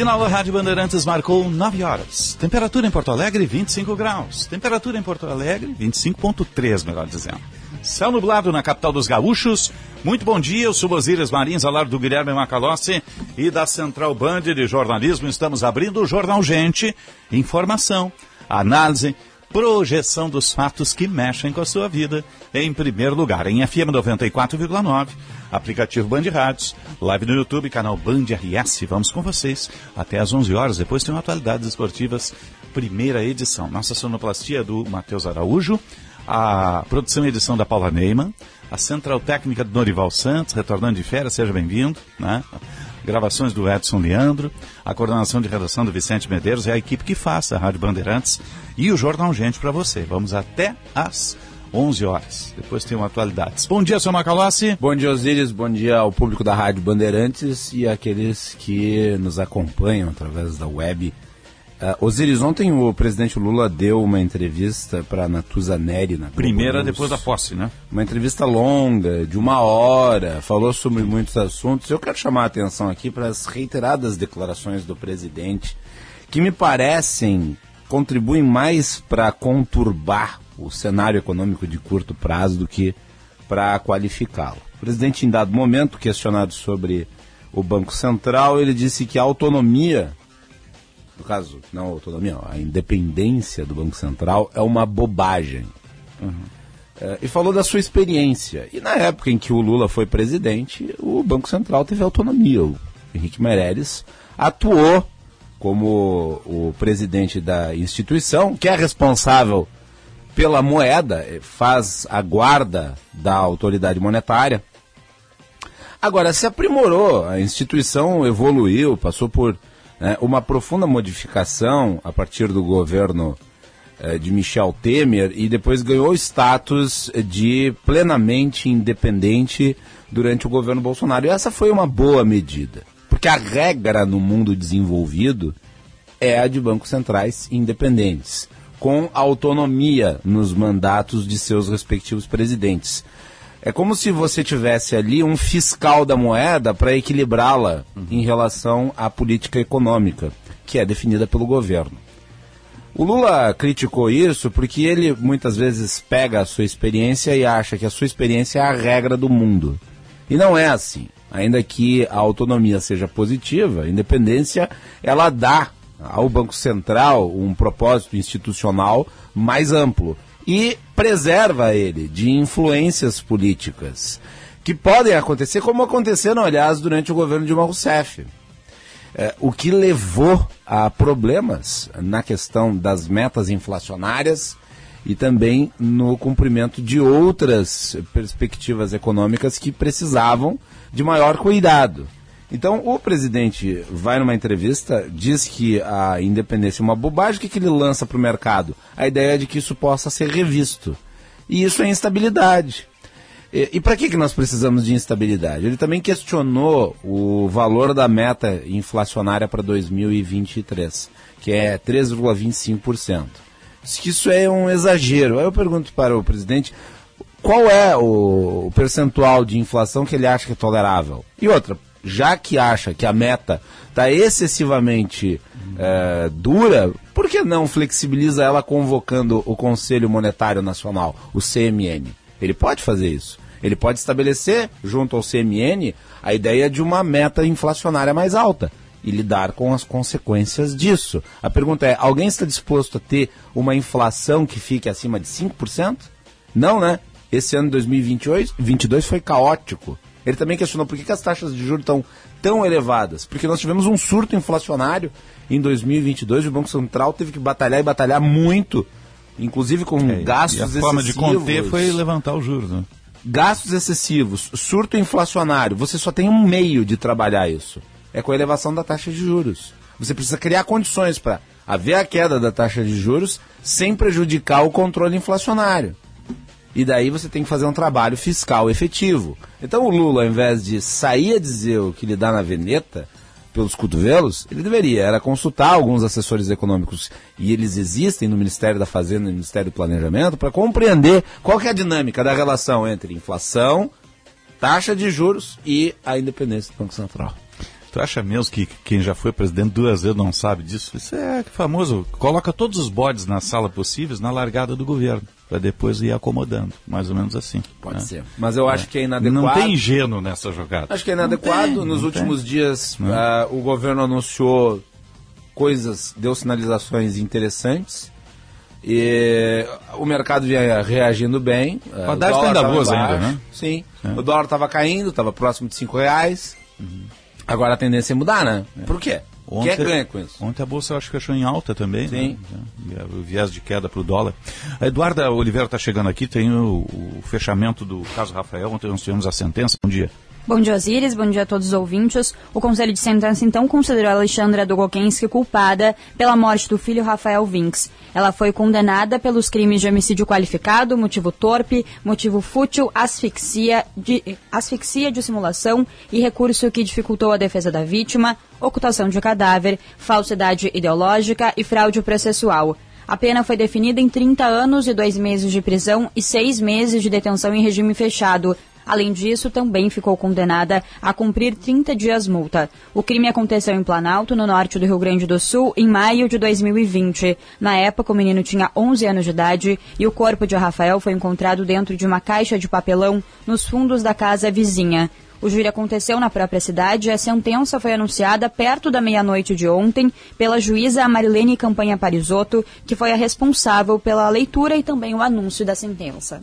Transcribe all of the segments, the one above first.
Sinal da Rádio Bandeirantes marcou 9 horas. Temperatura em Porto Alegre, 25 graus. Temperatura em Porto Alegre, 25,3, melhor dizendo. Céu nublado na capital dos gaúchos. Muito bom dia, eu sou Osíris Marins, ao lado do Guilherme Macalossi e da Central Band de Jornalismo. Estamos abrindo o Jornal Gente. Informação, análise, projeção dos fatos que mexem com a sua vida. Em primeiro lugar, em FM 94,9 aplicativo Band Rádios, live no YouTube, canal Band RS. Vamos com vocês até às 11 horas. Depois tem atualidades esportivas, primeira edição. Nossa sonoplastia do Matheus Araújo, a produção e edição da Paula Neyman, a central técnica do Norival Santos, retornando de férias, seja bem-vindo, né? Gravações do Edson Leandro, a coordenação de redação do Vicente Medeiros é a equipe que faz a Rádio Bandeirantes e o Jornal Gente para você. Vamos até às 11 horas. Depois tem uma atualidades. Bom dia, senhor Macalossi. Bom dia, Osíris. Bom dia ao público da Rádio Bandeirantes e àqueles que nos acompanham através da web. Uh, Osíris, ontem o presidente Lula deu uma entrevista para Natuza Neri na Primeira depois da posse, né? Uma entrevista longa, de uma hora, falou sobre muitos assuntos. Eu quero chamar a atenção aqui para as reiteradas declarações do presidente, que me parecem contribuem mais para conturbar o cenário econômico de curto prazo do que para qualificá-lo. O presidente, em dado momento, questionado sobre o Banco Central, ele disse que a autonomia, no caso, não a autonomia, a independência do Banco Central é uma bobagem. Uhum. É, e falou da sua experiência. E na época em que o Lula foi presidente, o Banco Central teve autonomia. O Henrique Meirelles atuou como o presidente da instituição, que é responsável pela moeda, eh, faz a guarda da autoridade monetária. Agora, se aprimorou, a instituição evoluiu, passou por né, uma profunda modificação a partir do governo eh, de Michel Temer e depois ganhou status de plenamente independente durante o governo Bolsonaro. E essa foi uma boa medida, porque a regra no mundo desenvolvido é a de bancos centrais independentes com autonomia nos mandatos de seus respectivos presidentes. É como se você tivesse ali um fiscal da moeda para equilibrá-la uhum. em relação à política econômica, que é definida pelo governo. O Lula criticou isso porque ele muitas vezes pega a sua experiência e acha que a sua experiência é a regra do mundo. E não é assim. Ainda que a autonomia seja positiva, a independência, ela dá ao Banco Central um propósito institucional mais amplo e preserva ele de influências políticas que podem acontecer, como aconteceram, aliás, durante o governo Dilma Rousseff. É, o que levou a problemas na questão das metas inflacionárias e também no cumprimento de outras perspectivas econômicas que precisavam de maior cuidado. Então, o presidente vai numa entrevista, diz que a independência é uma bobagem, o que, que ele lança para o mercado? A ideia de que isso possa ser revisto. E isso é instabilidade. E, e para que, que nós precisamos de instabilidade? Ele também questionou o valor da meta inflacionária para 2023, que é 3,25%. Diz que isso é um exagero. Aí eu pergunto para o presidente qual é o percentual de inflação que ele acha que é tolerável. E outra, já que acha que a meta está excessivamente é, dura, por que não flexibiliza ela convocando o Conselho Monetário Nacional, o CMN? Ele pode fazer isso. Ele pode estabelecer, junto ao CMN, a ideia de uma meta inflacionária mais alta e lidar com as consequências disso. A pergunta é: alguém está disposto a ter uma inflação que fique acima de 5%? Não, né? Esse ano de 2022 foi caótico. Ele também questionou por que, que as taxas de juros estão tão elevadas. Porque nós tivemos um surto inflacionário em 2022 e o Banco Central teve que batalhar e batalhar muito, inclusive com é, gastos e a forma de conter foi levantar os juros, né? gastos excessivos, surto inflacionário, você só tem um meio de trabalhar isso. É com a elevação da taxa de juros. Você precisa criar condições para haver a queda da taxa de juros sem prejudicar o controle inflacionário. E daí você tem que fazer um trabalho fiscal efetivo. Então o Lula, ao invés de sair a dizer o que lhe dá na veneta, pelos cotovelos, ele deveria era consultar alguns assessores econômicos e eles existem no Ministério da Fazenda e no Ministério do Planejamento para compreender qual é a dinâmica da relação entre inflação, taxa de juros e a independência do Banco Central. Tu acha mesmo que quem já foi presidente duas vezes não sabe disso? Isso é famoso. Coloca todos os bodes na sala possíveis na largada do governo, para depois ir acomodando. Mais ou menos assim. Pode né? ser. Mas eu acho é. que é inadequado. Não tem ingênuo nessa jogada. Acho que é inadequado. Tem, Nos últimos tem. dias, uh, o governo anunciou coisas, deu sinalizações interessantes. E o mercado vinha reagindo bem. Uh, O Haddad tá ainda boas ainda, né? Sim. O dólar estava caindo, estava próximo de 5 reais. Agora a tendência é mudar, né? Por quê? Quem é ganha com isso? Ontem a Bolsa eu acho que fechou em alta também. Sim. Né? O viés de queda para o dólar. A Eduarda Oliveira está chegando aqui, tem o, o, fechamento do caso Rafael, ontem nós tivemos a sentença. Bom dia. Bom dia, Osiris. Bom dia a todos os ouvintes. O Conselho de Sentença então considerou Alexandra Dogokensky culpada pela morte do filho Rafael Vinks. Ela foi condenada pelos crimes de homicídio qualificado, motivo torpe, motivo fútil, asfixia, de, asfixia, dissimulação e recurso que dificultou a defesa da vítima, ocultação de cadáver, falsidade ideológica e fraude processual. A pena foi definida em 30 anos e dois meses de prisão e seis meses de detenção em regime fechado, Além disso, também ficou condenada a cumprir 30 dias multa. O crime aconteceu em Planalto, no norte do Rio Grande do Sul, em maio de 2020. Na época, o menino tinha 11 anos de idade e o corpo de Rafael foi encontrado dentro de uma caixa de papelão nos fundos da casa vizinha. O júri aconteceu na própria cidade e a sentença foi anunciada perto da meia-noite de ontem pela juíza Marilene Campanha Parisotto, que foi a responsável pela leitura e também o anúncio da sentença.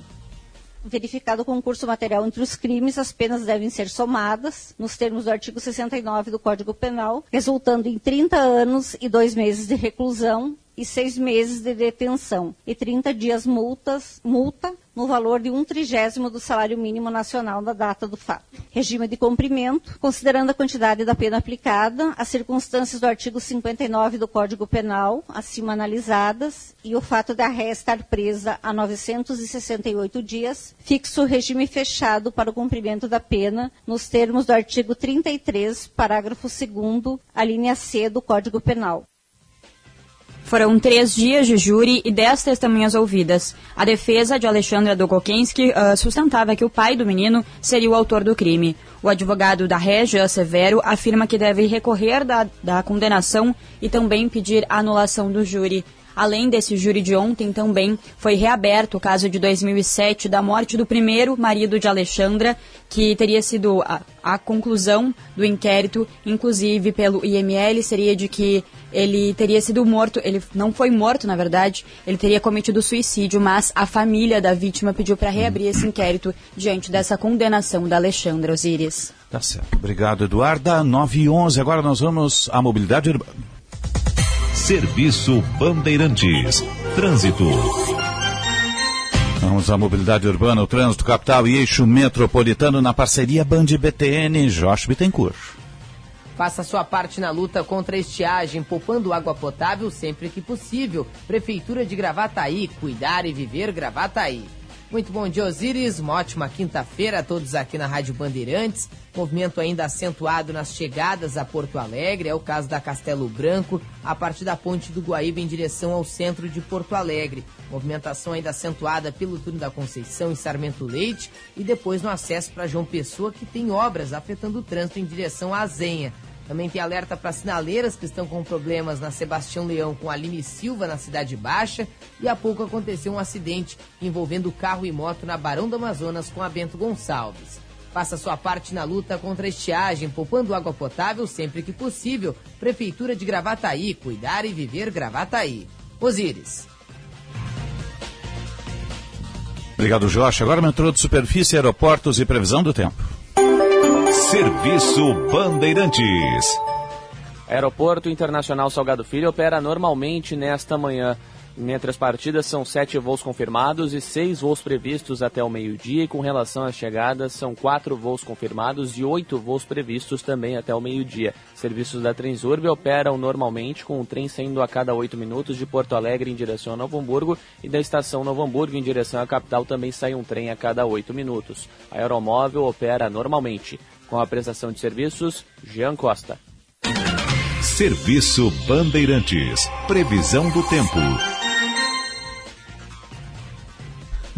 Verificado o concurso material entre os crimes, as penas devem ser somadas, nos termos do artigo 69 do Código Penal, resultando em 30 anos e dois meses de reclusão e seis meses de detenção e 30 dias multas, multa no valor de um trigésimo do salário mínimo nacional na data do fato. Regime de cumprimento, considerando a quantidade da pena aplicada, as circunstâncias do artigo 59 do Código Penal, acima analisadas, e o fato da ré estar presa há 968 dias, fixo o regime fechado para o cumprimento da pena, nos termos do artigo 33, parágrafo 2 a linha C do Código Penal. Foram três dias de júri e dez testemunhas ouvidas. A defesa de Alexandra Dogokensky uh, sustentava que o pai do menino seria o autor do crime. O advogado da Regia Severo afirma que deve recorrer da, da condenação e também pedir anulação do júri. Além desse júri de ontem, também foi reaberto o caso de 2007 da morte do primeiro marido de Alexandra, que teria sido a, a conclusão do inquérito, inclusive pelo IML, seria de que ele teria sido morto, ele não foi morto, na verdade, ele teria cometido suicídio, mas a família da vítima pediu para reabrir esse inquérito diante dessa condenação da Alexandra Osiris. Tá certo. Obrigado, Eduarda. 9 e 11. Agora nós vamos à mobilidade urbana. Serviço Bandeirantes. Trânsito. Vamos à mobilidade urbana, o trânsito capital e eixo metropolitano na parceria Band BTN, Josh Bittencourt. Faça sua parte na luta contra a estiagem, poupando água potável sempre que possível. Prefeitura de Gravataí, cuidar e viver Gravataí. Muito bom dia, Osiris. Uma ótima quinta-feira a todos aqui na Rádio Bandeirantes. Movimento ainda acentuado nas chegadas a Porto Alegre. É o caso da Castelo Branco, a partir da Ponte do Guaíba em direção ao centro de Porto Alegre. Movimentação ainda acentuada pelo túnel da Conceição e Sarmento Leite. E depois no acesso para João Pessoa, que tem obras afetando o trânsito em direção à Zenha. Também tem alerta para sinaleiras que estão com problemas na Sebastião Leão com Aline Silva, na Cidade Baixa. E há pouco aconteceu um acidente envolvendo carro e moto na Barão do Amazonas com a Bento Gonçalves. Faça sua parte na luta contra a estiagem, poupando água potável sempre que possível. Prefeitura de Gravataí, cuidar e viver Gravataí. Osíris. Obrigado, Josh. Agora metrô de superfície, aeroportos e previsão do tempo. Serviço Bandeirantes. Aeroporto Internacional Salgado Filho opera normalmente nesta manhã. Entre as partidas são sete voos confirmados e seis voos previstos até o meio-dia, e com relação às chegadas, são quatro voos confirmados e oito voos previstos também até o meio-dia. Serviços da Transurb operam normalmente, com o trem saindo a cada oito minutos de Porto Alegre em direção a Novo Hamburgo e da estação Novo Hamburgo em direção à capital também sai um trem a cada oito minutos. A Aeromóvel opera normalmente. Com a prestação de serviços, Jean Costa. Serviço Bandeirantes. Previsão do tempo.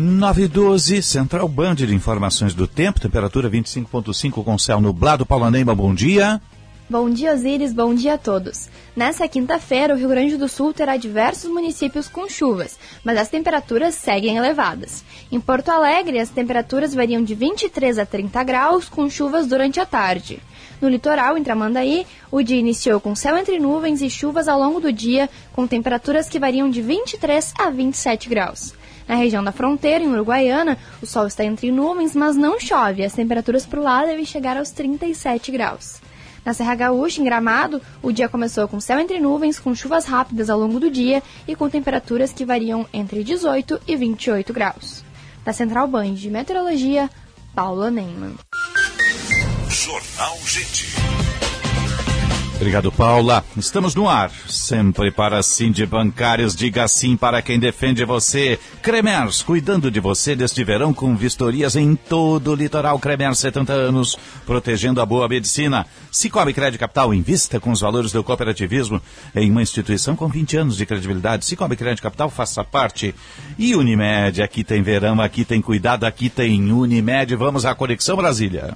9 e 12, Central Band de Informações do Tempo, temperatura 25.5 com céu nublado. Paulo Neima, bom dia. Bom dia, Osiris, bom dia a todos. Nessa quinta-feira, o Rio Grande do Sul terá diversos municípios com chuvas, mas as temperaturas seguem elevadas. Em Porto Alegre, as temperaturas variam de 23 a 30 graus, com chuvas durante a tarde. No litoral, em Tramandaí, o dia iniciou com céu entre nuvens e chuvas ao longo do dia, com temperaturas que variam de 23 a 27 graus. Na região da fronteira, em Uruguaiana, o sol está entre nuvens, mas não chove. As temperaturas por lá devem chegar aos 37 graus. Na Serra Gaúcha, em Gramado, o dia começou com céu entre nuvens, com chuvas rápidas ao longo do dia e com temperaturas que variam entre 18 e 28 graus. Da Central Band de Meteorologia, Paula Neyman. Jornal Gente. Obrigado, Paula. Estamos no ar. Sempre para sim de bancários. Diga sim para quem defende você. Cremers, cuidando de você deste verão com vistorias em todo o litoral. Cremers, 70 anos, protegendo a boa medicina. Cicobi Crédito Capital, invista com os valores do cooperativismo em uma instituição com 20 anos de credibilidade. Cicobi Crédito Capital, faça parte. E Unimed, aqui tem verão, aqui tem cuidado, aqui tem Unimed. Vamos à Conexão Brasília.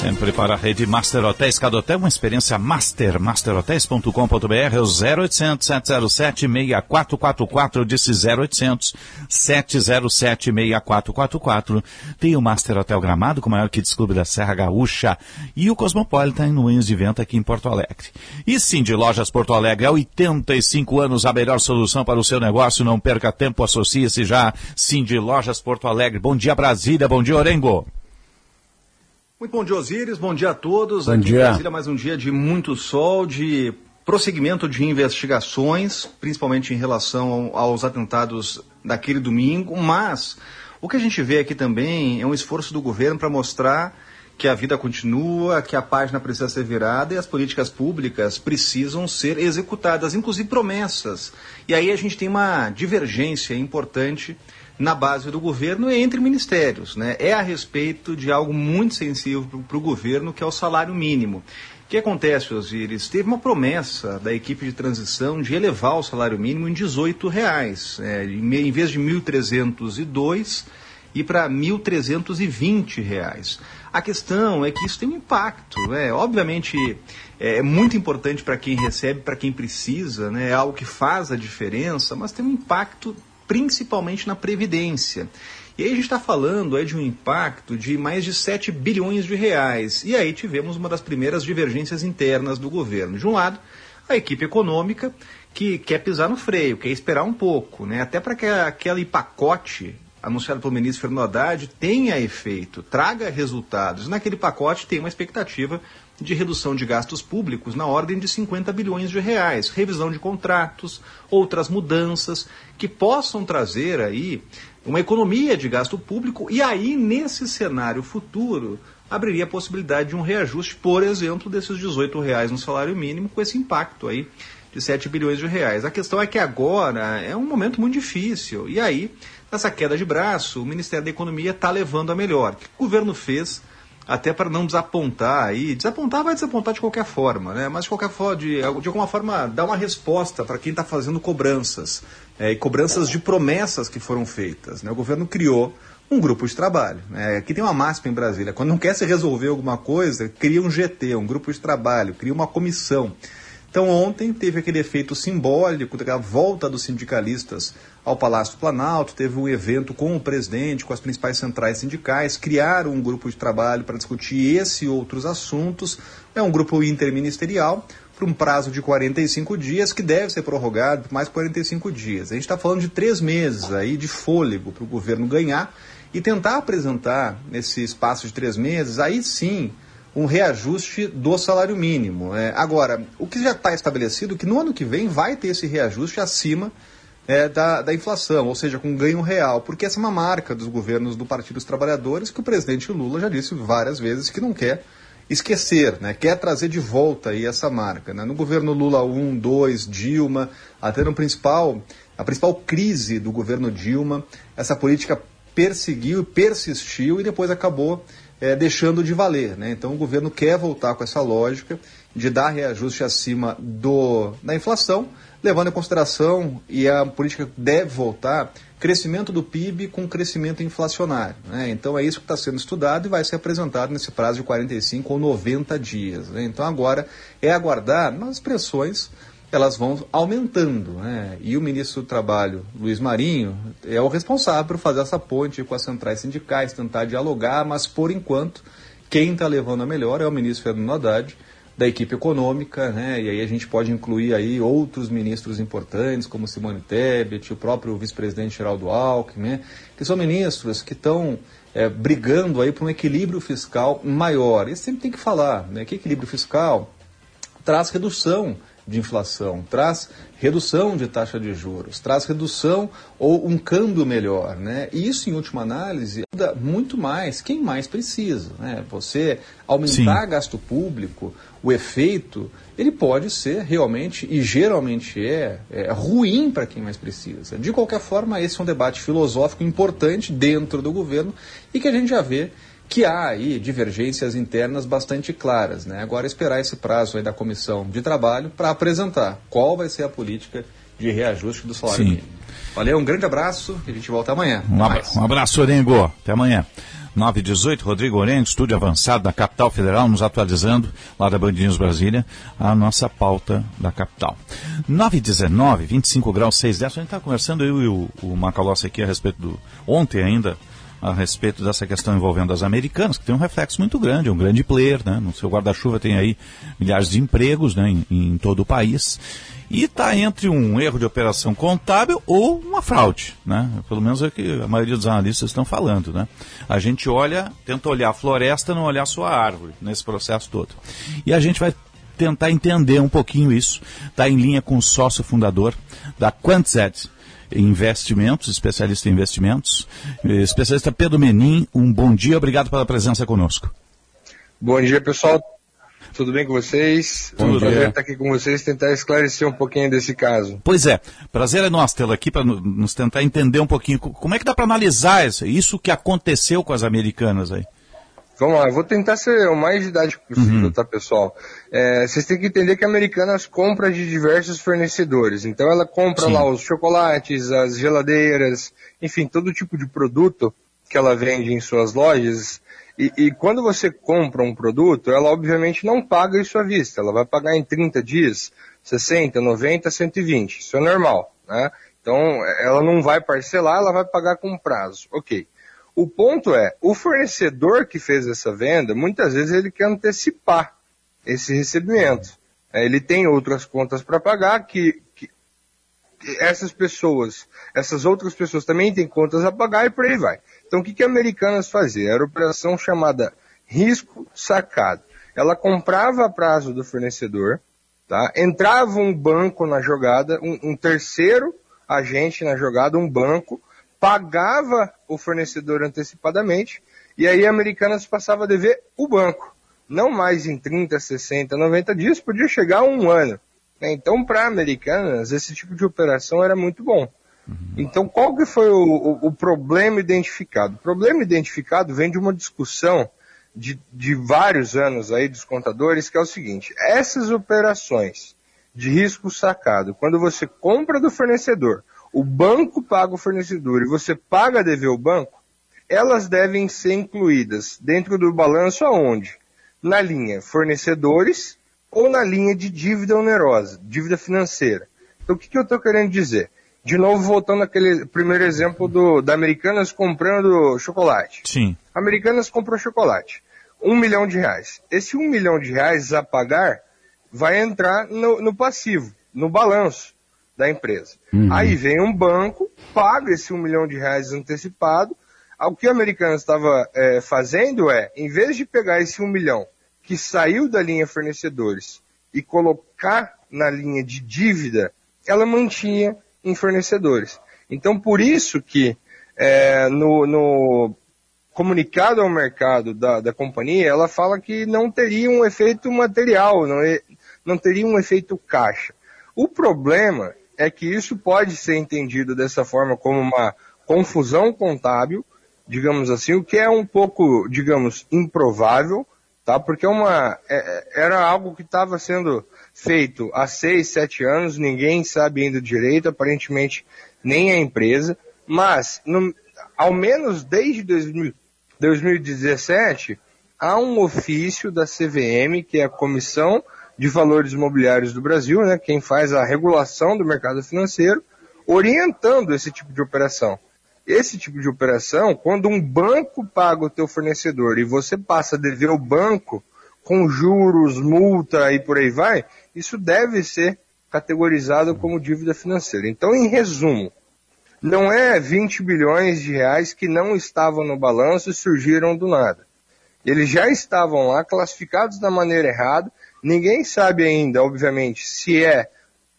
Sempre para a rede Master Hotéis. Cada hotel uma experiência master. Masterhotels.com.br é o 0800 707 6444. Eu disse 0800 707 6444. Tem o Master Hotel Gramado, com o maior kits clube da Serra Gaúcha. E o Cosmopolitan no Moinhos de Vento aqui em Porto Alegre. E sim, de Lojas Porto Alegre, há 85 anos a melhor solução para o seu negócio. Não perca tempo, associe-se já. Sim, de Lojas Porto Alegre. Bom dia, Brasília. Bom dia, Orengo. Muito bom dia, Osíris. Bom dia a todos. Bom Aqui dia. em Brasília, mais um dia de muito sol, de prosseguimento de investigações, principalmente em relação ao- aos atentados daquele domingo. Mas o que a gente vê aqui também é um esforço do governo para mostrar que a vida continua, que a página precisa ser virada e as políticas públicas precisam ser executadas, inclusive promessas. E aí a gente tem uma divergência importante na base do governo e entre ministérios. Né? É a respeito de algo muito sensível para o governo, que é o salário mínimo. O que acontece, Osíris? Teve uma promessa da equipe de transição de elevar o salário mínimo em 18 reais, é, em vez de 1.302 e para 1.320 reais. A questão é que isso tem um impacto. Né? Obviamente é muito importante para quem recebe, para quem precisa, né? é algo que faz a diferença, mas tem um impacto principalmente na Previdência. E aí a gente está falando é, de um impacto de mais de 7 bilhões de reais. E aí tivemos uma das primeiras divergências internas do governo. De um lado, a equipe econômica que quer pisar no freio, quer esperar um pouco, né? até para que aquele pacote anunciado pelo ministro Fernando Haddad tenha efeito, traga resultados. Naquele pacote tem uma expectativa de redução de gastos públicos na ordem de 50 bilhões de reais, revisão de contratos, outras mudanças que possam trazer aí uma economia de gasto público e aí nesse cenário futuro abriria a possibilidade de um reajuste, por exemplo, desses 18 reais no salário mínimo com esse impacto aí de 7 bilhões de reais. A questão é que agora é um momento muito difícil e aí nessa queda de braço o Ministério da Economia está levando a melhor. O que o governo fez até para não desapontar aí. Desapontar vai desapontar de qualquer forma, né? Mas de qualquer forma, de, de alguma forma, dar uma resposta para quem está fazendo cobranças. É, e cobranças de promessas que foram feitas. Né? O governo criou um grupo de trabalho. Né? Aqui tem uma máxima em Brasília. Quando não quer se resolver alguma coisa, cria um GT, um grupo de trabalho, cria uma comissão. Então ontem teve aquele efeito simbólico da volta dos sindicalistas ao Palácio do Planalto, teve um evento com o presidente, com as principais centrais sindicais, criaram um grupo de trabalho para discutir esse e outros assuntos. É um grupo interministerial por um prazo de 45 dias, que deve ser prorrogado por mais 45 dias. A gente está falando de três meses aí de fôlego para o governo ganhar e tentar apresentar nesse espaço de três meses, aí sim, um reajuste do salário mínimo. É, agora, o que já está estabelecido é que no ano que vem vai ter esse reajuste acima é, da, da inflação, ou seja, com ganho real, porque essa é uma marca dos governos do Partido dos Trabalhadores que o presidente Lula já disse várias vezes que não quer esquecer, né? quer trazer de volta aí essa marca. Né? No governo Lula 1, 2, Dilma, até no principal, a principal crise do governo Dilma, essa política perseguiu, persistiu e depois acabou é, deixando de valer. Né? Então o governo quer voltar com essa lógica de dar reajuste acima do, da inflação, levando em consideração, e a política deve voltar, crescimento do PIB com crescimento inflacionário. Né? Então é isso que está sendo estudado e vai ser apresentado nesse prazo de 45 ou 90 dias. Né? Então agora é aguardar, mas as pressões elas vão aumentando. Né? E o ministro do Trabalho, Luiz Marinho, é o responsável por fazer essa ponte com as centrais sindicais, tentar dialogar, mas por enquanto quem está levando a melhor é o ministro Fernando Haddad, da equipe econômica, né? E aí a gente pode incluir aí outros ministros importantes, como Simone Tebet, o próprio vice-presidente Geraldo Alckmin, né? que são ministros que estão é, brigando aí por um equilíbrio fiscal maior. E sempre tem que falar, né? Que equilíbrio fiscal traz redução de inflação, traz redução de taxa de juros, traz redução ou um câmbio melhor, né? E isso, em última análise, ajuda muito mais quem mais precisa, né? Você aumentar Sim. gasto público, o efeito, ele pode ser realmente, e geralmente é, é ruim para quem mais precisa. De qualquer forma, esse é um debate filosófico importante dentro do governo e que a gente já vê que há aí divergências internas bastante claras. Né? Agora esperar esse prazo aí da comissão de trabalho para apresentar qual vai ser a política de reajuste do salário Sim. mínimo. Valeu, um grande abraço e a gente volta amanhã. Um, abra um abraço, Orengo. Até amanhã. 9 18 Rodrigo Orengo, estúdio avançado da capital federal, nos atualizando, lá da Bandinhos Brasília, a nossa pauta da capital. 9 19 25 graus 6 10. A gente está conversando, eu e o, o Macalossi aqui a respeito do. Ontem ainda, a respeito dessa questão envolvendo as americanas, que tem um reflexo muito grande, é um grande player, né? No seu guarda-chuva tem aí milhares de empregos né, em, em todo o país. E está entre um erro de operação contábil ou uma fraude, né? Pelo menos é o que a maioria dos analistas estão falando, né? A gente olha, tenta olhar a floresta, não olhar a sua árvore nesse processo todo. E a gente vai tentar entender um pouquinho isso. Está em linha com o sócio fundador da Quantzed, Investimentos, especialista em investimentos. Especialista Pedro Menin, um bom dia, obrigado pela presença conosco. Bom dia, pessoal. Tudo bem com vocês? Bom Tudo prazer estar aqui com vocês tentar esclarecer um pouquinho desse caso. Pois é, prazer é nosso tê-lo aqui para nos tentar entender um pouquinho como é que dá para analisar isso que aconteceu com as americanas aí. Vamos lá, eu vou tentar ser o mais didático possível, uhum. tá, pessoal? É, vocês têm que entender que a Americanas compra de diversos fornecedores. Então ela compra Sim. lá os chocolates, as geladeiras, enfim, todo tipo de produto que ela vende em suas lojas. E, e quando você compra um produto, ela obviamente não paga isso à vista. Ela vai pagar em 30 dias, 60, 90, 120. Isso é normal, né? Então ela não vai parcelar, ela vai pagar com prazo. Ok. O ponto é, o fornecedor que fez essa venda, muitas vezes ele quer antecipar esse recebimento. É, ele tem outras contas para pagar que, que, essas pessoas, essas outras pessoas também têm contas a pagar e por aí vai. Então o que, que a Americanas fazia? Era operação chamada risco sacado. Ela comprava a prazo do fornecedor, tá? entrava um banco na jogada, um, um terceiro agente na jogada, um banco, pagava o fornecedor antecipadamente e aí a Americanas passava a dever o banco. Não mais em 30, 60, 90 dias, podia chegar a um ano. Então, para Americanas, esse tipo de operação era muito bom. Então, qual que foi o, o, o, problema identificado? O problema identificado vem de uma discussão de, de vários anos aí dos contadores, que é o seguinte, essas operações de risco sacado, quando você compra do fornecedor o banco paga o fornecedor e você paga a dever ao banco, elas devem ser incluídas dentro do balanço aonde? Na linha fornecedores ou na linha de dívida onerosa, dívida financeira. Então, o que, que eu estou querendo dizer? De novo, voltando àquele primeiro exemplo do, da Americanas comprando chocolate. Sim. Americanas comprou chocolate. Um milhão de reais. Esse um milhão de reais a pagar vai entrar no, no passivo, no balanço da empresa. Uhum. Aí vem um banco, paga esse um milhão de reais antecipado. O que a Americanas estava é, fazendo é, em vez de pegar esse um milhão que saiu da linha fornecedores e colocar na linha de dívida, ela mantinha em fornecedores. Então, por isso que é, no, no, comunicado ao mercado da, da companhia, ela fala que não teria um efeito material, não, é, não teria um efeito caixa. O problema é que isso pode ser entendido dessa forma como uma confusão contábil, digamos assim, o que é um pouco, digamos, improvável, tá? Porque é uma, é, era algo que estava sendo feito há seis, sete anos, ninguém sabe ainda direito, aparentemente nem a empresa, mas no, ao menos desde 2000, 2017 há um ofício da CVM, que é a Comissão de Valores Imobiliários do Brasil, né, quem faz a regulação do mercado financeiro, orientando esse tipo de operação. Esse tipo de operação, quando um banco paga o teu fornecedor e você passa a dever o banco com juros, multa e por aí vai, isso deve ser categorizado como dívida financeira. Então, em resumo, não é 20 bilhões de reais que não estavam no balanço e surgiram do nada. Eles já estavam lá classificados da maneira errada. Ninguém sabe ainda, obviamente, se é,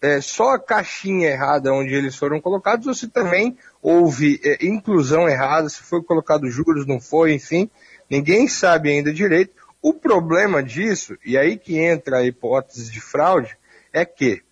é só a caixinha errada onde eles foram colocados ou se também houve é, inclusão errada, se foi colocado juros, não foi, enfim. Ninguém sabe ainda direito. O problema disso, e aí que entra a hipótese de fraude, é que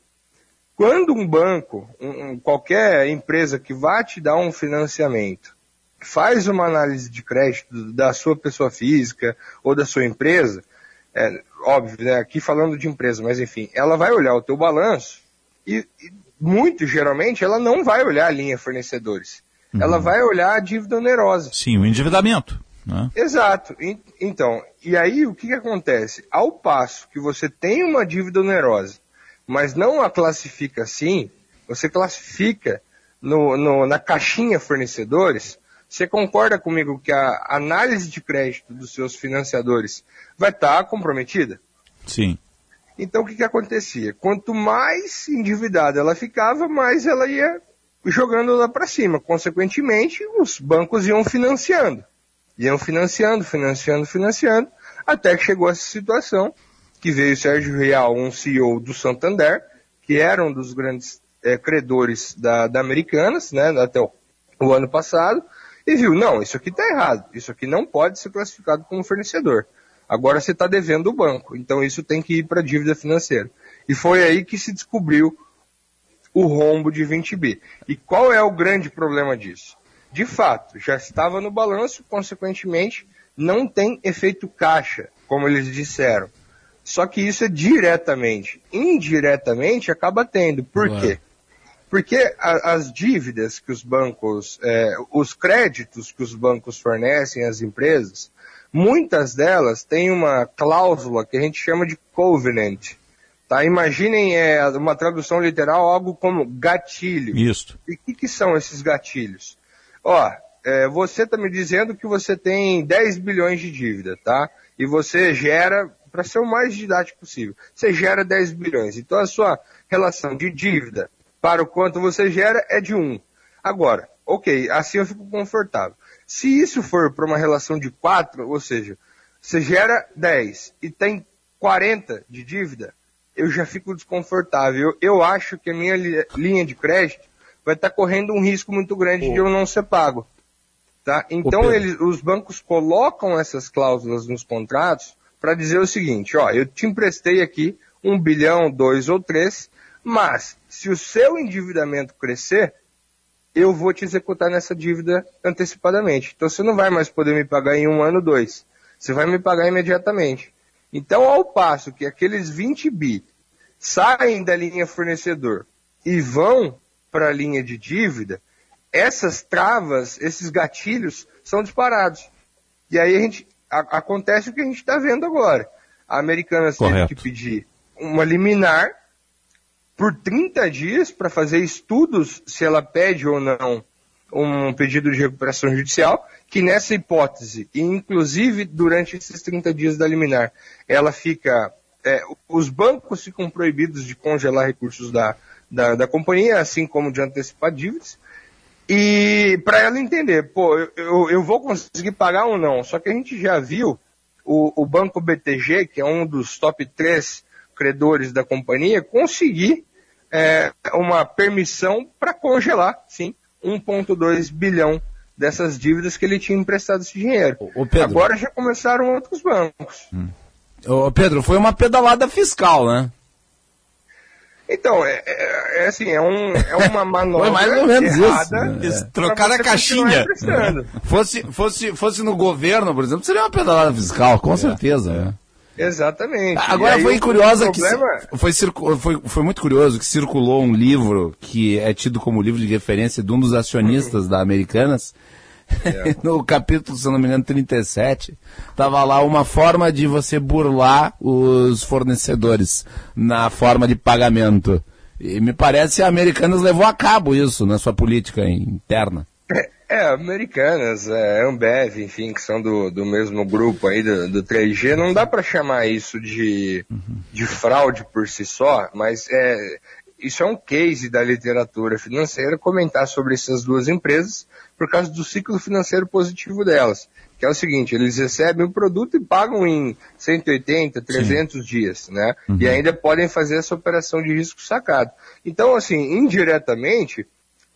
quando um banco, um, qualquer empresa que vá te dar um financiamento, faz uma análise de crédito da sua pessoa física ou da sua empresa, é, óbvio, né, aqui falando de empresa, mas enfim, ela vai olhar o teu balanço e, e muito geralmente ela não vai olhar a linha fornecedores. Uhum. Ela vai olhar a dívida onerosa. Sim, o endividamento. Né? Exato. Então, e aí o que, que acontece? Ao passo que você tem uma dívida onerosa, mas não a classifica assim, você classifica no, no, na caixinha fornecedores, você concorda comigo que a análise de crédito dos seus financiadores vai estar tá comprometida? Sim. Então o que, que acontecia? Quanto mais endividada ela ficava, mais ela ia jogando lá para cima. Consequentemente, os bancos iam financiando iam financiando, financiando, financiando, até que chegou essa situação que veio Sérgio Real, um CEO do Santander, que era um dos grandes é, credores da, da Americanas, né, até o, o ano passado, e viu, não, isso aqui está errado, isso aqui não pode ser classificado como fornecedor. Agora você está devendo o banco, então isso tem que ir para a dívida financeira. E foi aí que se descobriu o rombo de 20 bi. E qual é o grande problema disso? de fato, já estava no balanço, consequentemente, não tem efeito caixa, como eles disseram. Só que isso é diretamente. Indiretamente acaba tendo. Por Ué. quê? Porque a, as dívidas que os bancos, é, os créditos que os bancos fornecem às empresas, muitas delas têm uma cláusula que a gente chama de covenant. Tá? Imaginem é, uma tradução literal, algo como gatilho. Isso. E o que, que são esses gatilhos? Ó, é, você está me dizendo que você tem 10 bilhões de dívida, tá? E você gera, para ser o mais didático possível, você gera 10 bilhões. Então a sua relação de dívida para o quanto você gera é de 1. Agora, ok, assim eu fico confortável. Se isso for para uma relação de 4, ou seja, você gera 10 e tem 40 de dívida, eu já fico desconfortável. Eu, eu acho que a minha linha de crédito vai estar tá correndo um risco muito grande de eu não ser pago. Tá? Então eles, os bancos colocam essas cláusulas nos contratos para dizer o seguinte, ó, eu te emprestei aqui um bilhão, dois ou três, mas se o seu endividamento crescer, eu vou te executar nessa dívida antecipadamente. Então você não vai mais poder me pagar em um ano, dois. Você vai me pagar imediatamente. Então, ao passo que aqueles 20 bi saem da linha fornecedor e vão para a linha de dívida, essas travas, esses gatilhos são disparados. E aí a gente, a, acontece o que a gente está vendo agora. A Americanas Correto. teve que pedir uma liminar por 30 dias para fazer estudos se ela pede ou não um pedido de recuperação judicial, que nessa hipótese, e inclusive durante esses 30 dias da liminar, ela fica. É, os bancos ficam proibidos de congelar recursos da, da, da companhia, assim como de antecipar dívidas. E para ela entender, pô, eu, eu vou conseguir pagar ou não. Só que a gente já viu o, o Banco BTG, que é um dos top 3 credores da companhia, conseguir é, uma permissão para congelar, sim, 1,2 bilhão dessas dívidas que ele tinha emprestado esse dinheiro. Agora já começaram outros bancos. Hum. Ô, Pedro, foi uma pedalada fiscal, né? Então, é, é, é assim, é, um, é uma manobra Foi mais ou menos errada. isso. É. Trocaram a caixinha. Fosse, fosse, fosse no governo, por exemplo, seria uma pedalada fiscal, com certeza. Exatamente. Agora foi curiosa que foi, foi, foi muito curioso que circulou um livro que é tido como livro de referência de um dos acionistas da Americanas. É. no capítulo, se não me engano, 37, tava lá uma forma de você burlar os fornecedores na forma de pagamento. E me parece que a Americanas levou a cabo isso na sua política interna. É, Americanas, é, Ambev, enfim, que são do, do mesmo grupo aí do, do 3G, não dá para chamar isso de, de fraude por si só, mas é, isso é um case da literatura financeira comentar sobre essas duas empresas por causa do ciclo financeiro positivo delas, que é o seguinte, eles recebem o produto e pagam em 180, 300 dias, né? E ainda podem fazer essa operação de risco sacado. Então, assim, indiretamente,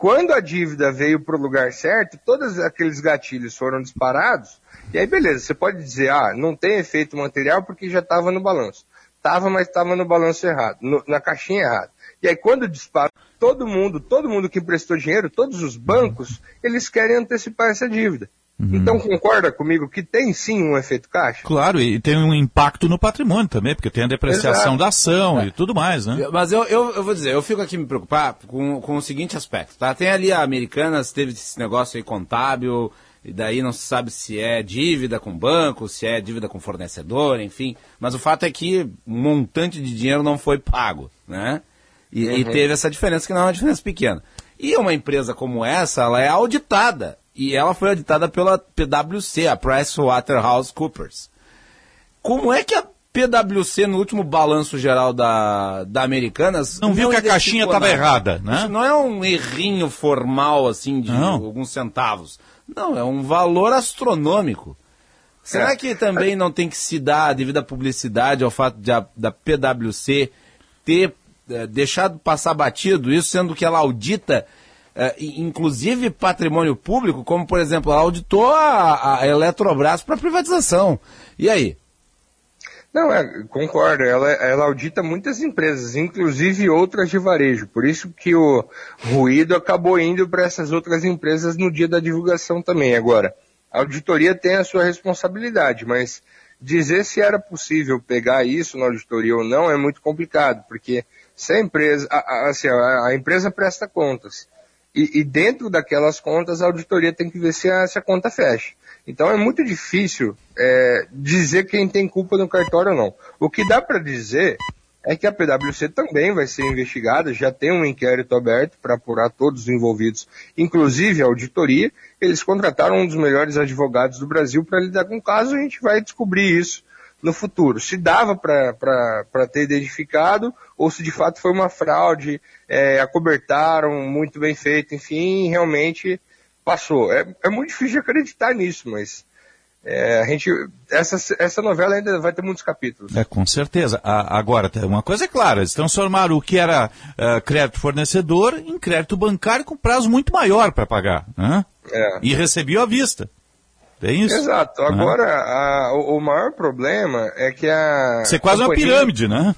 quando a dívida veio para o lugar certo, todos aqueles gatilhos foram disparados, e aí beleza, você pode dizer, ah, não tem efeito material porque já estava no balanço. Tava, mas estava no balanço errado, no- na caixinha errada. E aí quando dispara, todo mundo, todo mundo que emprestou dinheiro, todos os bancos, eles querem antecipar essa dívida. Então concorda comigo que tem sim um efeito caixa? Claro, e tem um impacto no patrimônio também, porque tem a depreciação Exato. da ação e tudo mais, né? Mas eu, eu, eu vou dizer, eu fico aqui me preocupar com, com o seguinte aspecto, tá? Tem ali a Americanas, teve esse negócio aí contábil, e daí não se sabe se é dívida com banco, se é dívida com fornecedor, enfim. Mas o fato é que um montante de dinheiro não foi pago, né? E, e Uhum. teve essa diferença, que não é uma diferença pequena. E uma empresa como essa, ela é auditada. E ela foi auditada pela PwC, a PricewaterhouseCoopers. Como é que a PwC, no último balanço geral da, da Americanas... Não viu que a caixinha estava errada, né? Isso não é um errinho formal, assim, de Não. alguns centavos. Não, é um valor astronômico. Será É. que também não tem que se dar a devida publicidade ao fato de a, da PwC ter eh, deixado passar batido isso, sendo que ela audita, i- inclusive patrimônio público, como por exemplo, ela auditou a, a Eletrobras para privatização. E aí? Não, é, concordo. Ela, ela audita muitas empresas, inclusive outras de varejo. Por isso que o ruído acabou indo para essas outras empresas no dia da divulgação também. Agora, a auditoria tem a sua responsabilidade, mas dizer se era possível pegar isso na auditoria ou não é muito complicado, porque se a empresa, a, a- assim, a, a empresa presta contas. E, e dentro daquelas contas, a auditoria tem que ver se a, se a conta fecha. Então é muito difícil é, dizer quem tem culpa no cartório ou não. O que dá para dizer é que a PwC também vai ser investigada, já tem um inquérito aberto para apurar todos os envolvidos, inclusive a auditoria. Eles contrataram um dos melhores advogados do Brasil para lidar com o caso, a gente vai descobrir isso no futuro. Se dava para ter identificado ou se de fato foi uma fraude, é, acobertaram, muito bem feito, enfim, realmente passou. É, é muito difícil de acreditar nisso, mas é, a gente, essa, essa novela ainda vai ter muitos capítulos. É, com certeza. A- agora, uma coisa é clara, eles transformaram o que era eh, crédito fornecedor em crédito bancário com prazo muito maior para pagar. Né? É. E recebeu à vista. Tem isso? Exato. né? Agora, a- o, o maior problema é que a. Isso é quase uma companhia- pirâmide, né?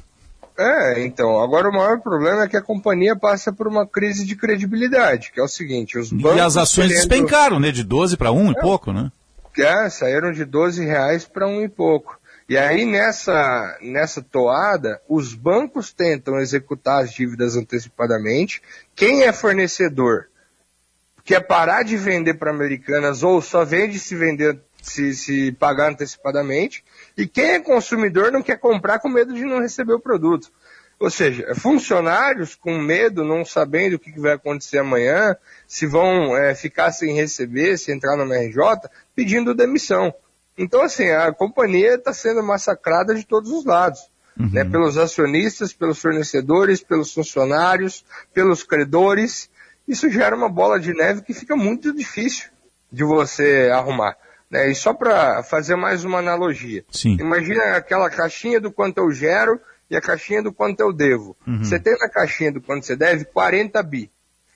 É, então. Agora, o maior problema é que a companhia passa por uma crise de credibilidade, que é o seguinte: os bancos. E as ações querendo- despencaram, né? De 12 para 1 e pouco, né? É, saíram de 12 reais para um e pouco. E aí, nessa, nessa toada, os bancos tentam executar as dívidas antecipadamente. Quem é fornecedor quer parar de vender para americanas ou só vende se vender se, se pagar antecipadamente, e quem é consumidor não quer comprar com medo de não receber o produto. Ou seja, funcionários com medo, não sabendo o que vai acontecer amanhã, se vão é, ficar sem receber, se entrar no MRJ, pedindo demissão. Então, assim, a companhia está sendo massacrada de todos os lados. Uhum. Né, pelos acionistas, pelos fornecedores, pelos funcionários, pelos credores. Isso gera uma bola de neve que fica muito difícil de você arrumar. Né? E só para fazer mais uma analogia. Sim. Imagina aquela caixinha do quanto eu gero e a caixinha do quanto eu devo. Uhum. Você tem na caixinha do quanto você deve 40 bi.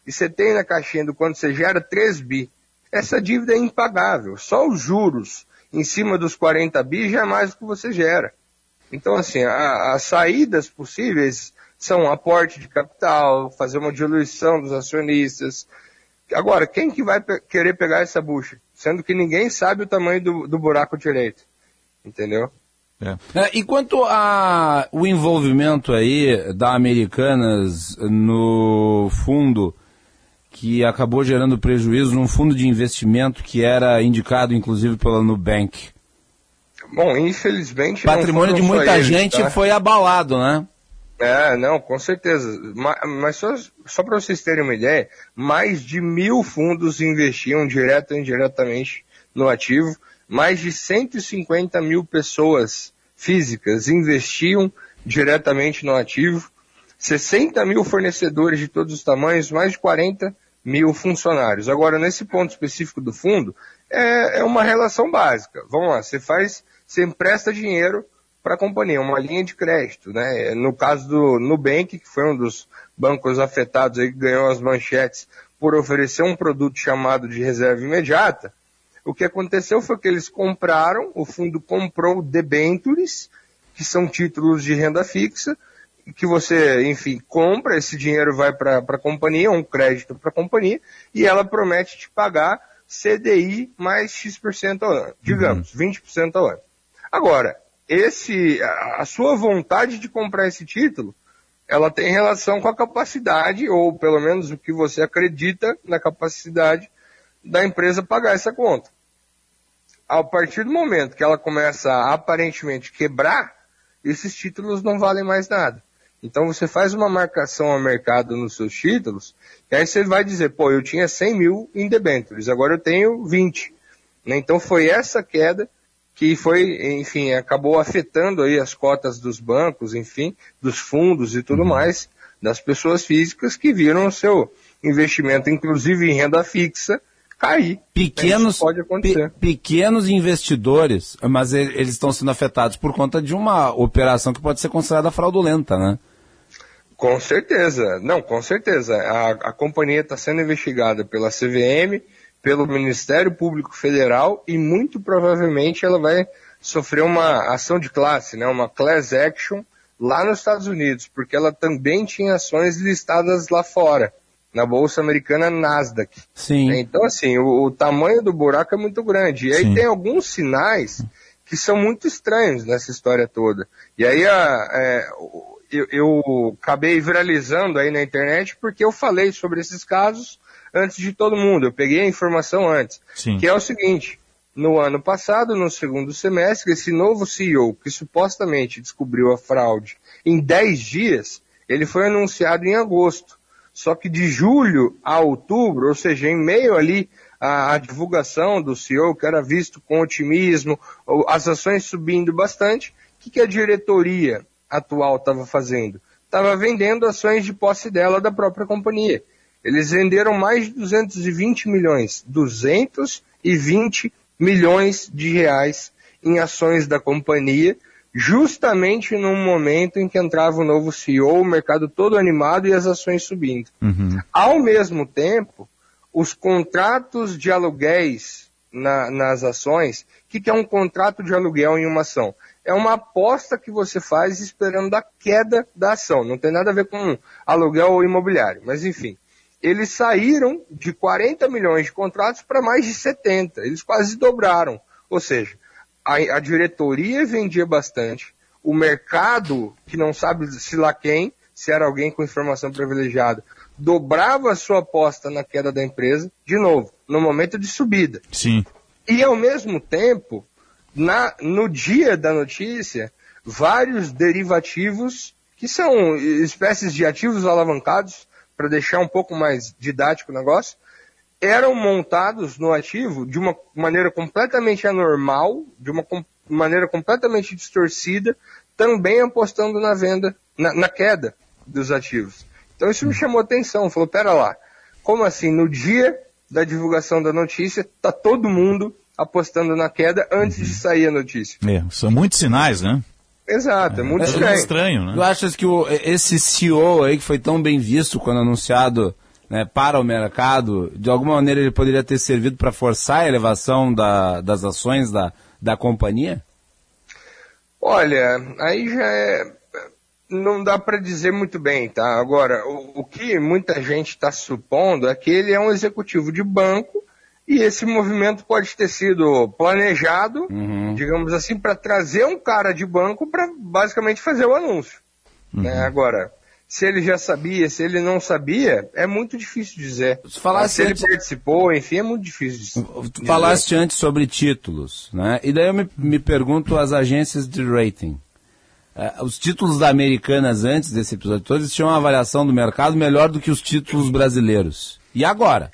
E você tem na caixinha do quanto você gera 3 bi. Essa dívida é impagável. Só os juros em cima dos 40 bi já é mais do que você gera. Então, assim, a, as saídas possíveis são aporte de capital, fazer uma diluição dos acionistas. Agora, quem que vai pe querer pegar essa bucha? Sendo que ninguém sabe o tamanho do, do buraco direito. Entendeu? É. É, e quanto ao envolvimento aí da Americanas no fundo que acabou gerando prejuízo num fundo de investimento que era indicado inclusive pela Nubank. Bom, infelizmente. O patrimônio de muita eles, gente tá? foi abalado, né? É, não, com certeza. Mas só, só para vocês terem uma ideia, mais de mil fundos investiam direto ou indiretamente no ativo mais de 150 mil pessoas físicas investiam diretamente no ativo, 60 mil fornecedores de todos os tamanhos, mais de 40 mil funcionários. Agora, nesse ponto específico do fundo, é, é uma relação básica. Vamos lá, você faz, você empresta dinheiro para a companhia, uma linha de crédito, né? No caso do Nubank, que foi um dos bancos afetados aí que ganhou as manchetes por oferecer um produto chamado de reserva imediata, o que aconteceu foi que eles compraram, o fundo comprou debentures, que são títulos de renda fixa, que você, enfim, compra, esse dinheiro vai para a companhia, um crédito para a companhia, e ela promete te pagar CDI mais X% ao ano, digamos, uhum. 20% ao ano. Agora, esse, a, sua vontade de comprar esse título, ela tem relação com a capacidade, ou pelo menos o que você acredita na capacidade da empresa pagar essa conta a partir do momento que ela começa a aparentemente quebrar, esses títulos não valem mais nada. Então você faz uma marcação ao mercado nos seus títulos, e aí você vai dizer, pô, eu tinha 100 mil em debêntures, agora eu tenho 20. Né? Então foi essa queda que foi, enfim, acabou afetando aí as cotas dos bancos, enfim, dos fundos e tudo uhum. mais, das pessoas físicas que viram o seu investimento, inclusive em renda fixa, cair. Pequenos, pode acontecer. Pe pequenos investidores, mas eles estão sendo afetados por conta de uma operação que pode ser considerada fraudulenta, né? Com certeza, não, com certeza. A, a companhia está sendo investigada pela CVM, pelo Ministério Público Federal e muito provavelmente ela vai sofrer uma ação de classe, né, uma class action lá nos Estados Unidos, porque ela também tinha ações listadas lá fora na bolsa americana Nasdaq. Sim. Então, assim, o, o tamanho do buraco é muito grande. E aí Sim. tem alguns sinais que são muito estranhos nessa história toda. E aí a, é, eu, eu acabei viralizando aí na internet porque eu falei sobre esses casos antes de todo mundo. Eu peguei a informação antes. Sim. Que é o seguinte. No ano passado, no segundo semestre, esse novo CEO, que supostamente descobriu a fraude em 10 dias, ele foi anunciado em agosto. Só que de julho a outubro, ou seja, em meio ali à, à divulgação do CEO, que era visto com otimismo, as ações subindo bastante, o que, que a diretoria atual estava fazendo? Estava vendendo ações de posse dela da própria companhia. Eles venderam mais de 220 milhões, 220 milhões de reais em ações da companhia, justamente num momento em que entrava o novo CEO, o mercado todo animado e as ações subindo. Uhum. Ao mesmo tempo, os contratos de aluguéis na, nas ações, o que, que é um contrato de aluguel em uma ação? É uma aposta que você faz esperando a queda da ação. Não tem nada a ver com aluguel imobiliário, mas enfim. Eles saíram de 40 milhões de contratos para mais de 70. Eles quase dobraram. Ou seja, a, a diretoria vendia bastante, o mercado, que não sabe se lá quem, se era alguém com informação privilegiada, dobrava a sua aposta na queda da empresa, de novo, no momento de subida. Sim. E ao mesmo tempo, na, no dia da notícia, vários derivativos, que são espécies de ativos alavancados, para deixar um pouco mais didático o negócio, eram montados no ativo de uma maneira completamente anormal, de uma com maneira completamente distorcida, também apostando na venda, na, na queda dos ativos. Então isso me chamou atenção, falou, pera lá, como assim, no dia da divulgação da notícia, tá todo mundo apostando na queda antes de sair a notícia. É, são muitos sinais, né? Exato, é, muito É, é estranho. estranho, né? Tu achas que o- esse CEO aí, que foi tão bem visto quando anunciado né, para o mercado, de alguma maneira ele poderia ter servido para forçar a elevação da- das ações da, da companhia? Olha, aí já é. Não dá para dizer muito bem, tá? Agora, o, o que muita gente está supondo é que ele é um executivo de banco e esse movimento pode ter sido planejado, digamos assim, para trazer um cara de banco para basicamente fazer o anúncio. né? Agora, se ele já sabia, se ele não sabia, é muito difícil dizer. falasse se ele antes- participou, enfim, é muito difícil dizer. Falaste antes sobre títulos, né? E daí eu me, me pergunto as agências de rating. Eh, os títulos da Americanas antes desse episódio todo, eles tinham uma avaliação do mercado melhor do que os títulos brasileiros. E agora?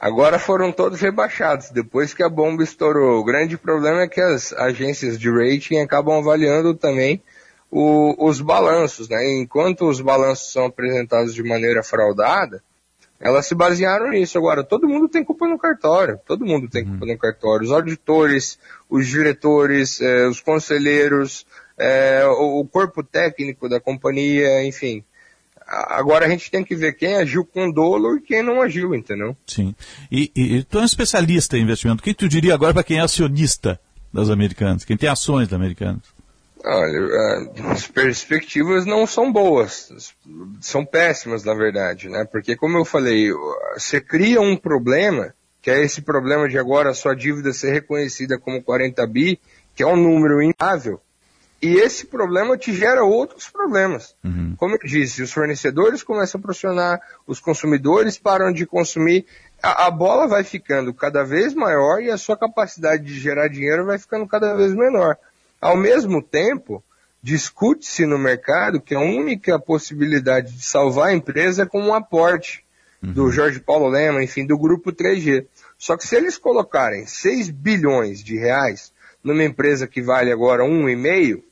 Agora foram todos rebaixados, depois que a bomba estourou. O grande problema é que as agências de rating acabam avaliando também o- os balanços, né? Enquanto os balanços são apresentados de maneira fraudada, elas se basearam nisso. Agora, todo mundo tem culpa no cartório, todo mundo tem culpa no cartório. Os auditores, os diretores, eh, os conselheiros, eh, o, o corpo técnico da companhia, enfim. Agora a gente tem que ver quem agiu com dolo e quem não agiu, entendeu? Sim. E, e, e tu é um especialista em investimento. O que tu diria agora para quem é acionista das americanas, quem tem ações da americanas? Olha, eh, as perspectivas não são boas, são péssimas na verdade, né? Porque como eu falei, você cria um problema, que é esse problema de agora a sua dívida ser reconhecida como 40 bi, que é um número inável, e esse problema te gera outros problemas. Como eu disse, os fornecedores começam a pressionar, os consumidores param de consumir, a, a bola vai ficando cada vez maior e a sua capacidade de gerar dinheiro vai ficando cada vez menor. Ao mesmo tempo, discute-se no mercado que a única possibilidade de salvar a empresa é com um aporte do Jorge Paulo Lema, enfim, do grupo 3G. Só que se eles colocarem 6 bilhões de reais numa empresa que vale agora 1,5,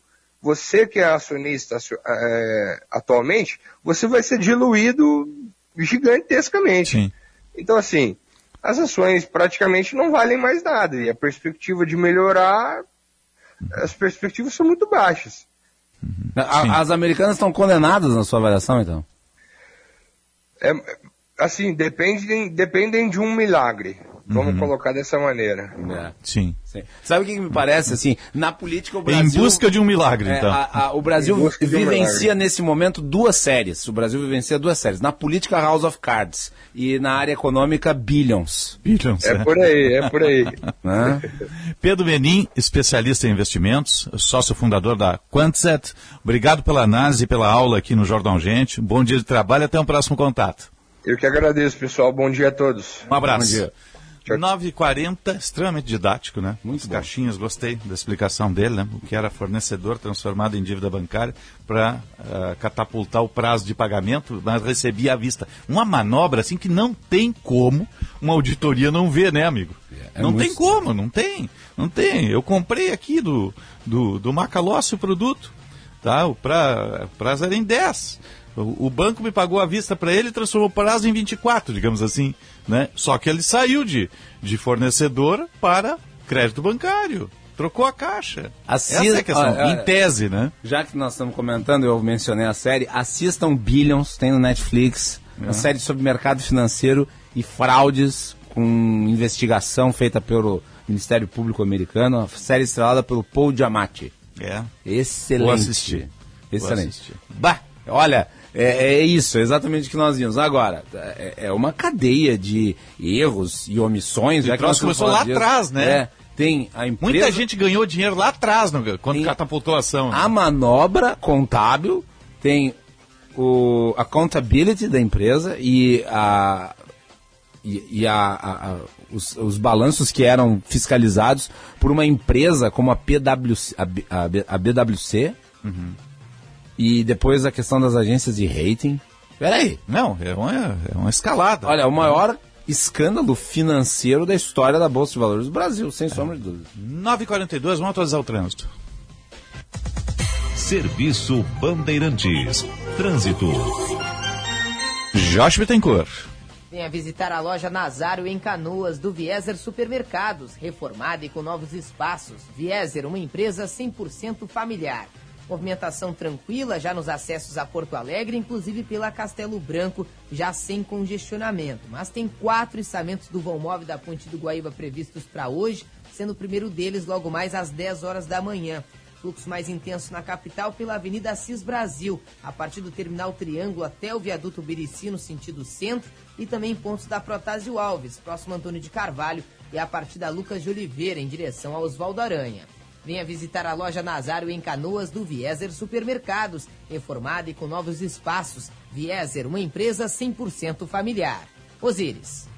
você que é acionista acio- eh, atualmente, você vai ser diluído gigantescamente. Então, assim, as ações praticamente não valem mais nada. E a perspectiva de melhorar, as perspectivas são muito baixas. A- as americanas estão condenadas na sua avaliação, então? É, assim, dependem, dependem de um milagre. Vamos Uhum. colocar dessa maneira. Sim. Sabe o que me parece, assim? Na política, o Em Brasil... busca de um milagre, É, então. a- a- o Brasil Em um vivencia milagre. nesse momento duas séries. O Brasil vivencia duas séries. Na política, House of Cards. E na área econômica, Billions. Billions, É por aí, é por aí. Né? Pedro Menin, especialista em investimentos, sócio fundador da Quantset. Obrigado pela análise e pela aula aqui no Jornal Gente. Bom dia de trabalho, até um próximo contato. Eu que agradeço, pessoal. Bom dia a todos. Um abraço. Bom dia. 9h40, extremamente didático, né? Muitas caixinhas, gostei da explicação dele, né? O que era fornecedor transformado em dívida bancária para catapultar o prazo de pagamento, mas recebia à vista. Uma manobra assim que não tem como uma auditoria não ver, né, amigo? É não muito- tem como, não tem. Não tem. Eu comprei aqui do, do, do Macalossi o produto, tá? O pra, prazo era em 10. O, o banco me pagou à vista para ele e transformou o prazo em 24, digamos assim. Né? Só que ele saiu de, de fornecedor para crédito bancário. Trocou a caixa. Assis- Essa é a questão, em tese, né? Já que nós estamos comentando, eu mencionei a série, assistam Billions, tem no Netflix, uma série sobre mercado financeiro e fraudes com investigação feita pelo Ministério Público Americano, uma série estrelada pelo Paul Giamatti. É. Excelente. Vou assistir. Vou Excelente. assistir. Bah, olha, é, é isso, é exatamente o que nós vimos. Agora, é, é uma cadeia de erros e omissões. O já troço começou lá atrás, né? É, tem a empresa... Muita gente ganhou dinheiro lá atrás no- quando catapultou a ação. né? A manobra contábil tem o accountability da empresa e a e, e a, a, a, os, os, balanços que eram fiscalizados por uma empresa como a, PWC, a, BWC. Uhum. E depois a questão das agências de rating. Peraí. Não, é uma, é uma escalada. Olha, o maior escândalo financeiro da história da Bolsa de Valores do Brasil, sem sombra de dúvida. 9h42, vamos atualizar o trânsito. Serviço Bandeirantes. Trânsito. Josh Bittencourt. Venha visitar a loja Nazário em Canoas do Vieser Supermercados, reformada e com novos espaços. Vieser, uma empresa 100% familiar. Movimentação tranquila já nos acessos a Porto Alegre, inclusive pela Castelo Branco, já sem congestionamento. Mas tem quatro içamentos do vão móvel da Ponte do Guaíba previstos para hoje, sendo o primeiro deles logo mais às 10 horas da manhã. Fluxo mais intenso na capital pela Avenida Assis Brasil, a partir do Terminal Triângulo até o Viaduto Birici no sentido centro e também pontos da Protásio Alves, próximo Antônio de Carvalho e a partir da Lucas de Oliveira em direção a Oswaldo Aranha. Venha visitar a loja Nazário em Canoas do Vieser Supermercados, reformada e com novos espaços. Vieser, uma empresa 100% familiar. Osíris.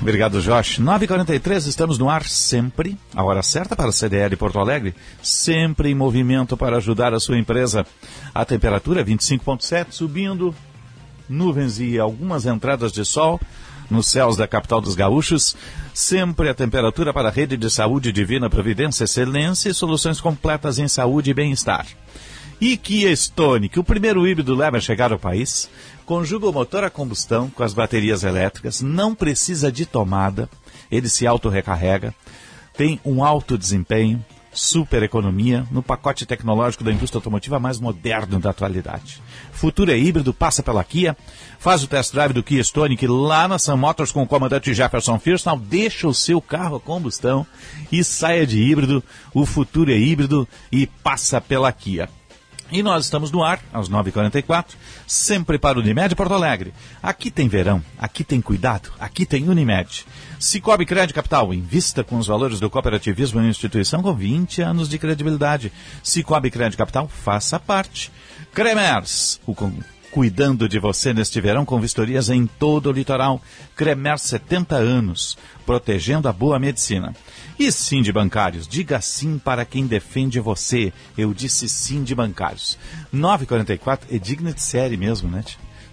Obrigado, Josh. 9h43, estamos no ar sempre, a hora certa para a CDL Porto Alegre, sempre em movimento para ajudar a sua empresa. A temperatura 25,7, subindo, nuvens e algumas entradas de sol nos céus da capital dos gaúchos. Sempre a temperatura para a rede de saúde Divina Providência, excelência e soluções completas em saúde e bem-estar. E Kia que o primeiro híbrido leva a chegar ao país, conjuga o motor a combustão com as baterias elétricas, não precisa de tomada, ele se auto-recarrega, tem um alto desempenho, super economia no pacote tecnológico da indústria automotiva mais moderno da atualidade. Futuro é híbrido, passa pela Kia, faz o test drive do Kia Stonic lá na Sun Motors com o comandante Jefferson Firstal, deixa o seu carro a combustão e saia de híbrido. O futuro é híbrido e passa pela Kia. E nós estamos no ar, às 9h44, sempre para o Unimed Porto Alegre. Aqui tem verão, aqui tem cuidado, aqui tem Unimed. Cicobi Crédito Capital, invista com os valores do cooperativismo em instituição com 20 anos de credibilidade. Cicobi Crédito Capital, faça parte. Cremers, o cuidando de você neste verão com vistorias em todo o litoral. Cremer 70 anos, protegendo a boa medicina. E sim de bancários, diga sim para quem defende você. Eu disse sim de bancários. 944 é digna de série mesmo, né?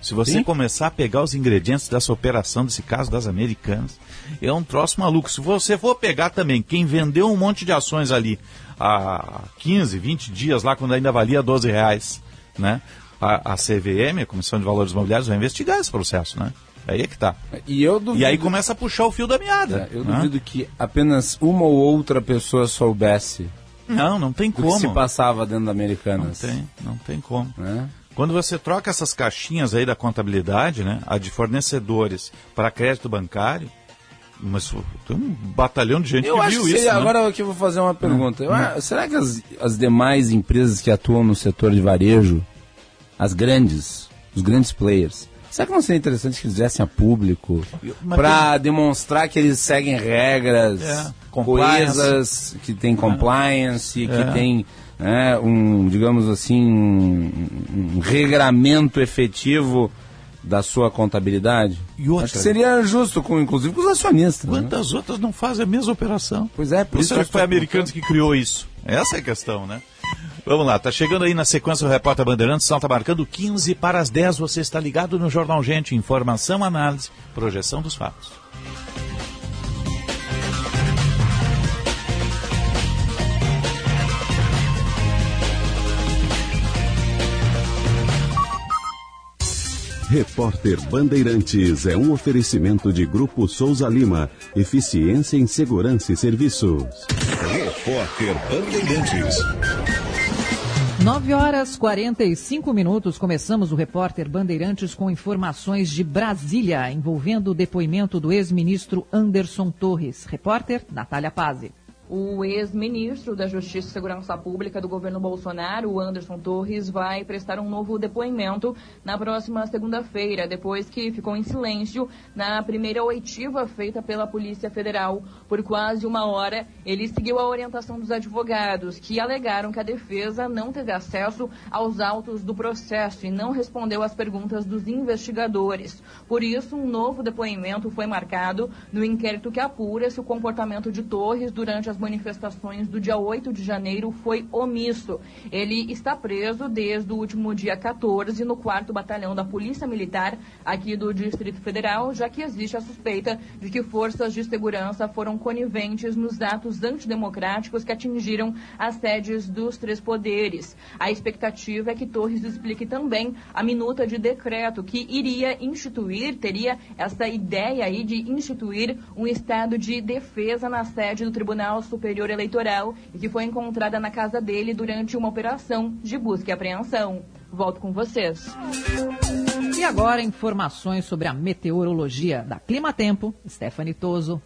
Se você sim? começar a pegar os ingredientes dessa operação, desse caso das americanas, é um troço maluco. Se você for pegar também quem vendeu um monte de ações ali há 15, 20 dias lá, quando ainda valia 12 reais, né? a, a CVM, a Comissão de Valores Imobiliários, vai investigar esse processo, né? Aí é que tá. E, eu duvido... e aí começa a puxar o fio da meada. É, eu né? duvido que apenas uma ou outra pessoa soubesse. Não, não tem como. que se passava dentro da Americanas. Não tem, não tem como. Né? Quando você troca essas caixinhas aí da contabilidade, né, a de fornecedores para crédito bancário, mas tem um batalhão de gente eu que viu que isso. Né? Agora aqui eu vou fazer uma pergunta. Hum. Eu, será que as, as demais empresas que atuam no setor de varejo as grandes, os grandes players. Será que não seria interessante que eles viessem a público para tem... demonstrar que eles seguem regras é, coesas, que tem compliance, é. que tem né, um, digamos assim, um, um regramento efetivo da sua contabilidade? E outra, Acho que seria justo, com, inclusive com os acionistas. Né? Quantas né? outras não fazem a mesma operação? Pois é, por isso que foi americanos que criou isso. Essa é a questão, né? Vamos lá, tá chegando aí na sequência o repórter Bandeirantes, está marcando 15 para as 10. Você está ligado no Jornal Gente, informação, análise, projeção dos fatos. Repórter Bandeirantes é um oferecimento de Grupo Souza Lima. Eficiência em Segurança e Serviços. Repórter Bandeirantes. 9 horas 45 minutos. Começamos o repórter Bandeirantes com informações de Brasília, envolvendo o depoimento do ex-ministro Anderson Torres. Repórter Natália Pazzi. O ex-ministro da Justiça e Segurança Pública do governo Bolsonaro, Anderson Torres, vai prestar um novo depoimento na próxima segunda-feira, depois que ficou em silêncio na primeira oitiva feita pela Polícia Federal. Por quase uma hora, ele seguiu a orientação dos advogados, que alegaram que a defesa não teve acesso aos autos do processo e não respondeu às perguntas dos investigadores. Por isso, um novo depoimento foi marcado no inquérito que apura se o comportamento de Torres durante as manifestações do dia 8 de janeiro foi omisso. Ele está preso desde o último dia 14 no 4 Batalhão da Polícia Militar aqui do Distrito Federal, já que existe a suspeita de que forças de segurança foram coniventes nos atos antidemocráticos que atingiram as sedes dos três poderes. A expectativa é que Torres explique também a minuta de decreto que iria instituir, teria essa ideia aí de instituir um estado de defesa na sede do Tribunal Superior Eleitoral e que foi encontrada na casa dele durante uma operação de busca e apreensão. Volto com vocês. E agora informações sobre a meteorologia da Clima Tempo, Stephanie Toso.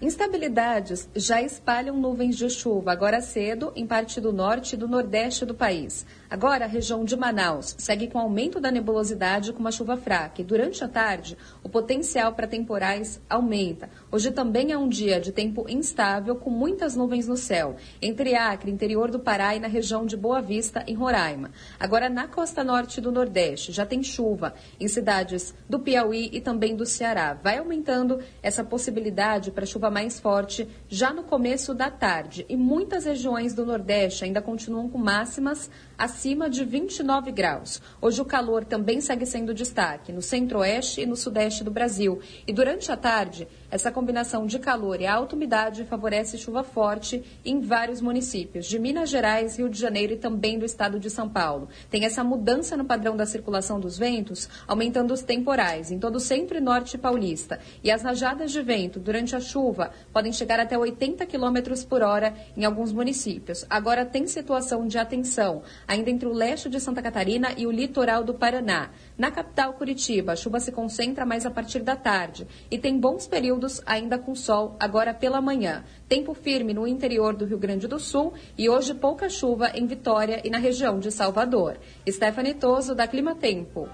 Instabilidades já espalham nuvens de chuva agora cedo em parte do norte e do nordeste do país. Agora, a região de Manaus segue com aumento da nebulosidade com uma chuva fraca e durante a tarde o potencial para temporais aumenta. Hoje também é um dia de tempo instável com muitas nuvens no céu, entre Acre, interior do Pará e na região de Boa Vista, em Roraima. Agora, na costa norte do Nordeste, já tem chuva em cidades do Piauí e também do Ceará. Vai aumentando essa possibilidade para chuva mais forte já no começo da tarde e muitas regiões do Nordeste ainda continuam com máximas acima de 29 graus. Hoje o calor também segue sendo destaque no centro-oeste e no sudeste do Brasil. E durante a tarde, essa combinação de calor e alta umidade favorece chuva forte em vários municípios de Minas Gerais, Rio de Janeiro e também do estado de São Paulo. Tem essa mudança no padrão da circulação dos ventos, aumentando os temporais em todo o centro e norte paulista. E as rajadas de vento durante a chuva podem chegar até 80 km por hora em alguns municípios. Agora tem situação de atenção ainda entre o leste de Santa Catarina e o litoral do Paraná. Na capital Curitiba, a chuva se concentra mais a partir da tarde e tem bons períodos ainda com sol agora pela manhã. Tempo firme no interior do Rio Grande do Sul e hoje pouca chuva em Vitória e na região de Salvador. Stephanie Toso, da Clima Tempo.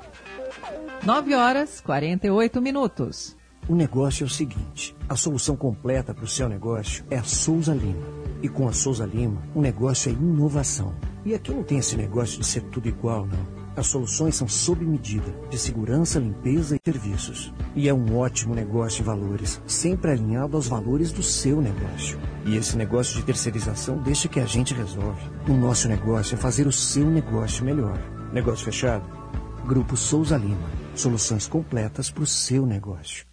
9 horas 48 minutos. O negócio é o seguinte: a solução completa para o seu negócio é a Souza Lima. E com a Souza Lima, o negócio é inovação. E aqui não tem esse negócio de ser tudo igual, não. As soluções são sob medida, de segurança, limpeza e serviços. E é um ótimo negócio de valores, sempre alinhado aos valores do seu negócio. E esse negócio de terceirização deixa que a gente resolve. O nosso negócio é fazer o seu negócio melhor. Negócio fechado? Grupo Souza Lima. Soluções completas para o seu negócio.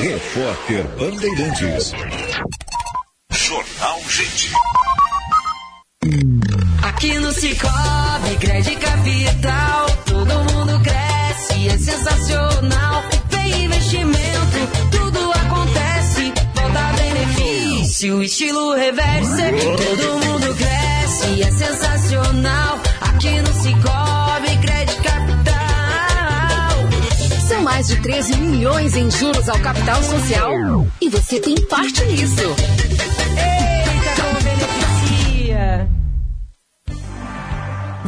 Repórter Bandeirantes. Jornal Gente. Aqui no Cicobi, crédito capital, todo mundo cresce, é sensacional. Tem investimento, tudo acontece, volta benefício, estilo reverso, todo mundo cresce, é sensacional. Aqui no Cicobi, Mais de 13 milhões em juros ao capital social. E você tem parte nisso. Eita,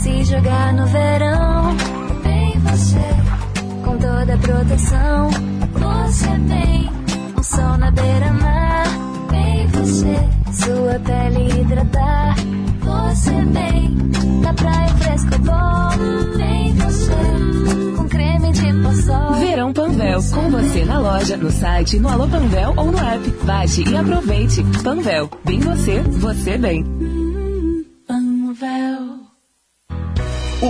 Se jogar no verão, vem você. Com toda a proteção, você vem. Um sol na beira-mar, vem você. Sua pele hidratar, você vem. Na praia fresco bom, vem você. Com creme de poçol. Verão Panvel, com você na loja, no site, no Alô Panvel ou no app. Baixe e aproveite. Panvel, bem você, você bem.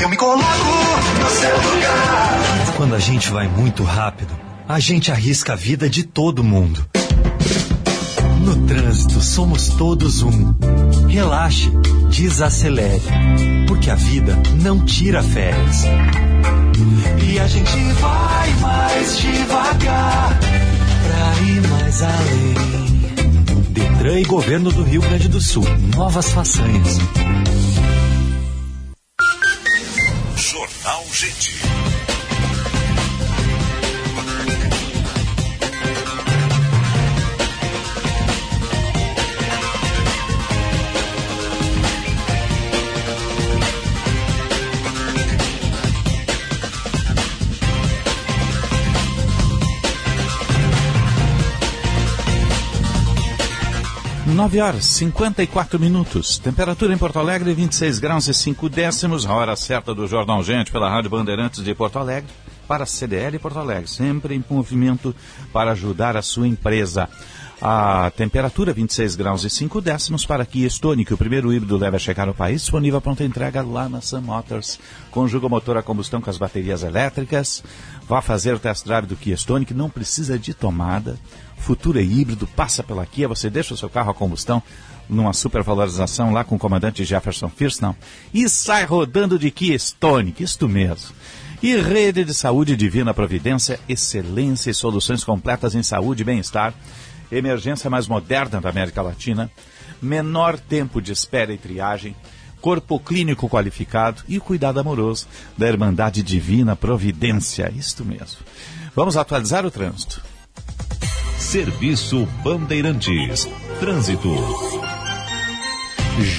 Eu me coloco no seu lugar. Quando a gente vai muito rápido, a gente arrisca a vida de todo mundo. No trânsito, somos todos um. Relaxe, desacelere, porque a vida não tira férias. E a gente vai mais devagar pra ir mais além. Detran e Governo do Rio Grande do Sul. Novas façanhas. Jornal Gente. Nove horas, 54 minutos. Temperatura em Porto Alegre, 26 graus e 5 décimos. A hora certa do Jornal Gente pela Rádio Bandeirantes de Porto Alegre para a CDL Porto Alegre. Sempre em movimento para ajudar a sua empresa. A temperatura 26 graus e 5 décimos para Kia Stonic, o primeiro híbrido deve a chegar ao país, disponível a pronta entrega lá na Sun Motors. Conjuga o motor a combustão com as baterias elétricas. Vá fazer o test drive do Kia Stonic, não precisa de tomada. Futuro é híbrido, passa pela Kia, você deixa o seu carro a combustão numa supervalorização lá com o comandante Jefferson não. E sai rodando de Kia Stonic, isto mesmo. E rede de saúde divina providência, excelência e soluções completas em saúde e bem-estar emergência mais moderna da América Latina, menor tempo de espera e triagem, corpo clínico qualificado e o cuidado amoroso da Irmandade Divina Providência. Isto mesmo. Vamos atualizar o trânsito. Serviço Bandeirantes. Trânsito.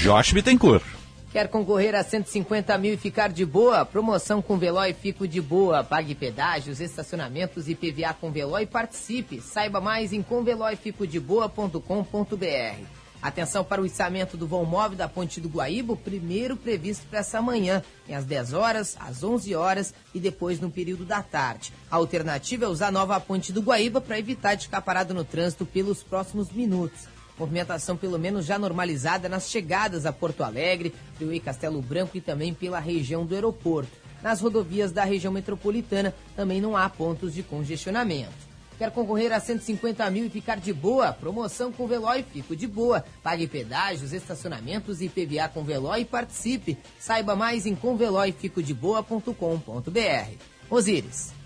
Josh Bittencourt. Quer concorrer a 150 mil e ficar de boa? Promoção com Veloy Fico de Boa. Pague pedágios, estacionamentos e PVA com Veloy e participe. Saiba mais em conveloyficodeboa.com.br. Atenção para o içamento do vão móvel da Ponte do Guaíba, o primeiro previsto para essa manhã, em às 10 horas, às 11 horas e depois no período da tarde. A alternativa é usar a nova Ponte do Guaíba para evitar de ficar parado no trânsito pelos próximos minutos. Movimentação pelo menos já normalizada nas chegadas a Porto Alegre, Freeway Castelo Branco e também pela região do aeroporto. Nas rodovias da região metropolitana também não há pontos de congestionamento. Quer concorrer a 150 mil e ficar de boa? Promoção com Veloy Fico de boa. Pague pedágios, estacionamentos e PVA com Veloy e participe. Saiba mais em conveloyficodeboa.com.br. Osíris.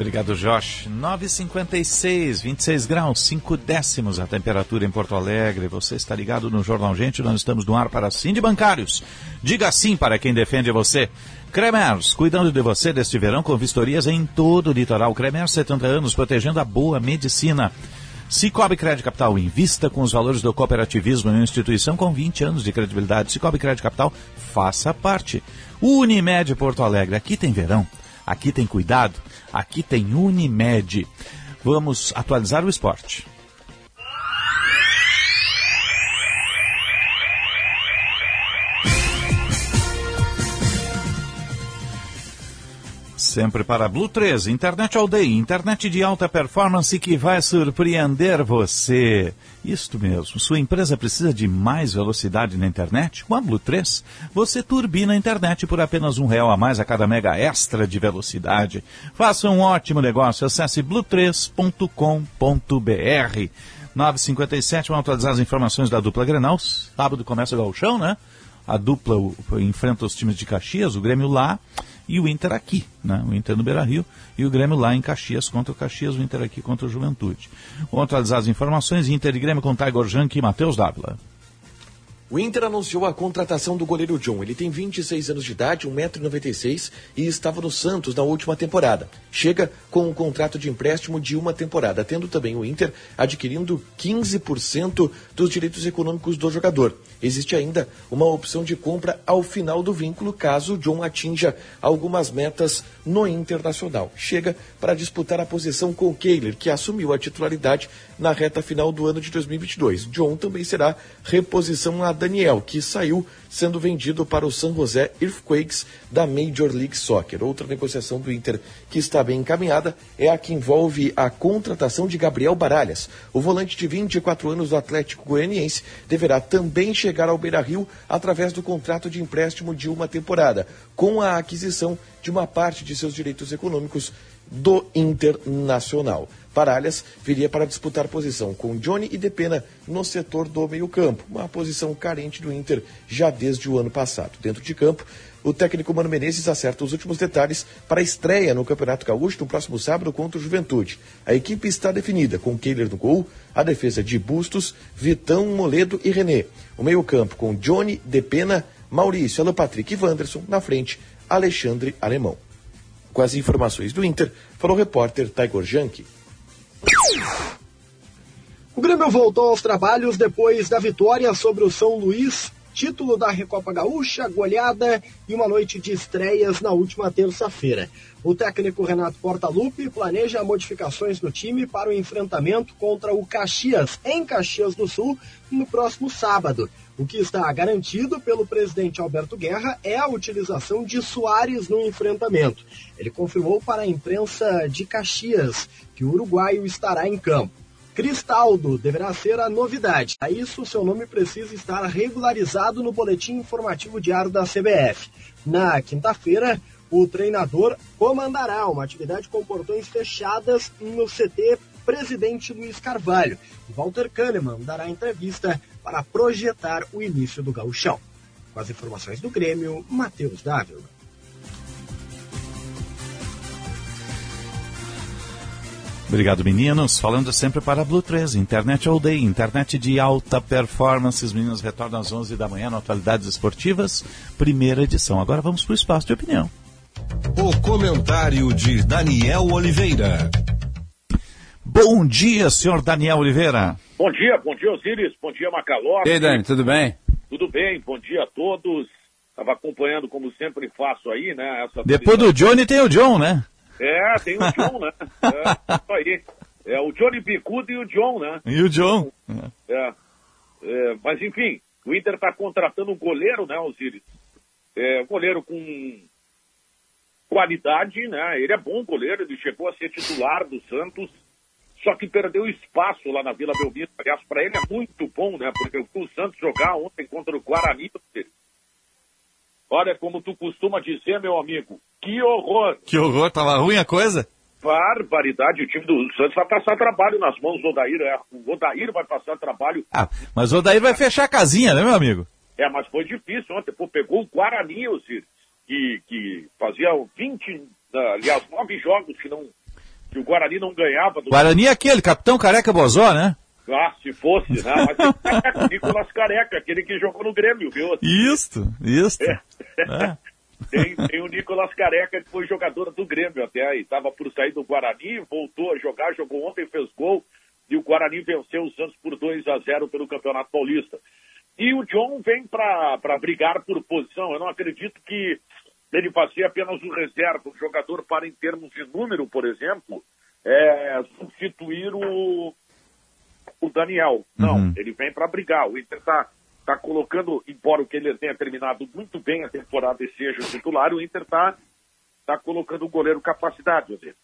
Obrigado, Josh. 9h56, 26 graus, 5 décimos a temperatura em Porto Alegre. Você está ligado no Jornal Gente, nós estamos no ar para Sim de Bancários. Diga sim para quem defende você. Cremers, cuidando de você deste verão com vistorias em todo o litoral. Cremers, 70 anos, protegendo a boa medicina. Cicobi Crédito Capital, invista com os valores do cooperativismo em uma instituição com 20 anos de credibilidade. Cicobi Crédito Capital, faça parte. Unimed Porto Alegre, aqui tem verão, aqui tem cuidado, aqui tem Unimed. Vamos atualizar o esporte. Sempre para Blue 13, internet all day, internet de alta performance que vai surpreender você. Isto mesmo, sua empresa precisa de mais velocidade na internet? Com a Blue 3, você turbina a internet por apenas um real a mais a cada mega extra de velocidade. Faça um ótimo negócio, acesse blue3.com.br. 9h57, vamos atualizar as informações da dupla Grenal. Sábado começa o gauchão, né? A dupla enfrenta os times de Caxias, o Grêmio lá e o Inter aqui, né? O Inter no Beira-Rio e o Grêmio lá em Caxias contra o Caxias, o Inter aqui contra o Juventude. Vamos atualizar as informações, Inter e Grêmio com Tiger Junk e Matheus Dávila. O Inter anunciou a contratação do goleiro John. Ele tem 26 anos de idade, 1,96m e estava no Santos na última temporada. Chega com um contrato de empréstimo de uma temporada, tendo também o Inter adquirindo 15% dos direitos econômicos do jogador. Existe ainda uma opção de compra ao final do vínculo, caso o John atinja algumas metas no Internacional. Chega para disputar a posição com o Kehler, que assumiu a titularidade na reta final do ano de 2022. John também será reposição a Daniel, que saiu sendo vendido para o San José Earthquakes da Major League Soccer. Outra negociação do Inter que está bem encaminhada é a que envolve a contratação de Gabriel Baralhas. O volante de 24 anos do Atlético Goianiense deverá também chegar ao Beira-Rio através do contrato de empréstimo de uma temporada, com a aquisição de uma parte de seus direitos econômicos do Internacional. Paralhas viria para disputar posição com Johnny e Depena no setor do meio-campo, uma posição carente do Inter já desde o ano passado. Dentro de campo, o técnico Mano Menezes acerta os últimos detalhes para a estreia no Campeonato Gaúcho no próximo sábado contra o Juventude. A equipe está definida com Kehler no gol, a defesa de Bustos, Vitão, Moledo e René. O meio-campo com Johnny, Depena, Maurício, Alan Patrick e Wanderson na frente, Alexandre Alemão. Com as informações do Inter, falou o repórter Taigor Janke. O Grêmio voltou aos trabalhos depois da vitória sobre o São Luís, título da Recopa Gaúcha, goleada e uma noite de estreias na última terça-feira. O técnico Renato Portaluppi planeja modificações no time para o enfrentamento contra o Caxias, em Caxias do Sul, no próximo sábado. O que está garantido pelo presidente Alberto Guerra é a utilização de Soares no enfrentamento. Ele confirmou para a imprensa de Caxias que o uruguaio estará em campo. Cristaldo deverá ser a novidade. A isso, seu nome precisa estar regularizado no boletim informativo diário da CBF. Na quinta-feira, o treinador comandará uma atividade com portões fechadas no CT Presidente Luiz Carvalho. Walter Kahneman dará entrevista para projetar o início do gauchão. Com as informações do Grêmio, Matheus Dávila. Obrigado, meninos. Falando sempre para a Blue 13, internet all day, internet de alta performance. Os meninos retornam às 11 da manhã no Atualidades Esportivas, primeira edição. Agora vamos para o espaço de opinião. O comentário de Daniel Oliveira. Bom dia, senhor Daniel Oliveira. Bom dia, bom dia, Osiris, bom dia, Macaló. E aí, Dani, tudo bem? Tudo bem, bom dia a todos. Estava acompanhando, como sempre faço aí, né? Essa Depois do Johnny tem o John, né? É, tem o John, né? É, isso aí. É o Johnny Bicudo e o John, né? E o John. É. É, mas enfim, o Inter está contratando um goleiro, né, Osiris? É, um goleiro com qualidade, né? Ele é bom goleiro, ele chegou a ser titular do Santos, só que perdeu espaço lá na Vila Belmiro. Aliás, para ele é muito bom, né? Porque o Santos jogar ontem contra o Guarani, olha como tu costuma dizer, meu amigo, que horror! Que horror, tava ruim a coisa? Barbaridade, o time do Santos vai passar trabalho nas mãos do Odair, é. O Odair vai passar trabalho. Ah, mas o Daí vai fechar a casinha, né, meu amigo? É, mas foi difícil ontem, pô, pegou o Guarani, Osiris, que, que fazia 20, aliás, nove jogos que não, que o Guarani não ganhava do Guarani é aquele, Capitão Careca Bozó, né? Ah, se fosse, né? Mas Nicolas Careca, aquele que jogou no Grêmio, viu? Isto, isto. É. Tem, tem o Nicolas Careca, que foi jogador do Grêmio até aí. Estava por sair do Guarani, voltou a jogar, jogou ontem, fez gol. E o Guarani venceu o Santos por 2 a 0 pelo Campeonato Paulista. E o John vem para brigar por posição. Eu não acredito que ele vai ser apenas um reserva, um jogador para, em termos de número, por exemplo, é, substituir o, o Daniel. Não, Uhum. ele vem para brigar. O Inter está tá colocando, embora o que ele tenha terminado muito bem a temporada e seja o titular, o Inter está tá colocando o goleiro capacidade. José.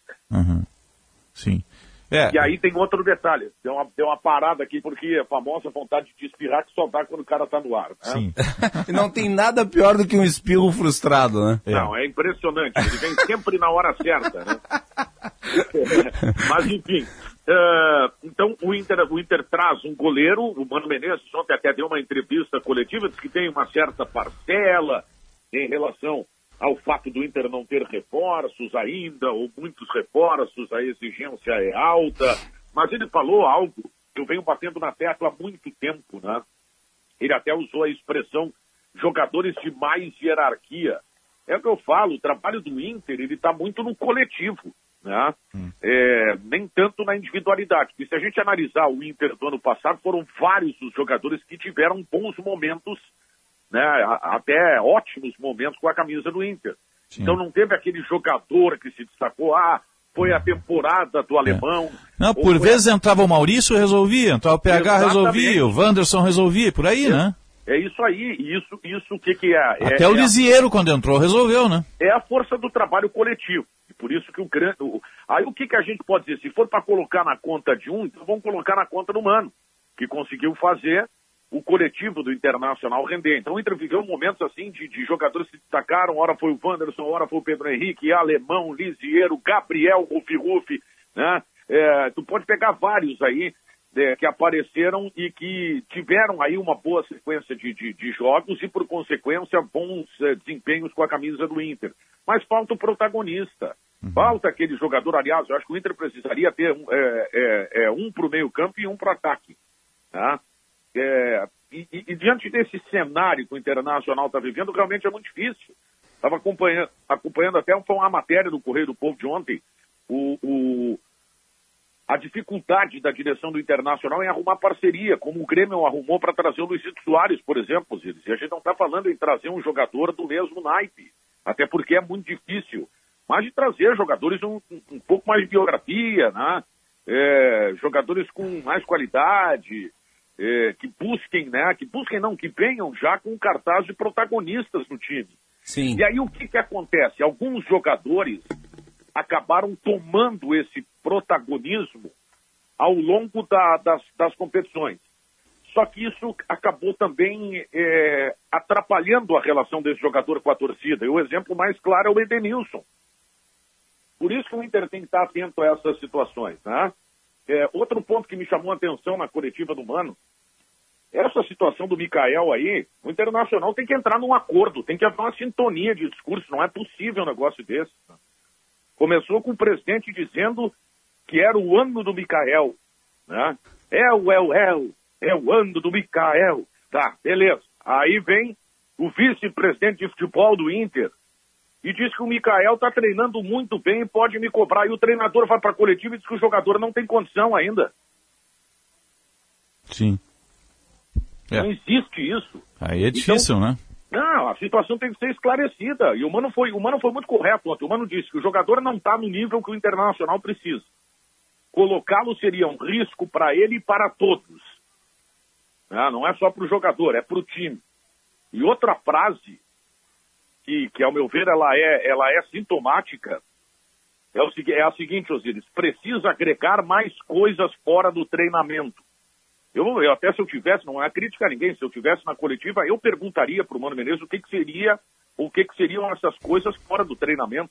Sim. É. E aí tem outro detalhe. Deu uma, deu uma parada aqui, porque a famosa vontade de espirrar que só dá quando o cara tá no ar. Né? Sim. e não tem nada pior do que um espirro frustrado, né? Não, é impressionante. Ele vem sempre na hora certa, né? Mas enfim. eh, então o Inter, o Inter traz um goleiro, o Mano Menezes ontem até deu uma entrevista coletiva, diz que tem uma certa parcela em relação ao fato do Inter não ter reforços ainda, ou muitos reforços, a exigência é alta. Mas ele falou algo que eu venho batendo na tecla há muito tempo, né? Ele até usou a expressão jogadores de mais hierarquia. É o que eu falo, o trabalho do Inter, ele está muito no coletivo, né? É, nem tanto na individualidade. Porque se a gente analisar o Inter do ano passado, foram vários os jogadores que tiveram bons momentos, né? a- Até ótimos momentos com a camisa do Inter. Então não teve aquele jogador que se destacou, ah, foi a temporada do alemão. Não, ou por vezes entrava o Maurício resolvia, entrava o PH Exatamente. resolvia, o Wanderson resolvia, por aí, né? É isso aí, isso, isso o que, que é? Até é, o é a- Lisieiro, quando entrou, resolveu, né? é a força do trabalho coletivo. E por isso que o grande. Aí o que, que a gente pode dizer? Se for para colocar na conta de um, então vamos colocar na conta do Mano, que conseguiu fazer o coletivo do Internacional render. Então o Inter viveu momentos assim de, de jogadores que se destacaram, hora foi o Wanderson, hora foi o Pedro Henrique, Alemão, Lisieiro, Gabriel, Rufi Rufi, né? É, tu pode pegar vários aí é, que apareceram e que tiveram aí uma boa sequência de, de, de jogos e, por consequência, bons eh, desempenhos com a camisa do Inter. Mas falta o protagonista. Falta aquele jogador, aliás, eu acho que o Inter precisaria ter um, é, é, é, um para o meio campo e um para o ataque. Tá? É, e, e- e diante desse cenário que o Internacional está vivendo, realmente é muito difícil. Estava acompanhando, acompanhando até foi uma matéria do Correio do Povo de ontem, o, o- a dificuldade da direção do Internacional em arrumar parceria, como o Grêmio arrumou para trazer o Luizito Soares, por exemplo, Ziris. E a gente não está falando em trazer um jogador do mesmo naipe, até porque é muito difícil. Mas de trazer jogadores um, um- pouco mais de biografia, né? É, jogadores com mais qualidade, é, que busquem, né? Que busquem não, que venham já com um cartaz de protagonistas no time. Sim. E aí o que, que acontece? Alguns jogadores acabaram tomando esse protagonismo ao longo da- das, das competições. Só que isso acabou também é, atrapalhando a relação desse jogador com a torcida. E o exemplo mais claro é o Edenilson. Por isso que o Inter tem que estar atento a essas situações. Né? É, outro ponto que me chamou a atenção na coletiva do Mano, essa situação do Mikael aí, o Internacional tem que entrar num acordo, tem que haver uma sintonia de discurso, não é possível um negócio desse. Começou com o presidente dizendo que era o ano do Mikael. Né? É o, é o, é o, é o ano do Mikael. Tá, beleza. Aí vem o vice-presidente de futebol do Inter e diz que o Mikael está treinando muito bem e pode me cobrar. E o treinador vai para a coletiva e diz que o jogador não tem condição ainda. Sim. É. Não existe isso. Aí é difícil, né? Não, a situação tem que ser esclarecida. E o Mano foi, o Mano foi muito correto ontem. O Mano disse que o jogador não está no nível que o Internacional precisa. Colocá-lo seria um risco para ele e para todos. Ah, não é só para o jogador, é para o time. E outra frase, que, que ao meu ver ela é, ela é sintomática, é, o, é a seguinte, Osiris, precisa agregar mais coisas fora do treinamento. Eu, eu até se eu tivesse, não é crítica a ninguém, se eu tivesse na coletiva, eu perguntaria para o Mano Menezes o que, que seria, o que, que seriam essas coisas fora do treinamento.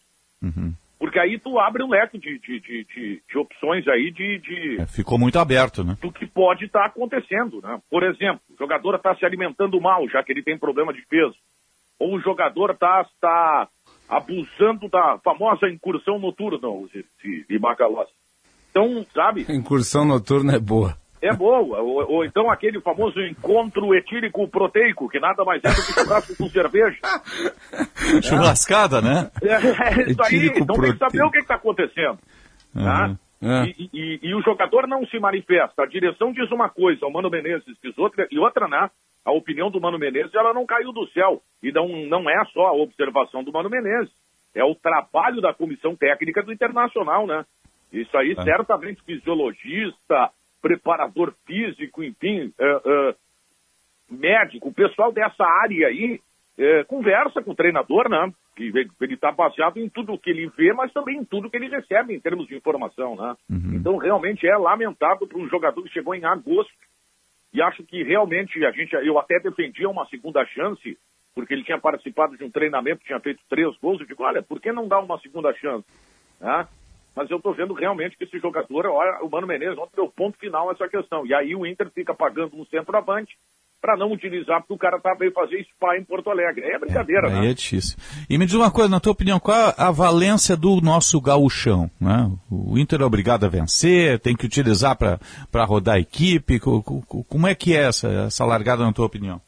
Porque aí tu abre um leque de, de, de, de- de opções aí de, de- É, ficou muito aberto, né? do que pode estar acontecendo. Né? Por exemplo, o jogador está se alimentando mal, já que ele tem problema de peso. Ou o jogador está tá, abusando da famosa incursão noturna, Osiris e, e Macalossi. Então, sabe, A incursão noturna é boa. é boa. Ou, ou então aquele famoso encontro etílico proteico, que nada mais é do que churrasco com cerveja. Churrascada, né? É, é isso aí, Etílico então tem que saber proteico. o que está acontecendo. Tá? É. E, e- e o jogador não se manifesta. A direção diz uma coisa, o Mano Menezes diz outra, e outra, né? A opinião do Mano Menezes, ela não caiu do céu. E não, não é só a observação do Mano Menezes. É o trabalho da comissão técnica do Internacional, né? Isso aí, É. certamente, fisiologista, preparador físico, enfim, é, é, médico, o pessoal dessa área aí é, conversa com o treinador, né? Que ele está baseado em tudo que ele vê, mas também em tudo que ele recebe em termos de informação, né? Então, realmente é lamentável para um jogador que chegou em agosto e acho que realmente a gente, eu até defendia uma segunda chance, porque ele tinha participado de um treinamento, tinha feito três gols, eu digo, olha, por que não dar uma segunda chance? Né? Mas eu estou vendo realmente que esse jogador, olha, o Mano Menezes, ontem deu ponto final essa questão. E aí o Inter fica pagando um centroavante para não utilizar, porque o cara tá veio fazer spa em Porto Alegre. Aí é brincadeira, Aí né? é difícil. E me diz uma coisa, na tua opinião, qual a valência do nosso gauchão? Né? O Inter é obrigado a vencer, tem que utilizar para rodar a equipe. Co- co- co- Como é que é essa, essa largada, na tua opinião?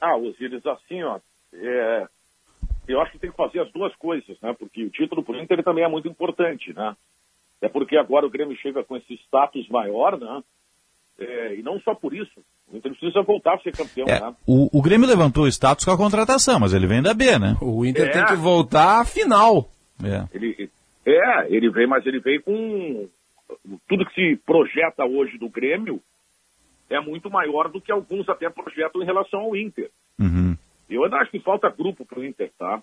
Ah, Osiris, assim, ó, é, eu acho que tem que fazer as duas coisas, né? Porque o título pro Inter também é muito importante, né? É porque agora o Grêmio chega com esse status maior, né? É, e não só por isso. O Inter precisa voltar a ser campeão, É, né? o, o Grêmio levantou o status com a contratação, mas ele vem da B, né? O Inter É. tem que voltar à final. É. Ele, é, ele veio, mas ele veio com tudo que se projeta hoje do Grêmio é muito maior do que alguns até projetam em relação ao Inter. Uhum. Eu ainda acho que falta grupo para o Inter, tá?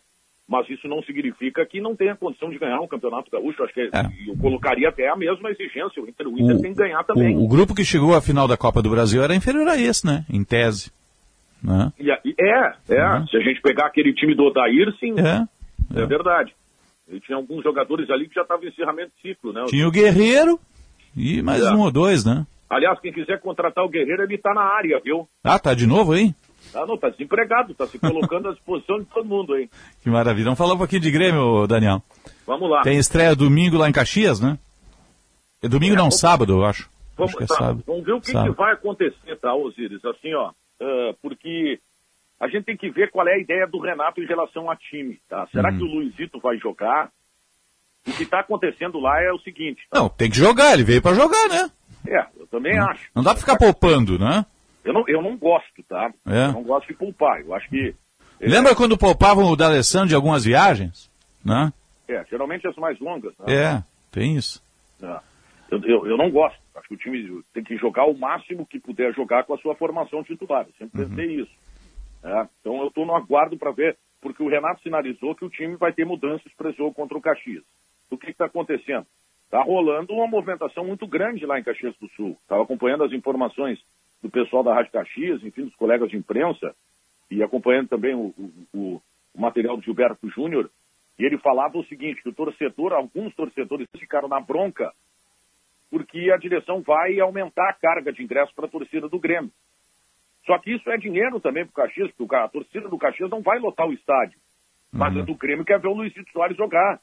Mas isso não significa que não tenha condição de ganhar um campeonato gaúcho. Acho que é- eu colocaria até a mesma exigência. O Inter, o Inter tem que ganhar também. O, o grupo que chegou à final da Copa do Brasil era inferior a esse, né? Em tese. Né? É, é. Se a gente pegar aquele time do Odair, sim. É. É verdade. E tinha alguns jogadores ali que já estavam em encerramento de ciclo, né? Tinha o Guerreiro e mais É. um ou dois, né? Aliás, quem quiser contratar o Guerreiro, ele tá na área, viu? Ah, tá de novo aí? Ah, não, tá desempregado, tá se colocando à disposição de todo mundo, hein? Que maravilha. Vamos falar um pouquinho de Grêmio, Daniel. Vamos lá. Tem estreia domingo lá em Caxias, né? É domingo não, sábado, eu acho. Vamos, acho que é tá, sábado. vamos ver o que, que vai acontecer, tá, Osiris? Assim, ó, ah, porque a gente tem que ver qual é a ideia do Renato em relação a time, tá? Será Uhum. que o Luizito vai jogar? O que está acontecendo lá é o seguinte, Não, tem que jogar, ele veio pra jogar, né? é, eu também acho. Não dá pra ficar poupando, né? Eu não, eu não gosto, tá? É. Eu não gosto de poupar. Eu acho que. Lembra quando poupavam o D'Alessandro de algumas viagens? Né? É, geralmente as mais longas. Né? É, tem isso. É. Eu, eu, eu não gosto. Acho que o time tem que jogar o máximo que puder jogar com a sua formação titular. Eu sempre pensei isso. É, Então eu estou no aguardo para ver, porque o Renato sinalizou que o time vai ter mudanças para esse jogo contra o Caxias. O que está acontecendo? Está rolando uma movimentação muito grande lá em Caxias do Sul. Estava acompanhando as informações do pessoal da Rádio Caxias, enfim, dos colegas de imprensa, e acompanhando também o, o- o- material do Gilberto Júnior, e ele falava o seguinte, que o torcedor, alguns torcedores ficaram na bronca porque a direção vai aumentar a carga de ingressos para a torcida do Grêmio. Só que isso é dinheiro também para o Caxias, porque a torcida do Caxias não vai lotar o estádio. Mas a do Grêmio quer ver o Luizito Soares jogar.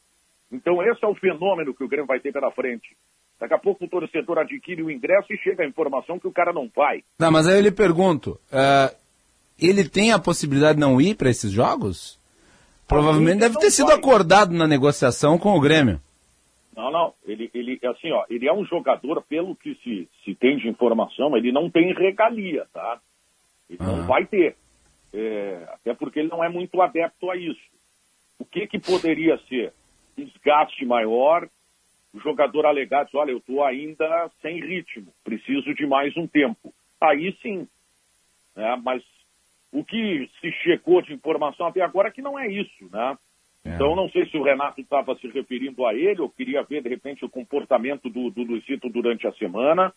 Então esse é o fenômeno que o Grêmio vai ter pela frente. Daqui a pouco o torcedor adquire o ingresso e chega a informação que o cara não vai. Não, mas aí eu lhe pergunto, eh, ele tem a possibilidade de não ir para esses jogos? Provavelmente deve ter sido acordado na negociação com o Grêmio. Não, não. Ele, ele, assim, ó, ele é um jogador, pelo que se, se tem de informação, ele não tem regalia, tá? Ele não vai ter. É, até porque ele não é muito adepto a isso. O que que poderia ser? Desgaste maior, o jogador alegar, diz, olha, eu estou ainda sem ritmo, preciso de mais um tempo. Aí sim. né? Mas o que se chegou de informação até agora é que não é isso, né? Então, não sei se o Renato estava se referindo a ele, ou queria ver, de repente, o comportamento do, do Luizito durante a semana,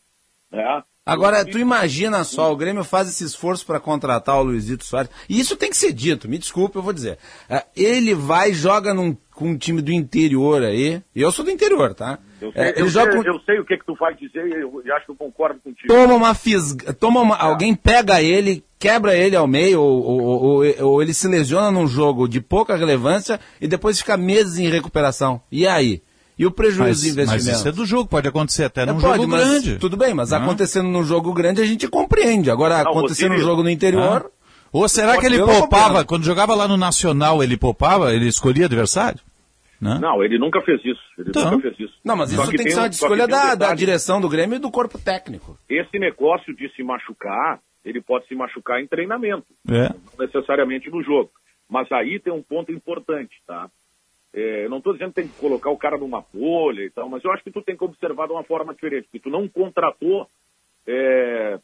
né? Agora, tu imagina só, o Grêmio faz esse esforço para contratar o Luizito Soares. E isso tem que ser dito, me desculpe, eu vou dizer. É, ele vai e joga num, com um time do interior aí. E eu sou do interior, tá? Eu sei, É, eu sei- com- eu sei o que, que tu vai dizer e eu, eu acho que eu concordo contigo. toma uma fisga, toma uma, alguém pega ele, quebra ele ao meio, ou, ou- ou- ou ele se lesiona num jogo de pouca relevância e depois fica meses em recuperação. E aí? E o prejuízo Mas, de investimento? mas isso é do jogo, pode acontecer até num É, pode, jogo mas grande. Tudo bem, mas Não? acontecendo num jogo grande a gente compreende. Agora, Não, acontecendo num jogo no interior. Ah. Ou será que ele não poupava, quando jogava lá no Nacional, ele poupava, ele escolhia adversário? Né? Não, ele nunca fez isso. Ele Então. nunca fez isso. Não, mas Só isso tem que ser um- uma que escolha um da, da direção do Grêmio e do corpo técnico. Esse negócio de se machucar, ele pode se machucar em treinamento, É. não necessariamente no jogo. Mas aí tem um ponto importante, tá? É, eu não estou dizendo que tem que colocar o cara numa bolha e tal, mas eu acho que tu tem que observar de uma forma diferente, porque tu não contratou é,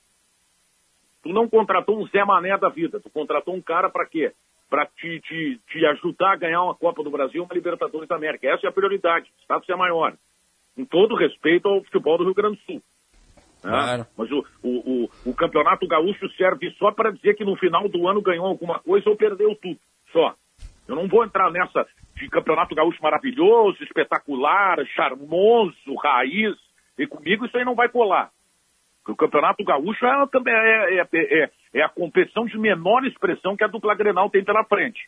tu não contratou um Zé Mané da vida, tu contratou um cara para quê? Para te, te, te ajudar a ganhar uma Copa do Brasil, uma Libertadores da América. Essa é a prioridade, o status é maior. Com todo respeito ao futebol do Rio Grande do Sul. né? Claro. Mas o, o, o, o Campeonato Gaúcho serve só para dizer que no final do ano ganhou alguma coisa ou perdeu tudo. Só. Eu não vou entrar nessa de Campeonato Gaúcho maravilhoso, espetacular, charmoso, raiz. E comigo isso aí não vai colar. Porque O Campeonato Gaúcho é, também é, é, é, é a competição de menor expressão que a dupla Grenal tem pela frente.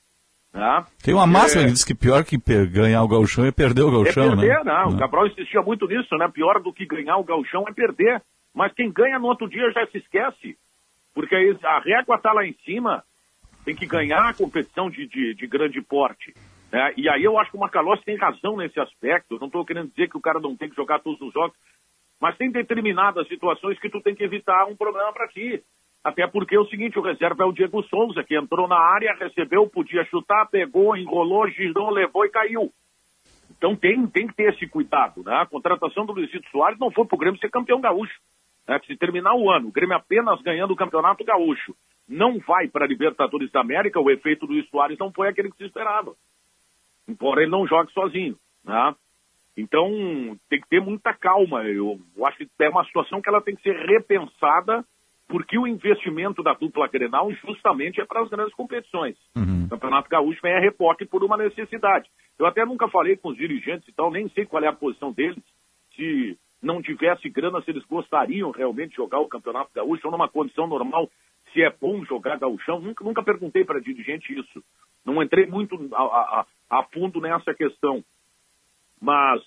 né? Tem uma máxima É, que diz que pior que ganhar o gauchão é perder o é gauchão, perder, né? não. O Né? Cabral insistia muito nisso, né? Pior do que ganhar o gauchão é perder. Mas quem ganha no outro dia já se esquece. Porque a régua está lá em cima, tem que ganhar a competição de, de, de grande porte. né? E aí eu acho que o Macalossi tem razão nesse aspecto. Não estou querendo dizer que o cara não tem que jogar todos os jogos, mas tem determinadas situações que tu tem que evitar um problema para ti. Até porque é o seguinte, o reserva é o Diego Souza, que entrou na área, recebeu, podia chutar, pegou, enrolou, girou, levou e caiu. Então tem, tem que ter esse cuidado, né? A contratação do Luizito Soares não foi pro Grêmio ser campeão gaúcho. Né? Se terminar o ano, o Grêmio apenas ganhando o campeonato gaúcho, não vai para a Libertadores da América, o efeito do Luiz Soares não foi aquele que se esperava. Embora ele não jogue sozinho, né? Então tem que ter muita calma. Eu, eu acho que é uma situação que ela tem que ser repensada, porque o investimento da dupla Grenal justamente é para as grandes competições. O Campeonato Gaúcho vem a repoque por uma necessidade. Eu até nunca falei com os dirigentes e tal, nem sei qual é a posição deles. Se não tivesse grana, se eles gostariam realmente de jogar o Campeonato Gaúcho ou numa condição normal, se é bom jogar gauchão. Nunca, nunca perguntei para dirigente isso. Não entrei muito a, a- a- a fundo nessa questão. Mas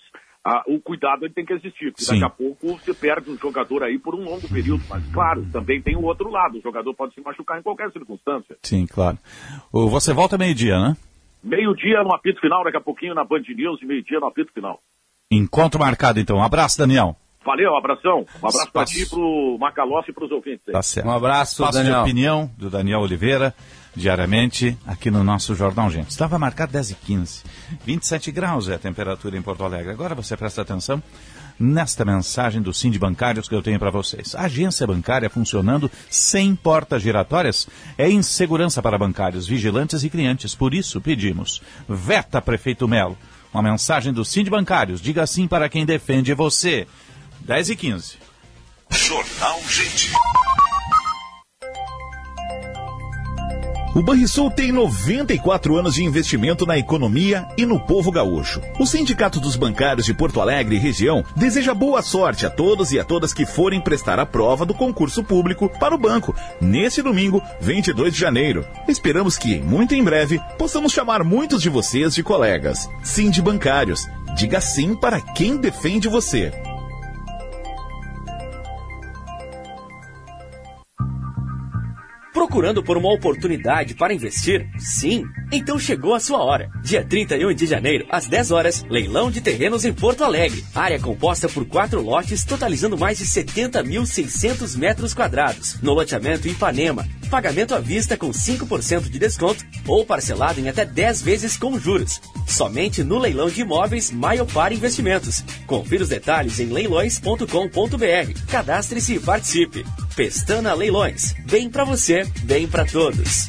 ah, o cuidado tem que existir, porque Sim. daqui a pouco você perde um jogador aí por um longo período. Mas claro, também tem o outro lado. O jogador pode se machucar em qualquer circunstância. Sim, claro. Você volta meio-dia, né? Meio-dia no apito final, daqui a pouquinho na Band News e meio-dia no apito final. Encontro marcado, então. Um abraço, Daniel. Valeu, um abração. Um abraço para ti, pro Macalossi e pros ouvintes. aí. Tá certo. Um abraço, Espaço Daniel. de opinião do Daniel Oliveira, diariamente, aqui no nosso Jornal Gente. Estava marcado 10 e 15. 27 graus é a temperatura em Porto Alegre. Agora você presta atenção nesta mensagem do Sind Bancários que eu tenho para vocês. A agência bancária funcionando sem portas giratórias é insegurança para bancários, vigilantes e clientes. Por isso pedimos, veta Prefeito Melo. Uma mensagem do Sind Bancários. Diga sim para quem defende você. 10 e 15. Jornal Gente. O Banrisul tem 94 anos de investimento na economia e no povo gaúcho. O Sindicato dos Bancários de Porto Alegre e região deseja boa sorte a todos e a todas que forem prestar a prova do concurso público para o banco neste domingo, 22 de janeiro. Esperamos que, muito em breve, possamos chamar muitos de vocês de colegas. Sind Bancários. Diga sim para quem defende você. Procurando por uma oportunidade para investir? Sim. Então chegou a sua hora. Dia 31 de janeiro, às 10 horas, leilão de terrenos em Porto Alegre. Área composta por quatro lotes, totalizando mais de 70.600 metros quadrados. No loteamento Ipanema. Pagamento à vista com 5% de desconto ou parcelado em até 10 vezes com juros. Somente no leilão de imóveis Maiopar Investimentos. Confira os detalhes em leilões.com.br. Cadastre-se e participe. Pestana Leilões. Bem pra você, bem pra todos.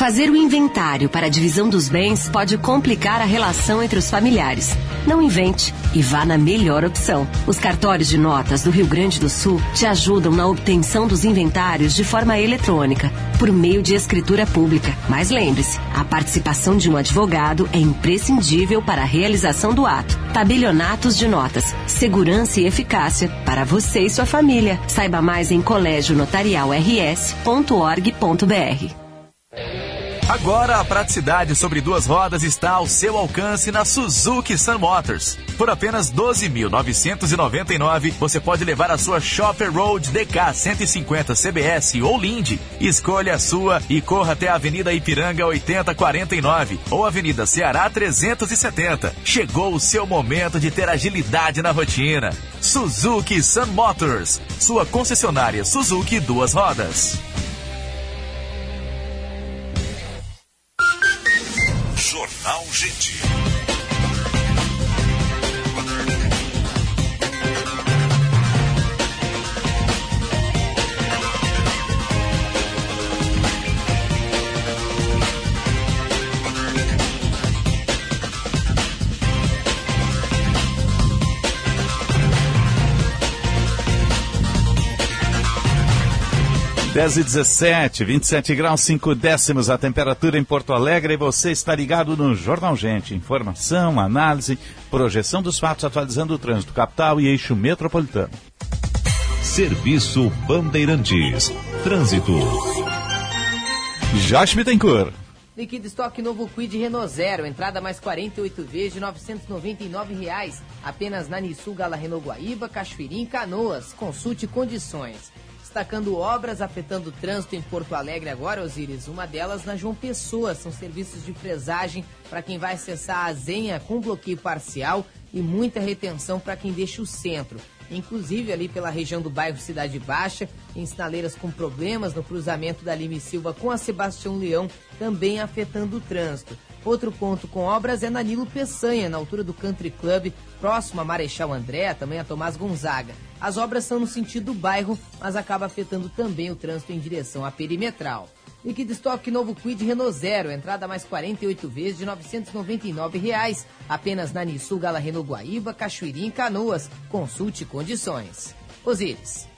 Fazer o inventário para a divisão dos bens pode complicar a relação entre os familiares. Não invente e vá na melhor opção. Os cartórios de notas do Rio Grande do Sul te ajudam na obtenção dos inventários de forma eletrônica, por meio de escritura pública. Mas lembre-se, a participação de um advogado é imprescindível para a realização do ato. Tabelionatos de notas, segurança e eficácia para você e sua família. Saiba mais em colégionotarialrs.org.br. Agora a praticidade sobre duas rodas está ao seu alcance na Suzuki Sun Motors. Por apenas 12.999, você pode levar a sua Shopper Road DK 150 CBS ou Lindy. Escolha a sua e corra até a Avenida Ipiranga 8049 ou Avenida Ceará 370. Chegou o seu momento de ter agilidade na rotina. Suzuki Sun Motors, sua concessionária Suzuki duas rodas. urgente. 10 e 17, 27 graus 5 décimos a temperatura em Porto Alegre e você está ligado no Jornal Gente. Informação, análise, projeção dos fatos atualizando o trânsito capital e eixo metropolitano. Serviço Bandeirantes. Trânsito. Josh Bittencourt. Liquido estoque novo Quid Renault Zero, entrada mais 48 vezes de 999 reais, apenas na Nissu Gala Renault Guaíba, Cachoeirinha e Canoas. Consulte condições. Destacando obras afetando o trânsito em Porto Alegre agora, Osiris. Uma delas na João Pessoa. São serviços de fresagem para quem vai acessar a Zenha com bloqueio parcial e muita retenção para quem deixa o centro. Inclusive ali pela região do bairro Cidade Baixa, tem sinaleiras com problemas no cruzamento da Lime Silva com a Sebastião Leão, também afetando o trânsito. Outro ponto com obras é na Nilo Peçanha, na altura do Country Club, próximo a Marechal André, também a Tomás Gonzaga. As obras são no sentido do bairro, mas acaba afetando também o trânsito em direção à perimetral. Liquid Stock Novo Quid Renault Zero, entrada mais 48 vezes de 999 reais, apenas na Nissu Gala Renault Guaíba, Cachoeirinha e Canoas. Consulte condições. Osíris.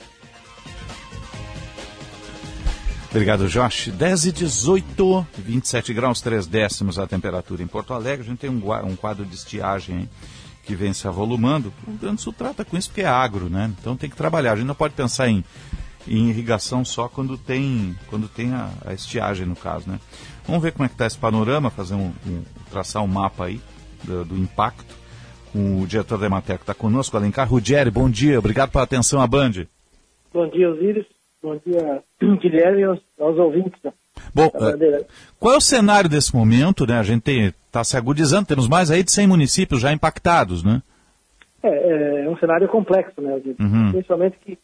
Obrigado, Josh. 10 e 18, 27 graus 3 décimos a temperatura em Porto Alegre. A gente tem um, um quadro de estiagem que vem se avolumando. O Rio Grande Sul trata com isso porque é agro, né? Então tem que trabalhar. A gente não pode pensar em, em irrigação só quando tem, quando tem a, a estiagem, no caso, né? Vamos ver como é que está esse panorama, fazer um, um- traçar um mapa aí do, do impacto. O diretor da Emater que está conosco, Alencar Ruggeri. Bom dia, obrigado pela atenção à Band. Bom dia, Osíris. Bom dia, Guilherme aos, aos ouvintes. Bom, Bandeira. Qual é o cenário desse momento, né? A gente está se agudizando, temos mais aí de 100 municípios já impactados, né? É, é um cenário complexo, né? Uhum. Principalmente que,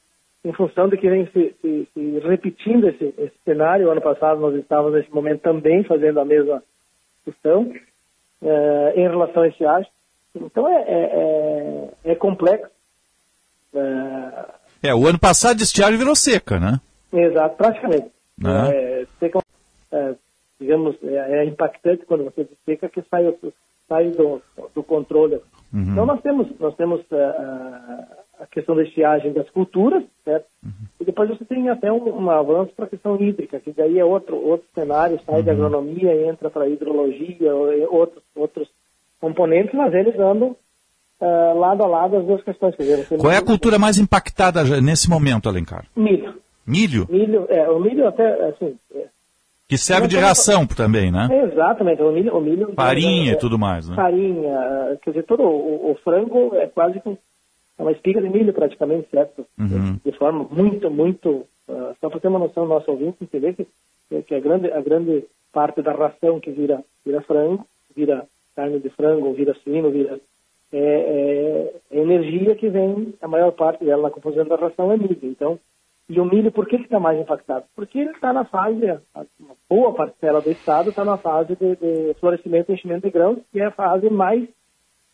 em função de que vem se, se- se repetindo esse, esse cenário. Ano passado nós estávamos nesse momento também fazendo a mesma questão é, em relação a esse estiagem. Então é, é, é, é complexo. É, É, o ano passado de estiagem virou seca, né? Exato, praticamente. Né? É, seca, é, digamos, é, é impactante quando você diz seca que sai, sai do, do controle. Uhum. Então nós temos, nós temos é, a, a questão da estiagem das culturas, certo? E depois você tem até um, um avanço para a questão hídrica, que daí é outro, outro cenário, sai da agronomia entra para a hidrologia, ou- outros, outros componentes, mas eles andam é, lado a lado as duas questões. Dizer, você Qual é a não- cultura mais impactada nesse momento, Alencar? Milho. Milho, Milho, é, o milho até, assim, é, que serve de ração também, né? Exatamente, o milho. O milho Farinha é, e tudo mais, né? Farinha, quer dizer, todo o, o frango é quase é uma espiga de milho praticamente, certo? Uhum. De forma muito, muito. ah, só para ter uma noção, nosso ouvinte entender que, que a, grande, a grande parte da ração que vira, vira frango, vira carne de frango, vira suíno, vira é, é, é energia que vem, a maior parte dela na composição da ração é milho. Então, e o milho, por que está mais impactado? Porque ele está na fase, uma boa parcela do estado está na fase de, de florescimento e enchimento de grãos, que é a fase mais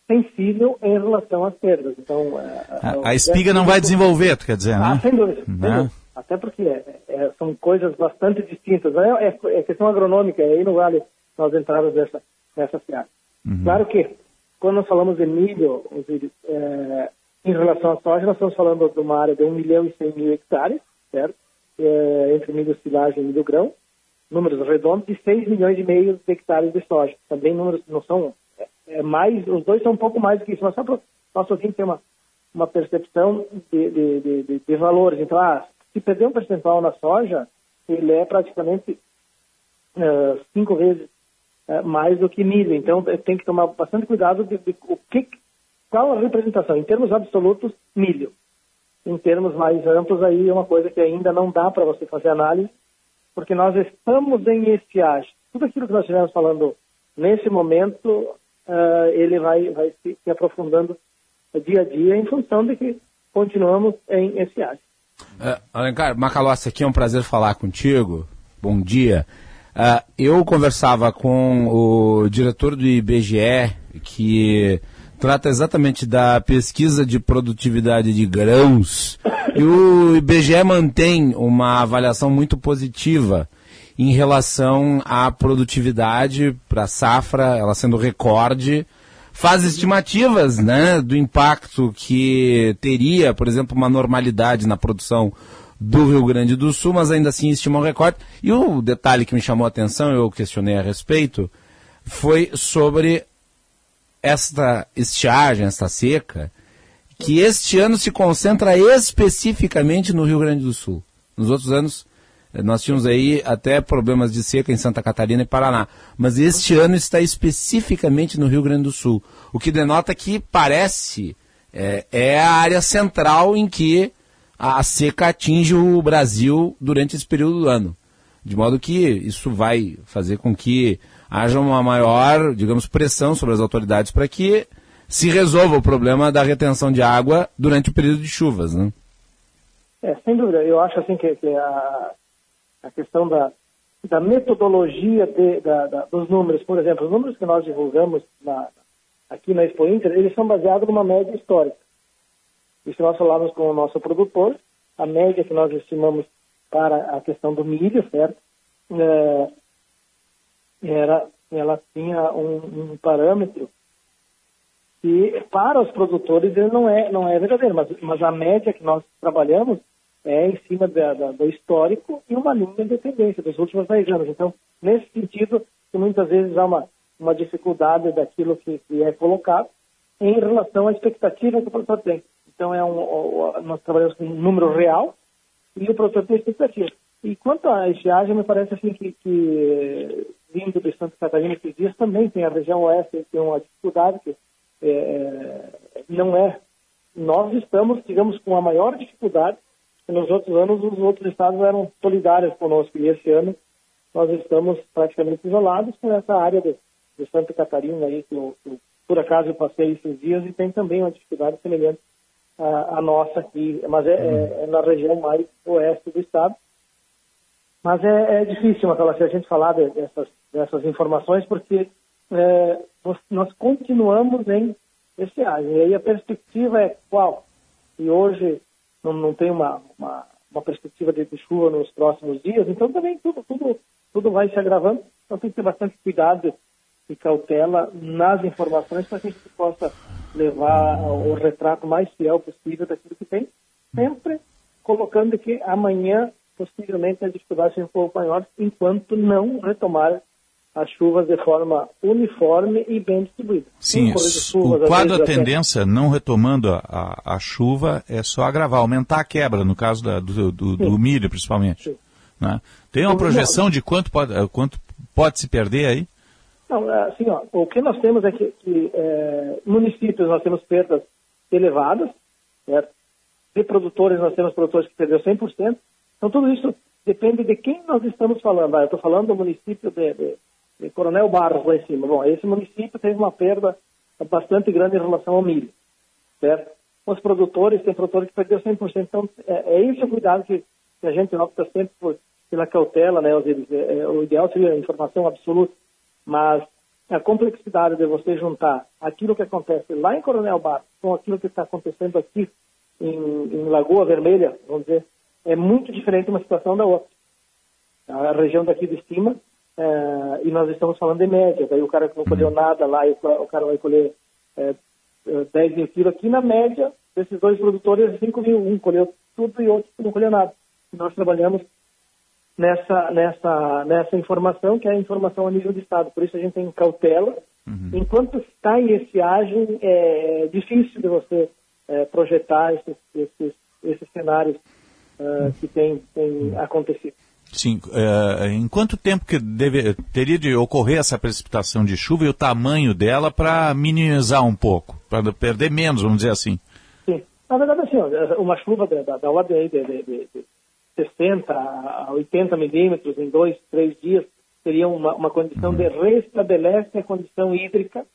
sensível em relação às perdas. Então, é, a, a espiga não vai desenvolver, tu quer dizer, né? Ah, sem dúvida. Sem Né? dúvida. Até porque é, é, são coisas bastante distintas. É, é, é questão agronômica, aí não vale nós entrarmos nessa, nessa seara. Claro que, quando nós falamos de milho, é, em relação à soja, nós estamos falando de uma área de 1 milhão e 100 mil hectares, certo? É, entre milho silagem e milho grão, números redondos, e 6 milhões e meio de hectares de soja. Também números não são é, é mais, os dois são um pouco mais do que isso, mas só para o nosso ouvinte ter uma, uma percepção de, de, de, de- valores. Então, ah, se perder um percentual na soja, ele é praticamente eh, cinco vezes eh, mais do que milho. Então, eh, tem que tomar bastante cuidado de, de o que, qual a representação. Em termos absolutos, milho. Em termos mais amplos, aí é uma coisa que ainda não dá para você fazer análise, porque nós estamos em estiagem. Tudo aquilo que nós estivemos falando nesse momento, eh, ele vai, vai se, se aprofundando dia a dia em função de que continuamos em estiagem. Uh, Alencar, Macalossi, aqui é um prazer falar contigo. Bom dia. Ah, eu conversava com o diretor do IBGE, que trata exatamente da pesquisa de produtividade de grãos, e o IBGE mantém uma avaliação muito positiva em relação à produtividade para a safra, ela sendo recorde, faz estimativas né, do impacto que teria, por exemplo, uma normalidade na produção do Rio Grande do Sul, mas ainda assim estima um recorde. E o detalhe que me chamou a atenção, eu questionei a respeito, foi sobre esta estiagem, esta seca, que este ano se concentra especificamente no Rio Grande do Sul. Nos outros anos, eh, nós tínhamos aí até problemas de seca em Santa Catarina e Paraná. Mas este ano está especificamente no Rio Grande do Sul. O que denota que parece é, é a área central em que a seca atinge o Brasil durante esse período do ano. De modo que isso vai fazer com que haja uma maior, digamos, pressão sobre as autoridades para que se resolva o problema da retenção de água durante o período de chuvas, né? É, sem dúvida. Eu acho assim que, que a, a questão da, da metodologia de, da, da- dos números, por exemplo, os números que nós divulgamos na- aqui na Expo Inter, eles são baseados numa média histórica. Se nós falarmos com o nosso produtor, a média que nós estimamos para a questão do milho, certo? É, era, ela tinha um, um parâmetro que para os produtores ele não é não é verdadeiro, mas, mas a média que nós trabalhamos é em cima da, da- do histórico e uma linha de tendência dos últimos 10 anos. Então, nesse sentido, muitas vezes há uma, uma dificuldade daquilo que, que é colocado em relação à expectativa que o produtor tem. Então, é um, nós trabalhamos com um número real e o produtor tem expectativa. E quanto à estiagem, me parece assim que, que vindo de Santa Catarina esses dias também tem a região oeste tem uma dificuldade que é, não é. Nós estamos, digamos, com a maior dificuldade. Nos outros anos, os outros estados eram solidários conosco e esse ano nós estamos praticamente isolados com essa área de, de Santa Catarina aí que, eu, que por acaso eu passei esses dias e tem também uma dificuldade semelhante à, à nossa aqui, mas é, é- é na região mais oeste do estado. Mas é, é difícil, Macalá, se a gente falar de- dessas, dessas informações, porque é, nós, nós continuamos em estiagem. E aí a perspectiva é qual? E hoje não, não tem uma, uma, uma perspectiva de, de chuva nos próximos dias, então também tudo, tudo, tudo vai se agravando. Então tem que ter bastante cuidado e cautela nas informações para que a gente possa levar o retrato mais fiel possível daquilo que tem, sempre colocando que amanhã possivelmente as dificuldades sejam um pouco maiores, enquanto não retomar as chuvas de forma uniforme e bem distribuída. Sim, chuvas, o quadro, a vezes, até- tendência, não retomando a, a, a chuva, é só agravar, aumentar a quebra, no caso da- do, do, do milho, principalmente. né? Tem uma projeção de quanto pode, quanto pode se perder aí? Não, assim, ó, o que nós temos é que, que é, municípios nós temos perdas elevadas, certo? De produtores nós temos produtores que perderam 100%. Então tudo isso depende de quem nós estamos falando. Ah, eu estou falando do município de, de, de, Coronel Barros lá em cima. Bom, esse município teve uma perda bastante grande em relação ao milho, certo? Os produtores, tem produtores que perderam 100%. Então, é, é esse o cuidado que, que a gente opta sempre por, pela cautela, né? É, é, o ideal seria a informação absoluta, mas a complexidade de você juntar aquilo que acontece lá em Coronel Barros com aquilo que está acontecendo aqui em, em Lagoa Vermelha, vamos dizer, é muito diferente uma situação da outra. A região daqui de cima, é, e nós estamos falando de média, daí o cara que não colheu uhum. nada lá, o cara vai colher é, 10 mil quilos aqui, na média, desses dois produtores, 5 mil. Um colheu tudo e outro não colheu nada. nós trabalhamos nessa, nessa, nessa informação, que é a informação a nível de Estado. Por isso a gente tem cautela. Uhum. Enquanto está em estiagem, é difícil de você é, projetar esses, esses, esses cenários uh, que têm tem acontecido. Sim, uh, em quanto tempo que deve, teria de ocorrer essa precipitação de chuva e o tamanho dela para minimizar um pouco, para perder menos, vamos dizer assim? Sim, na verdade assim, uma chuva da, da, da ordem de, de, de, de 60 a 80 milímetros em dois, três dias seria uma, uma condição uhum. de restabelece a condição hídrica.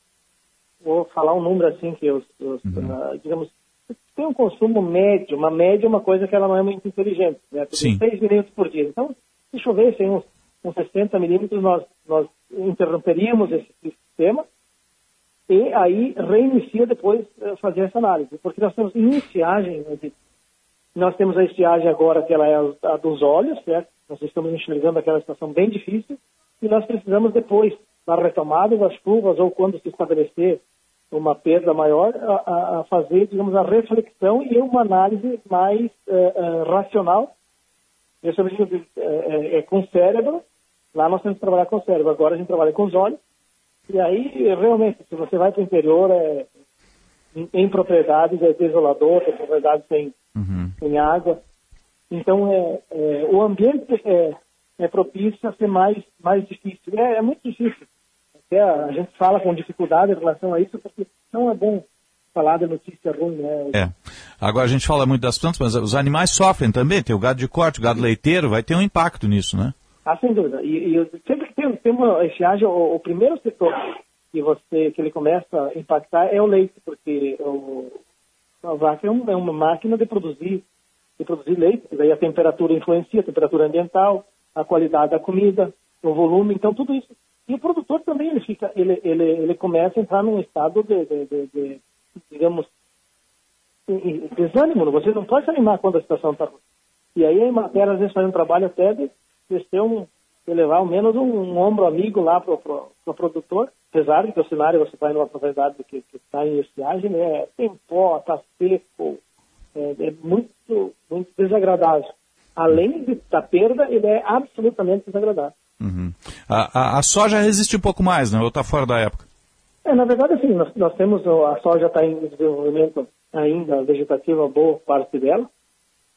Vou falar um número assim que os, os uhum. uh, digamos, tem um consumo médio, uma média é uma coisa que ela não é muito inteligente, né? Tem 6 milímetros por dia. Então, se chovesse uns, uns 60 milímetros, nós, nós interromperíamos esse sistema e aí reinicia depois uh, fazer essa análise. Porque nós temos em estiagem, né, nós temos a estiagem agora, que ela é a dos olhos, certo? Nós estamos enxergando aquela situação bem difícil e nós precisamos depois, na retomada das chuvas ou quando se estabelecer uma perda maior, a, a fazer, digamos, a reflexão e uma análise mais uh, uh, racional. Esse objetivo é, é, é, com o cérebro, lá nós temos que trabalhar com o cérebro, agora a gente trabalha com os olhos, e aí, realmente, se você vai para o interior, é, em, em propriedades é desolador, propriedades sem, uhum. água. Então, é, é, o ambiente é, é propício a ser mais, mais difícil. É, é muito difícil. Até a, a gente fala com dificuldade em relação a isso, porque não é bom falar de notícia ruim, né? É. Agora a gente fala muito das plantas, mas os animais sofrem também. Tem o gado de corte, o gado leiteiro, vai ter um impacto nisso, né? Ah, sem dúvida. E, e sempre que tem, tem uma estiagem, o, o, primeiro setor que você que ele começa a impactar é o leite, porque o, a vaca é, um, é uma máquina de produzir de produzir leite, daí a temperatura influencia, a temperatura ambiental, a qualidade da comida, o volume, então tudo isso. E o produtor também ele fica, ele, ele, ele começa a entrar num estado de, de, de, de digamos, desânimo. Você não pode se animar quando a situação está ruim. E aí a Emater às vezes faz um trabalho até de, de um, de levar ao menos um, um ombro amigo lá para o pro, pro produtor, apesar de que o cenário você vai numa propriedade que está em estiagem, né, tem pó, está seco, é, é, muito, muito desagradável. Além de, da perda, ele é absolutamente desagradável. Uhum. A, a, a, soja resiste um pouco mais, né? Ou está fora da época? É, na verdade, assim, nós, nós temos, a soja está em desenvolvimento ainda vegetativo, a boa parte dela.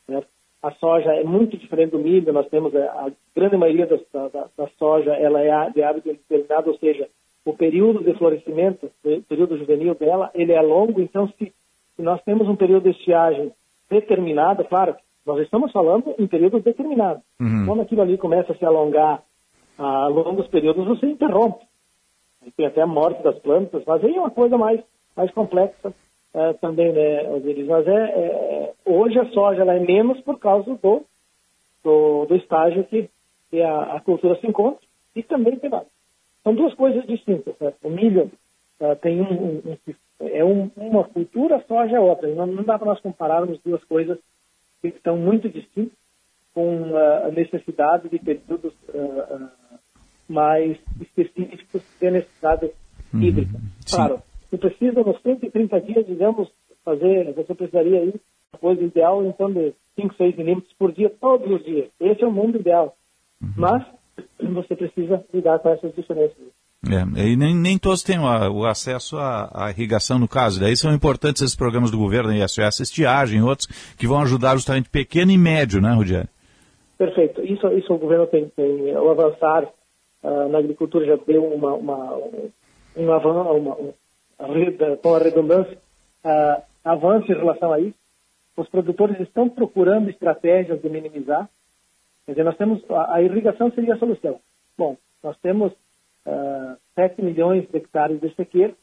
Né? A soja é muito diferente do milho, nós temos é, a grande maioria da, da, da soja, ela é de hábito determinado, ou seja, o período de florescimento, o período juvenil dela, ele é longo, então se, se nós temos um período de estiagem determinado, claro, nós estamos falando em período determinado. Uhum. Quando aquilo ali começa a se alongar a longos períodos, você interrompe. Tem até a morte das plantas, mas aí é uma coisa mais, mais complexa é, também, né, Osiris? Mas é, é, hoje a soja ela é menos por causa do, do, do estágio que, que a, a, cultura se encontra e também tem mais. São duas coisas distintas. Certo? O milho uh, tem um, um, um é um, uma cultura, a soja é outra. Não, não dá para nós compararmos duas coisas que estão muito distintas com uh, a necessidade de períodos uh, mais específicos de necessidade uhum. hídrica. Claro, você precisa nos 130 dias, digamos, fazer, você precisaria ir, coisa ideal, então, de 5, 6 milímetros por dia, todos os dias. Esse é o mundo ideal. Uhum. Mas você precisa lidar com essas diferenças. É, e nem, nem todos têm o, o acesso à, à, irrigação no caso. Daí são importantes esses programas do governo, ISOS, estiagem, outros, que vão ajudar justamente pequeno e médio, né, Rogério? Perfeito. Isso, isso o governo tem, tem o avançar uh, na agricultura já deu uma, uma, um avanço, uma, uma, com a redundância, uh, avanço em relação a isso. Os produtores estão procurando estratégias de minimizar Quer dizer, nós temos, a, a irrigação seria a solução. Bom, nós temos uh, 7 milhões de hectares de sequeiro,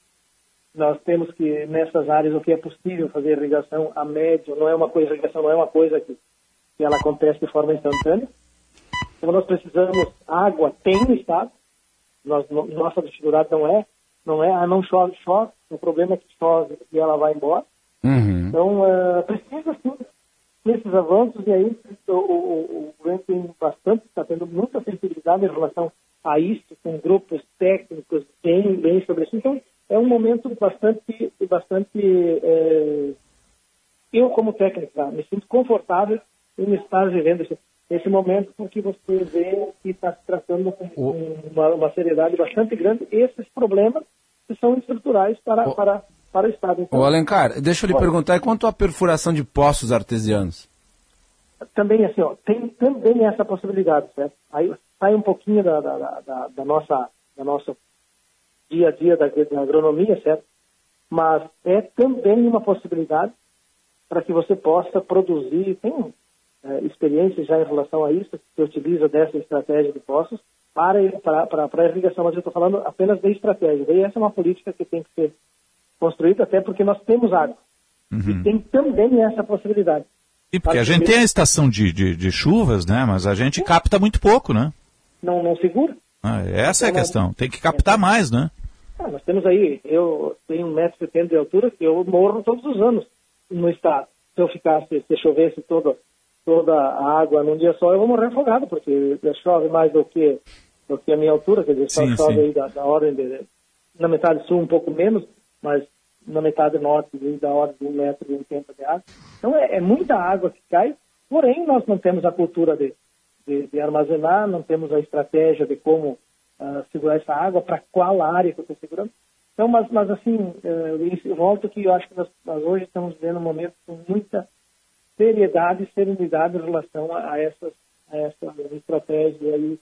nós temos que, nessas áreas, o que é possível fazer irrigação a médio, não é uma coisa, irrigação não é uma coisa que, que ela acontece de forma instantânea. Então, nós precisamos, água tem no estado, nós, nossa dificuldade não é, não é, ah, não chove, chove, o problema é que chove e ela vai embora. Uhum. Então, uh, precisa sim desses avanços e aí o, o, o governo tem bastante, está tendo muita sensibilidade em relação a isso, com grupos técnicos bem, bem sobre isso. Então, é um momento bastante, bastante é, eu como técnica me sinto confortável em estar vivendo esse, esse momento porque você vê que está se tratando com uma, uma, seriedade bastante grande esses problemas que são estruturais para, para, para o Estado. Então, Ô Alencar, deixa eu lhe perguntar, e quanto à perfuração de poços artesianos? Também assim, ó, tem também essa possibilidade, certo? Aí sai um pouquinho da, da, da, da nossa da nossa dia a dia da, da agronomia, certo? Mas é também uma possibilidade para que você possa produzir, tem é, experiência já em relação a isso, que utiliza dessa estratégia de poços para, para, para, para a irrigação, mas eu estou falando apenas de estratégia. E essa é uma política que tem que ser construída, até porque nós temos água. Uhum. E tem também essa possibilidade. E porque a gente tem a estação de, de, de, chuvas, né? Mas a gente capta muito pouco, né? Não, não segura. Ah, essa é a então, questão. Tem que captar é. mais, né? Ah, nós temos aí, eu tenho 1,70m de altura, que eu morro todos os anos no estado. Se eu ficasse, se chovesse toda, toda a água num dia só, eu vou morrer afogado, porque chove mais do que, do que a minha altura, quer dizer, só sim, chove sim. aí da, da ordem de, na metade sul um pouco menos, mas na metade norte da ordem de 1,80m de água. Então é, é, muita água que cai, porém nós não temos a cultura de, de, de armazenar, não temos a estratégia de como uh, segurar essa água, para qual área que eu estou segurando. Então, mas, mas assim, uh, eu volto que eu acho que nós, nós, hoje estamos vivendo um momento com muita seriedade e serenidade em relação a, a essas, a essa estratégia aí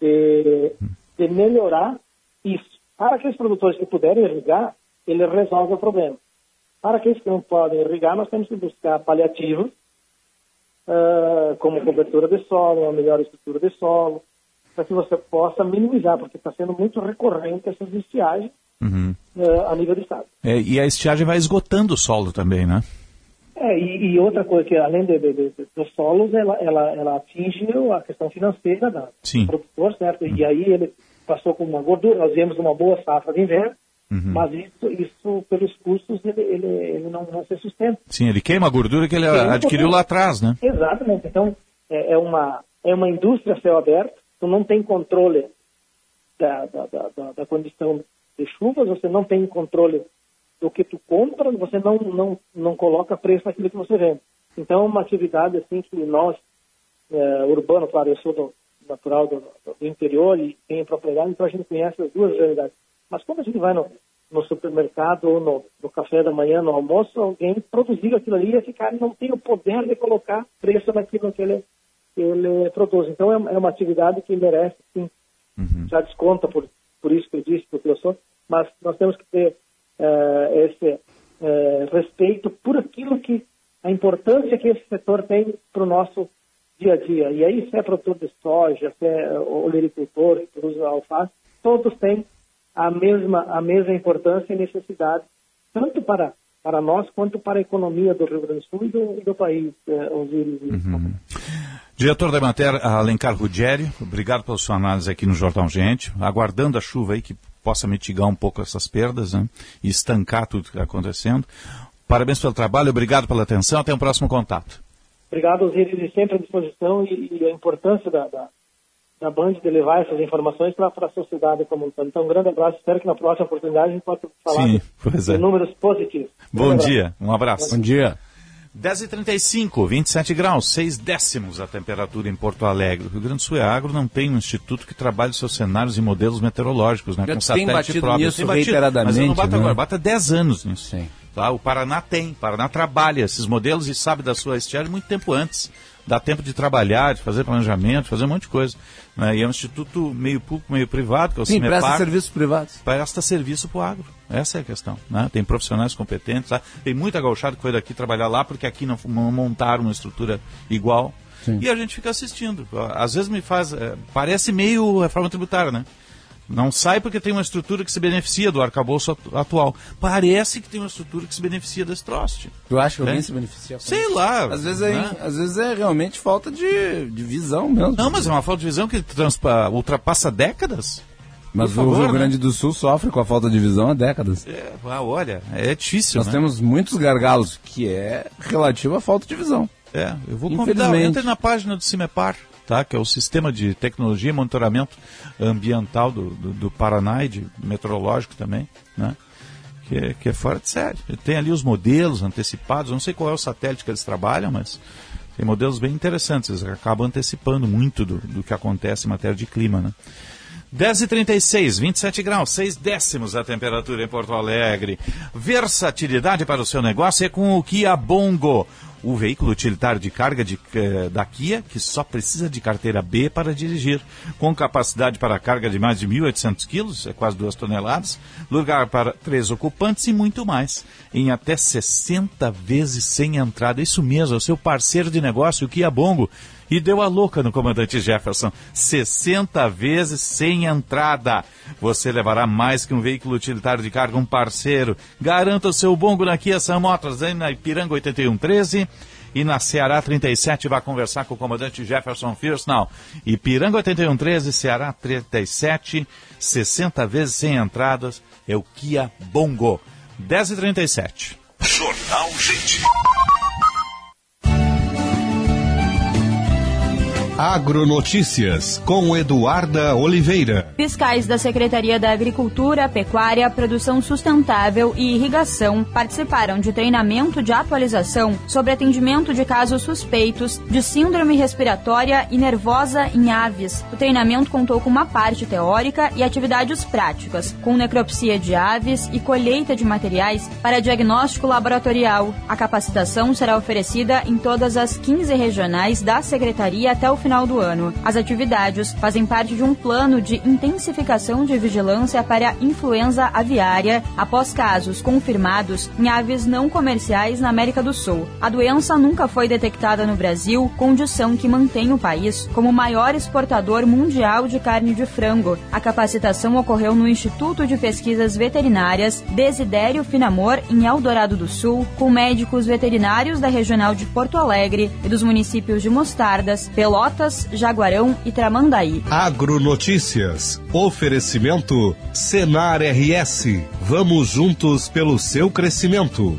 de, de melhorar isso. Para aqueles produtores que puderem irrigar, ele resolve o problema. Para aqueles que não podem irrigar, nós temos que buscar paliativos, uh, como cobertura de solo, uma melhor estrutura de solo, para que você possa minimizar, porque está sendo muito recorrente essas estiagens uhum. uh, a nível do Estado. É, e a estiagem vai esgotando o solo também, né? É, e, e outra coisa que além de, de, de, dos solos, ela, ela, ela atinge a questão financeira da, do produtor, certo? Uhum. E aí ele passou com uma gordura, nós viemos uma boa safra de inverno, Uhum. Mas isso, isso, pelos custos, ele, ele, ele não, não se sustenta. Sim, ele queima a gordura que ele adquiriu lá atrás, né? Exatamente. Então, é, é, uma, é uma indústria a céu aberto, tu não tem controle da, da, da, da, condição de chuvas, você não tem controle do que tu compra, você não, não, não coloca preço naquilo que você vende. Então, é uma atividade assim que nós, é, urbano, claro, eu sou do, natural do, do, interior e tenho propriedade, então a gente conhece as duas realidades. Mas quando a gente vai no, no supermercado ou no, no, café da manhã, no almoço, alguém produziu aquilo ali e esse cara não tem o poder de colocar preço naquilo que ele, ele produz. Então é, é uma atividade que merece, sim, uhum. já desconta por, por isso que eu disse, porque eu sou, mas nós temos que ter uh, esse uh, respeito por aquilo que, a importância que esse setor tem para o nosso dia a dia. E aí, se é produtor de soja, se é olericultor, que produz alface, todos têm a mesma, a mesma importância e necessidade, tanto para para nós quanto para a economia do Rio Grande do Sul e do, do país, eh, Osiris. Uhum. Diretor da matéria, Alencar Ruggeri, obrigado pela sua análise aqui no Jornal Gente, aguardando a chuva aí que possa mitigar um pouco essas perdas né, e estancar tudo que está acontecendo. Parabéns pelo trabalho, obrigado pela atenção, até o um próximo contato. Obrigado, Osiris, sempre à disposição e, e a importância da, da da Band de levar essas informações para a sociedade como um todo. Então, um grande abraço. Espero que na próxima oportunidade a gente possa falar Sim, de, é. números positivos. Bom dia, um abraço. Bom dia. 10h35, 27 graus, 6 décimos a temperatura em Porto Alegre. O Rio Grande do Sul é agro, não tem um instituto que trabalhe seus cenários e modelos meteorológicos, né? Já com satélite batido próprio. Nisso batido, reiteradamente. Mas eu não bato né? agora, bata 10 anos nisso. Sim. Tá? O Paraná tem, o Paraná trabalha esses modelos e sabe da sua estiagem muito tempo antes dá tempo de trabalhar, de fazer planejamento, fazer um monte de coisa. Né? E é um instituto meio público, meio privado, que é o Sim, presta serviços privados. Presta serviço para o agro. Essa é a questão. Né? Tem profissionais competentes. Tem muita gauchada que foi daqui trabalhar lá, porque aqui não, montaram uma estrutura igual. e a gente fica assistindo. Às vezes me faz. é, parece meio reforma tributária, né? Não sai porque tem uma estrutura que se beneficia do arcabouço atu- atual. Parece que tem uma estrutura que se beneficia desse troço. tipo. Tu acha que alguém É? se beneficia? Sei isso? lá. Às vezes, é, né? às vezes é realmente falta de, de visão mesmo. Não, mas é uma falta de visão que transpa, ultrapassa décadas. Mas Por o favor, Rio né? Grande do Sul sofre com a falta de visão há décadas. É, ah, olha, é difícil. Nós né? temos muitos gargalos, que é relativo à falta de visão. É, eu vou convidar, entre na página do CIMEPAR, tá? que é o Sistema de Tecnologia e Monitoramento Ambiental do, do, do Paraná e de meteorológico também, né? Que, é- que é fora de série. Tem ali os modelos antecipados, não sei qual é o satélite que eles trabalham, mas tem modelos bem interessantes, eles acabam antecipando muito do, do que acontece em matéria de clima, né? 10h36, 27 graus, 6 décimos a temperatura em Porto Alegre. Versatilidade para o seu negócio é com o Kia Bongo. O veículo utilitário de carga de, eh, da Kia, que só precisa de carteira B para dirigir. Com capacidade para carga de mais de 1.800 quilos, é quase 2 toneladas, lugar para três ocupantes e muito mais. Em até 60 vezes sem entrada. Isso mesmo, é o seu parceiro de negócio, o Kia Bongo. E deu a louca no comandante Jefferson. 60 vezes sem entrada. Você levará mais que um veículo utilitário de carga, um parceiro. Garanta o seu bongo na Kia Sam Motors, na Ipiranga 8113 e na Ceará 37. Vai conversar com o comandante Jefferson First Now. Ipiranga 8113, Ceará 37, 60 vezes sem entradas. É o Kia Bongo. 10 e 37. Jornal Gente. Agronotícias com Eduarda Oliveira. Fiscais da Secretaria da Agricultura, Pecuária, Produção Sustentável e Irrigação participaram de treinamento de atualização sobre atendimento de casos suspeitos de síndrome respiratória e nervosa em aves. O treinamento contou com uma parte teórica e atividades práticas, com necropsia de aves e colheita de materiais para diagnóstico laboratorial. A capacitação será oferecida em todas as 15 regionais da Secretaria até o final do ano. As atividades fazem parte de um plano de intensificação de vigilância para a influenza aviária após casos confirmados em aves não comerciais na América do Sul. A doença nunca foi detectada no Brasil, condição que mantém o país como o maior exportador mundial de carne de frango. A capacitação ocorreu no Instituto de Pesquisas Veterinárias Desidério Finamor, em Eldorado do Sul, com médicos veterinários da Regional de Porto Alegre e dos municípios de Mostardas, Pelotas, Jaguarão e Tramandaí. Agronotícias. Oferecimento Senar RS. Vamos juntos pelo seu crescimento.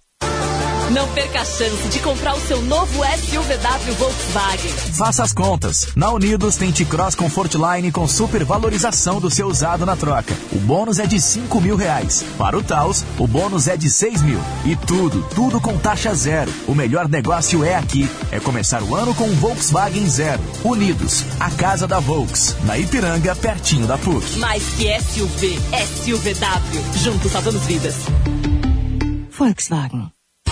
Não perca a chance de comprar o seu novo SUVW Volkswagen. Faça as contas. Na Unidos tem T-Cross Comfortline com supervalorização do seu usado na troca. O bônus é de 5 mil reais. Para o Taos, o bônus é de 6 mil. E tudo, tudo com taxa zero. O melhor negócio é aqui. É começar o ano com um Volkswagen Zero. Unidos, a casa da Volks. Na Ipiranga, pertinho da PUC. Mais que SUV, SUVW. Juntos salvamos vidas. Volkswagen.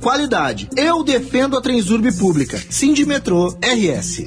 qualidade. Eu defendo a Transurb Pública. Sindimetrô RS.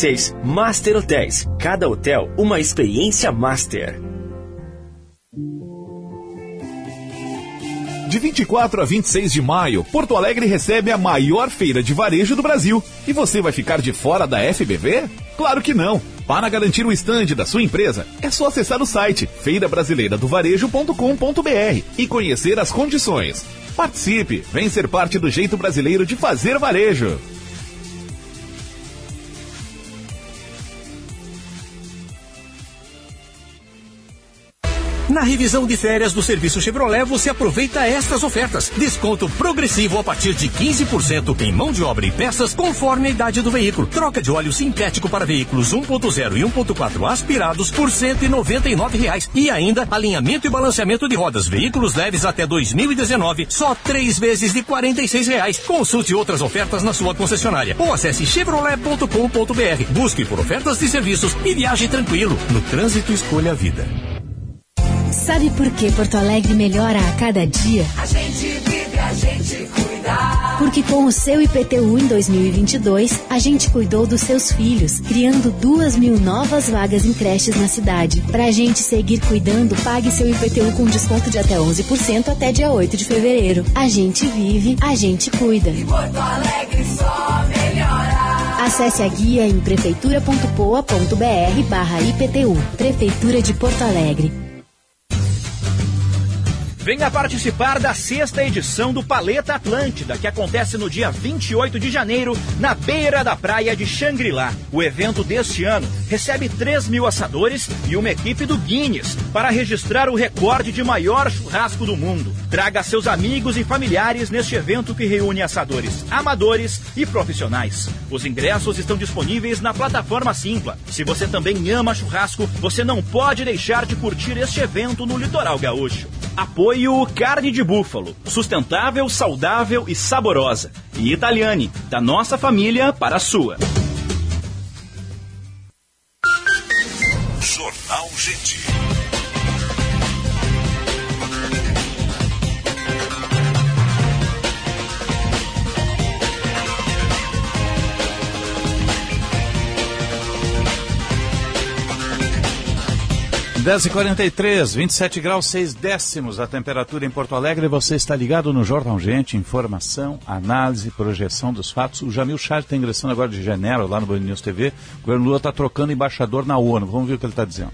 2766. Master Hotéis. Cada hotel uma experiência master. De 24 a 26 de maio, Porto Alegre recebe a maior feira de varejo do Brasil. E você vai ficar de fora da FBV? Claro que não! Para garantir o estande da sua empresa, é só acessar o site feirabrasileiradovarejo.com.br e conhecer as condições. Participe, vem ser parte do jeito brasileiro de fazer varejo. Na revisão de férias do serviço Chevrolet, você aproveita estas ofertas. Desconto progressivo a partir de 15% em mão de obra e peças, conforme a idade do veículo. Troca de óleo sintético para veículos 1.0 e 1.4 aspirados por 199 reais. E ainda alinhamento e balanceamento de rodas, veículos leves até 2019, só três vezes de 46 reais. Consulte outras ofertas na sua concessionária ou acesse chevrolet.com.br. Busque por ofertas de serviços e viaje tranquilo. No trânsito, escolha a vida. Sabe por que Porto Alegre melhora a cada dia? A gente vive, a gente cuida. Porque com o seu IPTU em 2022, a gente cuidou dos seus filhos, criando duas mil novas vagas em creches na cidade. Pra gente seguir cuidando, pague seu IPTU com desconto de até 11% até dia 8 de fevereiro. A gente vive, a gente cuida. E Porto Alegre só melhora. Acesse a guia em prefeitura.poa.br barra IPTU. Prefeitura de Porto Alegre. Venha participar da sexta edição do Paleta Atlântida, que acontece no dia 28 de janeiro, na beira da praia de Xangri-Lá. O evento deste ano recebe 3 mil assadores e uma equipe do Guinness para registrar o recorde de maior churrasco do mundo. Traga seus amigos e familiares neste evento que reúne assadores, amadores e profissionais. Os ingressos estão disponíveis na plataforma Simpla. Se você também ama churrasco, você não pode deixar de curtir este evento no Litoral Gaúcho. Apoio Carne de Búfalo. Sustentável, saudável e saborosa. E Italiane, da nossa família para a sua. Jornal Gente. Dez e quarenta e três, 27 graus 6 décimos a temperatura em Porto Alegre. Você está ligado no Jornal Gente, informação, análise, projeção dos fatos. O Jamil Chad está ingressando agora de janeiro lá no Band News TV. O governo Lula está trocando embaixador na ONU. Vamos ver o que ele está dizendo.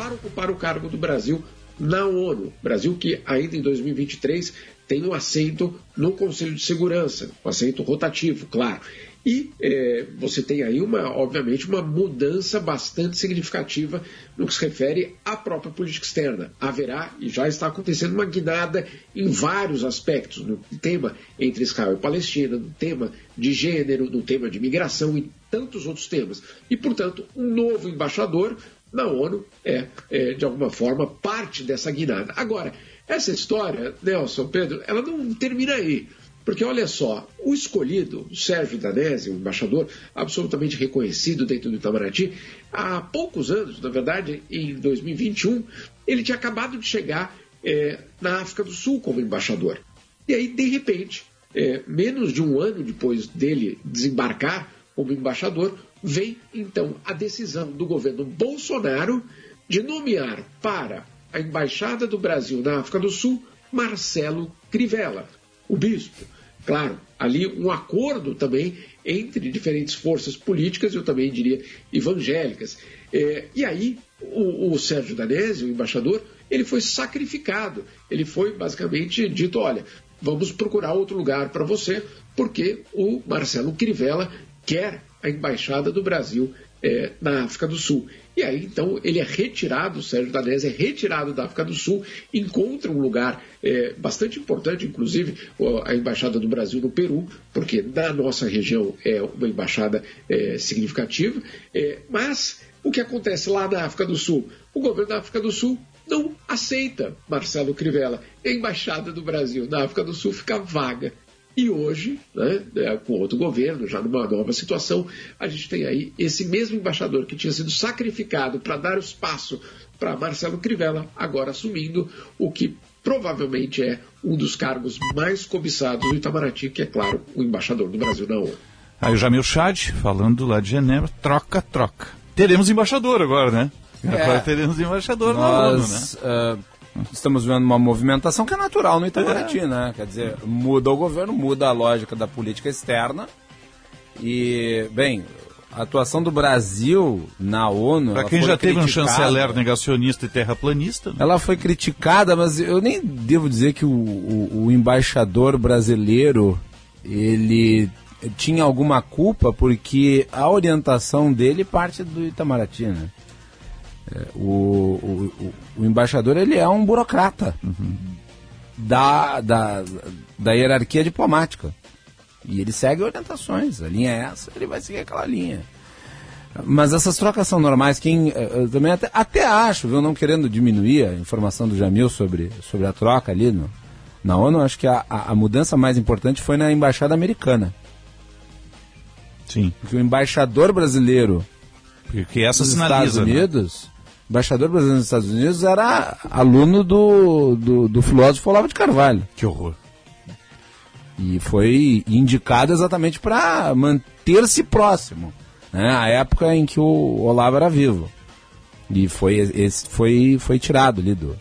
Para ocupar o cargo do Brasil na ONU. Brasil que ainda em 2023 tem um assento no Conselho de Segurança, um assento rotativo, claro. E é, você tem aí, uma, obviamente, uma mudança bastante significativa no que se refere à própria política externa. Haverá, e já está acontecendo, uma guinada em vários aspectos, no tema entre Israel e Palestina, no tema de gênero, no tema de migração e tantos outros temas. E, portanto, um novo embaixador na ONU é, é de alguma forma, parte dessa guinada. Agora, essa história, Nelson, Pedro, ela não termina aí. Porque olha só, o escolhido, Sérgio Danese, um embaixador absolutamente reconhecido dentro do Itamaraty, há poucos anos, na verdade, em 2021, ele tinha acabado de chegar é, na África do Sul como embaixador. E aí, de repente, é, menos de um ano depois dele desembarcar como embaixador, vem então a decisão do governo Bolsonaro de nomear para a embaixada do Brasil na África do Sul Marcelo Crivella o bispo. Claro, ali um acordo também entre diferentes forças políticas, eu também diria evangélicas. É, e aí o, o Sérgio Danese, o embaixador, ele foi sacrificado. Ele foi basicamente dito: olha, vamos procurar outro lugar para você, porque o Marcelo Crivella quer a embaixada do Brasil é, na África do Sul. E aí, então, ele é retirado, Sérgio Danese é retirado da África do Sul, encontra um lugar é, bastante importante, inclusive a Embaixada do Brasil no Peru, porque na nossa região é uma embaixada é, significativa, é, mas o que acontece lá na África do Sul? O governo da África do Sul não aceita Marcelo Crivella. A Embaixada do Brasil na África do Sul fica vaga. E hoje, né, é, com outro governo, já numa nova situação, a gente tem aí esse mesmo embaixador que tinha sido sacrificado para dar o espaço para Marcelo Crivella, agora assumindo o que provavelmente é um dos cargos mais cobiçados do Itamaraty, que é, claro, o embaixador do Brasil na ONU. Aí o Jamil Chad, falando lá de Genebra, troca, troca. Teremos embaixador agora, né? É. Agora teremos embaixador Nós, na ONU, né? uh, estamos vendo uma movimentação que é natural no Itamaraty, né? Quer dizer, muda o governo, muda a lógica da política externa. E, bem, a atuação do Brasil na ONU. Pra ela quem já teve um chanceler negacionista e terraplanista, né? Ela foi criticada, mas eu nem devo dizer que o, o- o embaixador brasileiro ele tinha alguma culpa porque a orientação dele parte do Itamaraty, né? É, O, o, o- embaixador ele é um burocrata da, da, da hierarquia diplomática. E ele segue orientações. A linha é essa, ele vai seguir aquela linha. Mas essas trocas são normais. Quem, eh, eu também até, até acho, viu, não querendo diminuir a informação do Jamil sobre, sobre a troca ali no, na ONU, acho que a, a, a mudança mais importante foi na embaixada americana. Sim. Porque o embaixador brasileiro Porque essa sinaliza, Estados né? Unidos, embaixador brasileiro nos Estados Unidos era aluno do, do, do filósofo Olavo de Carvalho. Que horror. E foi indicado exatamente para manter-se próximo, né? A época em que o Olavo era vivo. E foi, esse, foi, foi tirado ali do,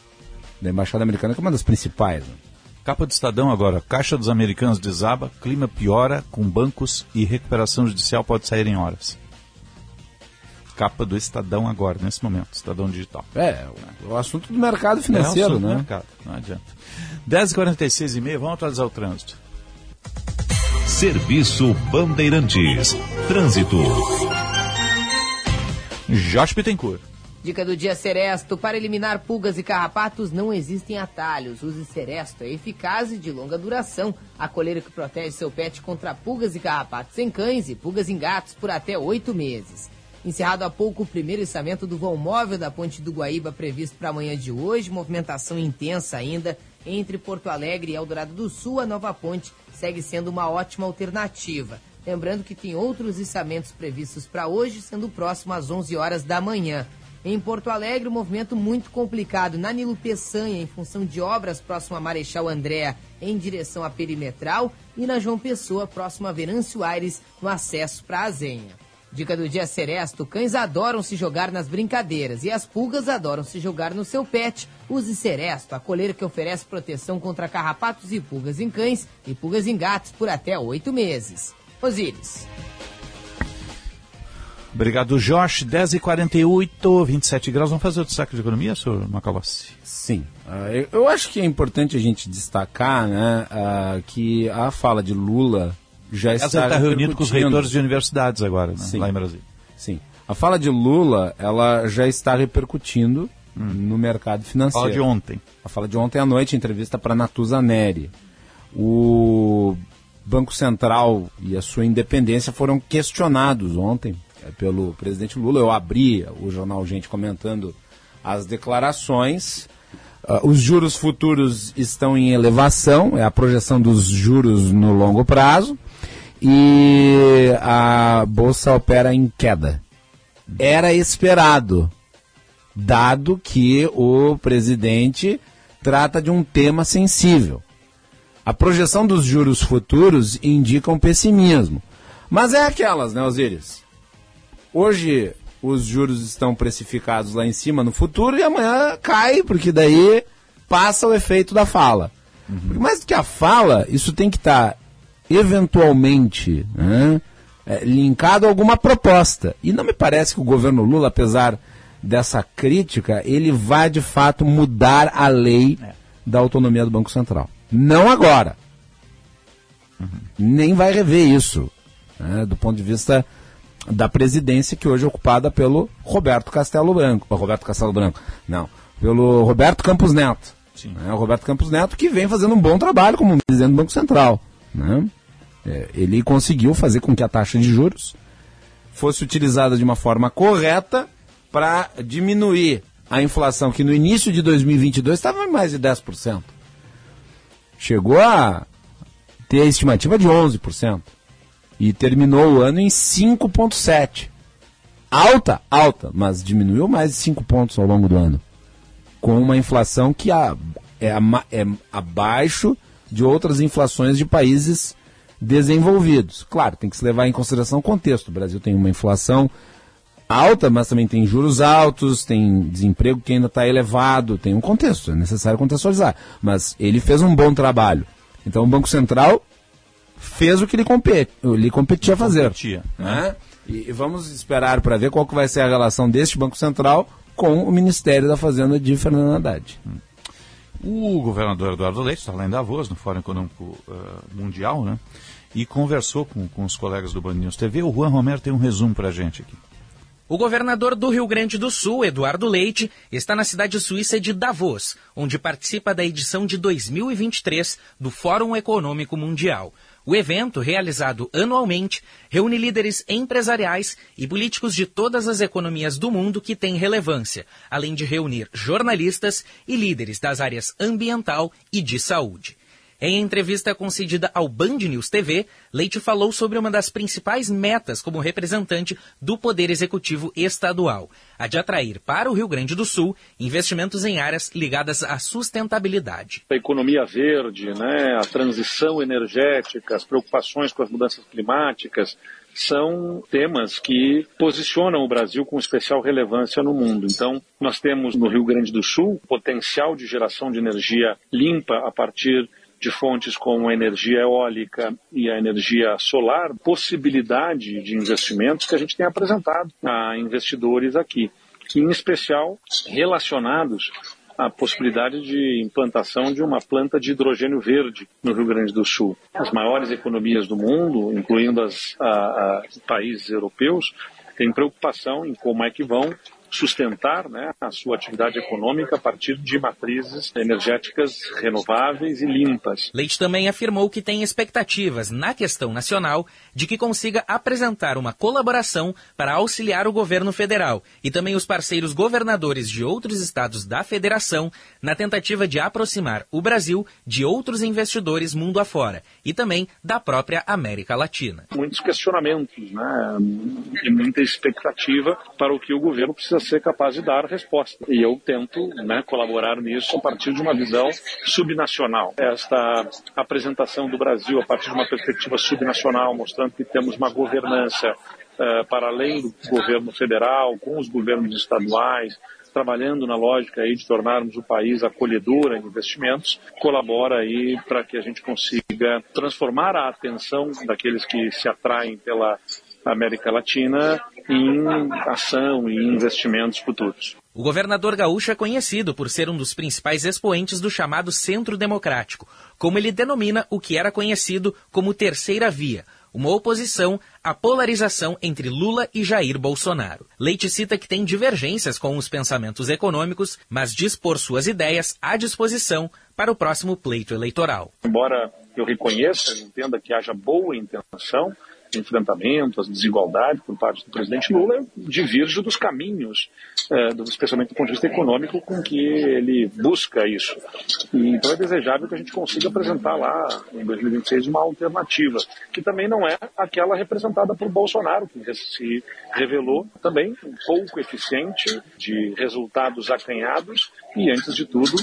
da Embaixada Americana, que é uma das principais. né? Capa do Estadão agora. Caixa dos Americanos desaba, clima piora com bancos e recuperação judicial pode sair em horas. Capa do Estadão agora, nesse momento. Estadão digital. É, o, o assunto do mercado financeiro, é o né? mercado, não adianta. 10h46 e meia, vamos atualizar o trânsito. Serviço Bandeirantes. Trânsito. Jorge Bittencourt. Dica do dia Seresto. Para eliminar pulgas e carrapatos não existem atalhos. Use Seresto. É eficaz e de longa duração. A coleira que protege seu pet contra pulgas e carrapatos em cães e pulgas em gatos por até oito meses. Encerrado há pouco o primeiro içamento do vão móvel da Ponte do Guaíba previsto para amanhã de hoje. Movimentação intensa ainda entre Porto Alegre e Eldorado do Sul. A nova ponte segue sendo uma ótima alternativa. Lembrando que tem outros içamentos previstos para hoje, sendo o próximo às 11 horas da manhã. Em Porto Alegre, um movimento muito complicado na Nilo Peçanha, em função de obras próximo a Marechal Andréa, em direção à Perimetral, e na João Pessoa, próximo a Venâncio Aires, no acesso para a Zenha. Dica do dia Seresto: cães adoram se jogar nas brincadeiras e as pulgas adoram se jogar no seu pet. Use Seresto, a coleira que oferece proteção contra carrapatos e pulgas em cães e pulgas em gatos por até oito meses. Osíris. Obrigado, Jorge. 10h48, 27 graus. Vamos fazer o destaque de economia, senhor Macalossi? Sim. Ah, eu, eu acho que é importante a gente destacar né, ah, que a fala de Lula já Essa está está reunido com os reitores de universidades agora, né? Sim. lá em Brasília. Sim. A fala de Lula, ela já está repercutindo no mercado financeiro. Fala de ontem. A fala de ontem à noite, entrevista para Natuza Neri. O Banco Central e a sua independência foram questionados ontem eh, pelo presidente Lula. Eu abri o jornal Gente comentando as declarações. Ah, os juros futuros estão em elevação, é a projeção dos juros no longo prazo. E a bolsa opera em queda. Era esperado, dado que o presidente trata de um tema sensível. A projeção dos juros futuros indica um pessimismo. Mas é aquelas, né, Osíris? Hoje os juros estão precificados lá em cima no futuro e amanhã cai, porque daí passa o efeito da fala. Porque mais do que a fala, isso tem que estar eventualmente né, é, linkado a alguma proposta. E não me parece que o governo Lula, apesar dessa crítica, ele vai de fato mudar a lei da autonomia do Banco Central. Não agora. Nem vai rever isso, né, do ponto de vista da presidência que hoje é ocupada pelo Roberto Castelo Branco. Roberto Castelo Branco, não, pelo Roberto Campos Neto. Né? O Roberto Campos Neto que vem fazendo um bom trabalho como presidente do Banco Central. Né? É, ele conseguiu fazer com que a taxa de juros fosse utilizada de uma forma correta para diminuir a inflação, que no início de 2022 estava em mais de 10%. Chegou a ter a estimativa de 11% e terminou o ano em 5,7%. Alta, alta, mas diminuiu mais de 5 pontos ao longo do ano. Com uma inflação que é, é abaixo de outras inflações de países desenvolvidos. Claro, tem que se levar em consideração o contexto. O Brasil tem uma inflação alta, mas também tem juros altos, tem desemprego que ainda está elevado, tem um contexto, é necessário contextualizar. Mas ele fez um bom trabalho. Então o Banco Central fez o que ele, compete, ele competia a fazer. Competia, né? E, vamos esperar para ver qual que vai ser a relação deste Banco Central com o Ministério da Fazenda de Fernando Haddad. O governador Eduardo Leite está lá em Davos, no Fórum Econômico uh, Mundial, né? E conversou com, com os colegas do Band News TV. O Juan Romero tem um resumo para a gente aqui. O governador do Rio Grande do Sul, Eduardo Leite, está na cidade suíça de Davos, onde participa da edição de 2023 do Fórum Econômico Mundial. O evento, realizado anualmente, reúne líderes empresariais e políticos de todas as economias do mundo que têm relevância, além de reunir jornalistas e líderes das áreas ambiental e de saúde. Em entrevista concedida ao Band News TV, Leite falou sobre uma das principais metas como representante do Poder Executivo Estadual, a de atrair para o Rio Grande do Sul investimentos em áreas ligadas à sustentabilidade. A economia verde, né, a transição energética, as preocupações com as mudanças climáticas, são temas que posicionam o Brasil com especial relevância no mundo. Então, nós temos no Rio Grande do Sul potencial de geração de energia limpa a partir de fontes como a energia eólica e a energia solar, possibilidade de investimentos que a gente tem apresentado a investidores aqui, em especial relacionados à possibilidade de implantação de uma planta de hidrogênio verde no Rio Grande do Sul. As maiores economias do mundo, incluindo os países europeus, têm preocupação em como é que vão sustentar né, a sua atividade econômica a partir de matrizes energéticas renováveis e limpas. Leite também afirmou que tem expectativas na questão nacional de que consiga apresentar uma colaboração para auxiliar o governo federal e também os parceiros governadores de outros estados da federação na tentativa de aproximar o Brasil de outros investidores mundo afora e também da própria América Latina. Muitos questionamentos né, e muita expectativa para o que o governo precisa ser capaz de dar resposta. E eu tento né, colaborar nisso a partir de uma visão subnacional. Esta apresentação do Brasil a partir de uma perspectiva subnacional, mostrando que temos uma governança uh, para além do governo federal, com os governos estaduais, trabalhando na lógica aí de tornarmos o país acolhedor em investimentos, colabora aí para que a gente consiga transformar a atenção daqueles que se atraem pela América Latina em ação e investimentos futuros. O governador gaúcho é conhecido por ser um dos principais expoentes do chamado Centro Democrático, como ele denomina o que era conhecido como Terceira Via, uma oposição à polarização entre Lula e Jair Bolsonaro. Leite cita que tem divergências com os pensamentos econômicos, mas diz pôr suas ideias à disposição para o próximo pleito eleitoral. Embora eu reconheça, entenda que haja boa intenção, enfrentamento, as desigualdades por parte do presidente Lula, divirge dos caminhos, é, especialmente do ponto de vista econômico, com que ele busca isso. E, então é desejável que a gente consiga apresentar lá, em 2026, uma alternativa, que também não é aquela representada por Bolsonaro, que se revelou também um pouco eficiente, de resultados acanhados e, antes de tudo,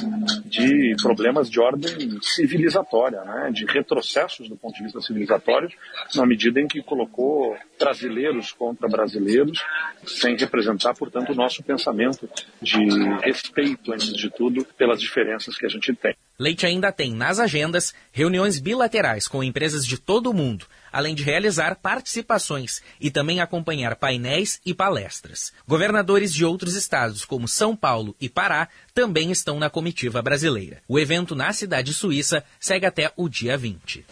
de problemas de ordem civilizatória, né, de retrocessos do ponto de vista civilizatório, na medida em que colocou brasileiros contra brasileiros, sem representar, portanto, o nosso pensamento de respeito, antes de tudo, pelas diferenças que a gente tem. Leite ainda tem nas agendas reuniões bilaterais com empresas de todo o mundo, além de realizar participações e também acompanhar painéis e palestras. Governadores de outros estados, como São Paulo e Pará, também estão na comitiva brasileira. O evento na cidade suíça segue até o dia 20.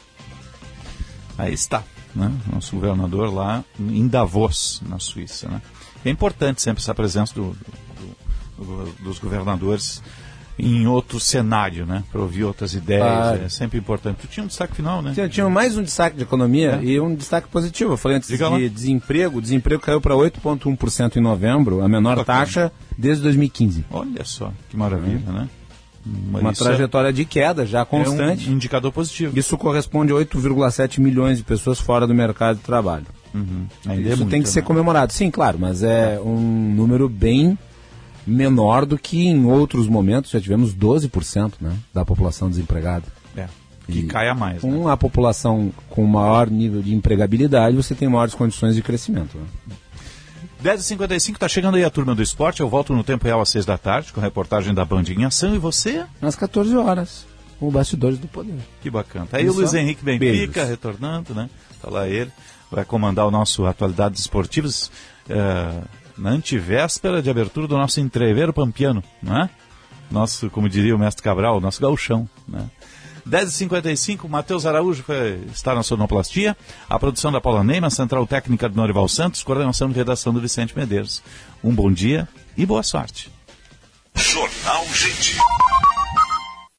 Aí está. Né? Nosso governador lá em Davos, na Suíça, né? É importante sempre essa presença do, do, do, dos governadores em outro cenário, né? Para ouvir outras ideias, Claro. é sempre importante. Tu tinha um destaque final, né? Tinha, tinha mais um destaque de economia e um destaque positivo. Eu falei antes Diga lá. de desemprego. O desemprego caiu para 8,1% em novembro, a menor Bacana. taxa desde 2015. Olha só, que maravilha, né? Uma é- trajetória de queda já constante. É um indicador positivo. Isso corresponde a 8,7 milhões de pessoas fora do mercado de trabalho. Uhum. É Isso muito, tem que ser né? comemorado. Sim, claro, mas é um número bem menor do que em outros momentos. Já tivemos 12% né, da população desempregada. É, que cai a mais. né? Com a população com maior nível de empregabilidade, você tem maiores condições de crescimento. Né? 10h55, tá chegando aí a turma do esporte. Eu volto no tempo real às 6 da tarde, com a reportagem da Band em ação. E você? Às 14 horas, com o Bastidores do Poder. Que bacana. Tá aí Isso. o Luiz Henrique Benfica, retornando, né? Tá lá ele. Vai comandar o nosso Atualidades Esportivas eh, na antivéspera de abertura do nosso entreveiro pampiano, não é? Nosso, como diria o mestre Cabral, nosso gauchão, né? 10h55, Matheus Araújo foi, está na sonoplastia. A produção da Paula Neyman, central técnica do Norival Santos, coordenação de redação do Vicente Medeiros. Um bom dia e boa sorte. Jornal Gente.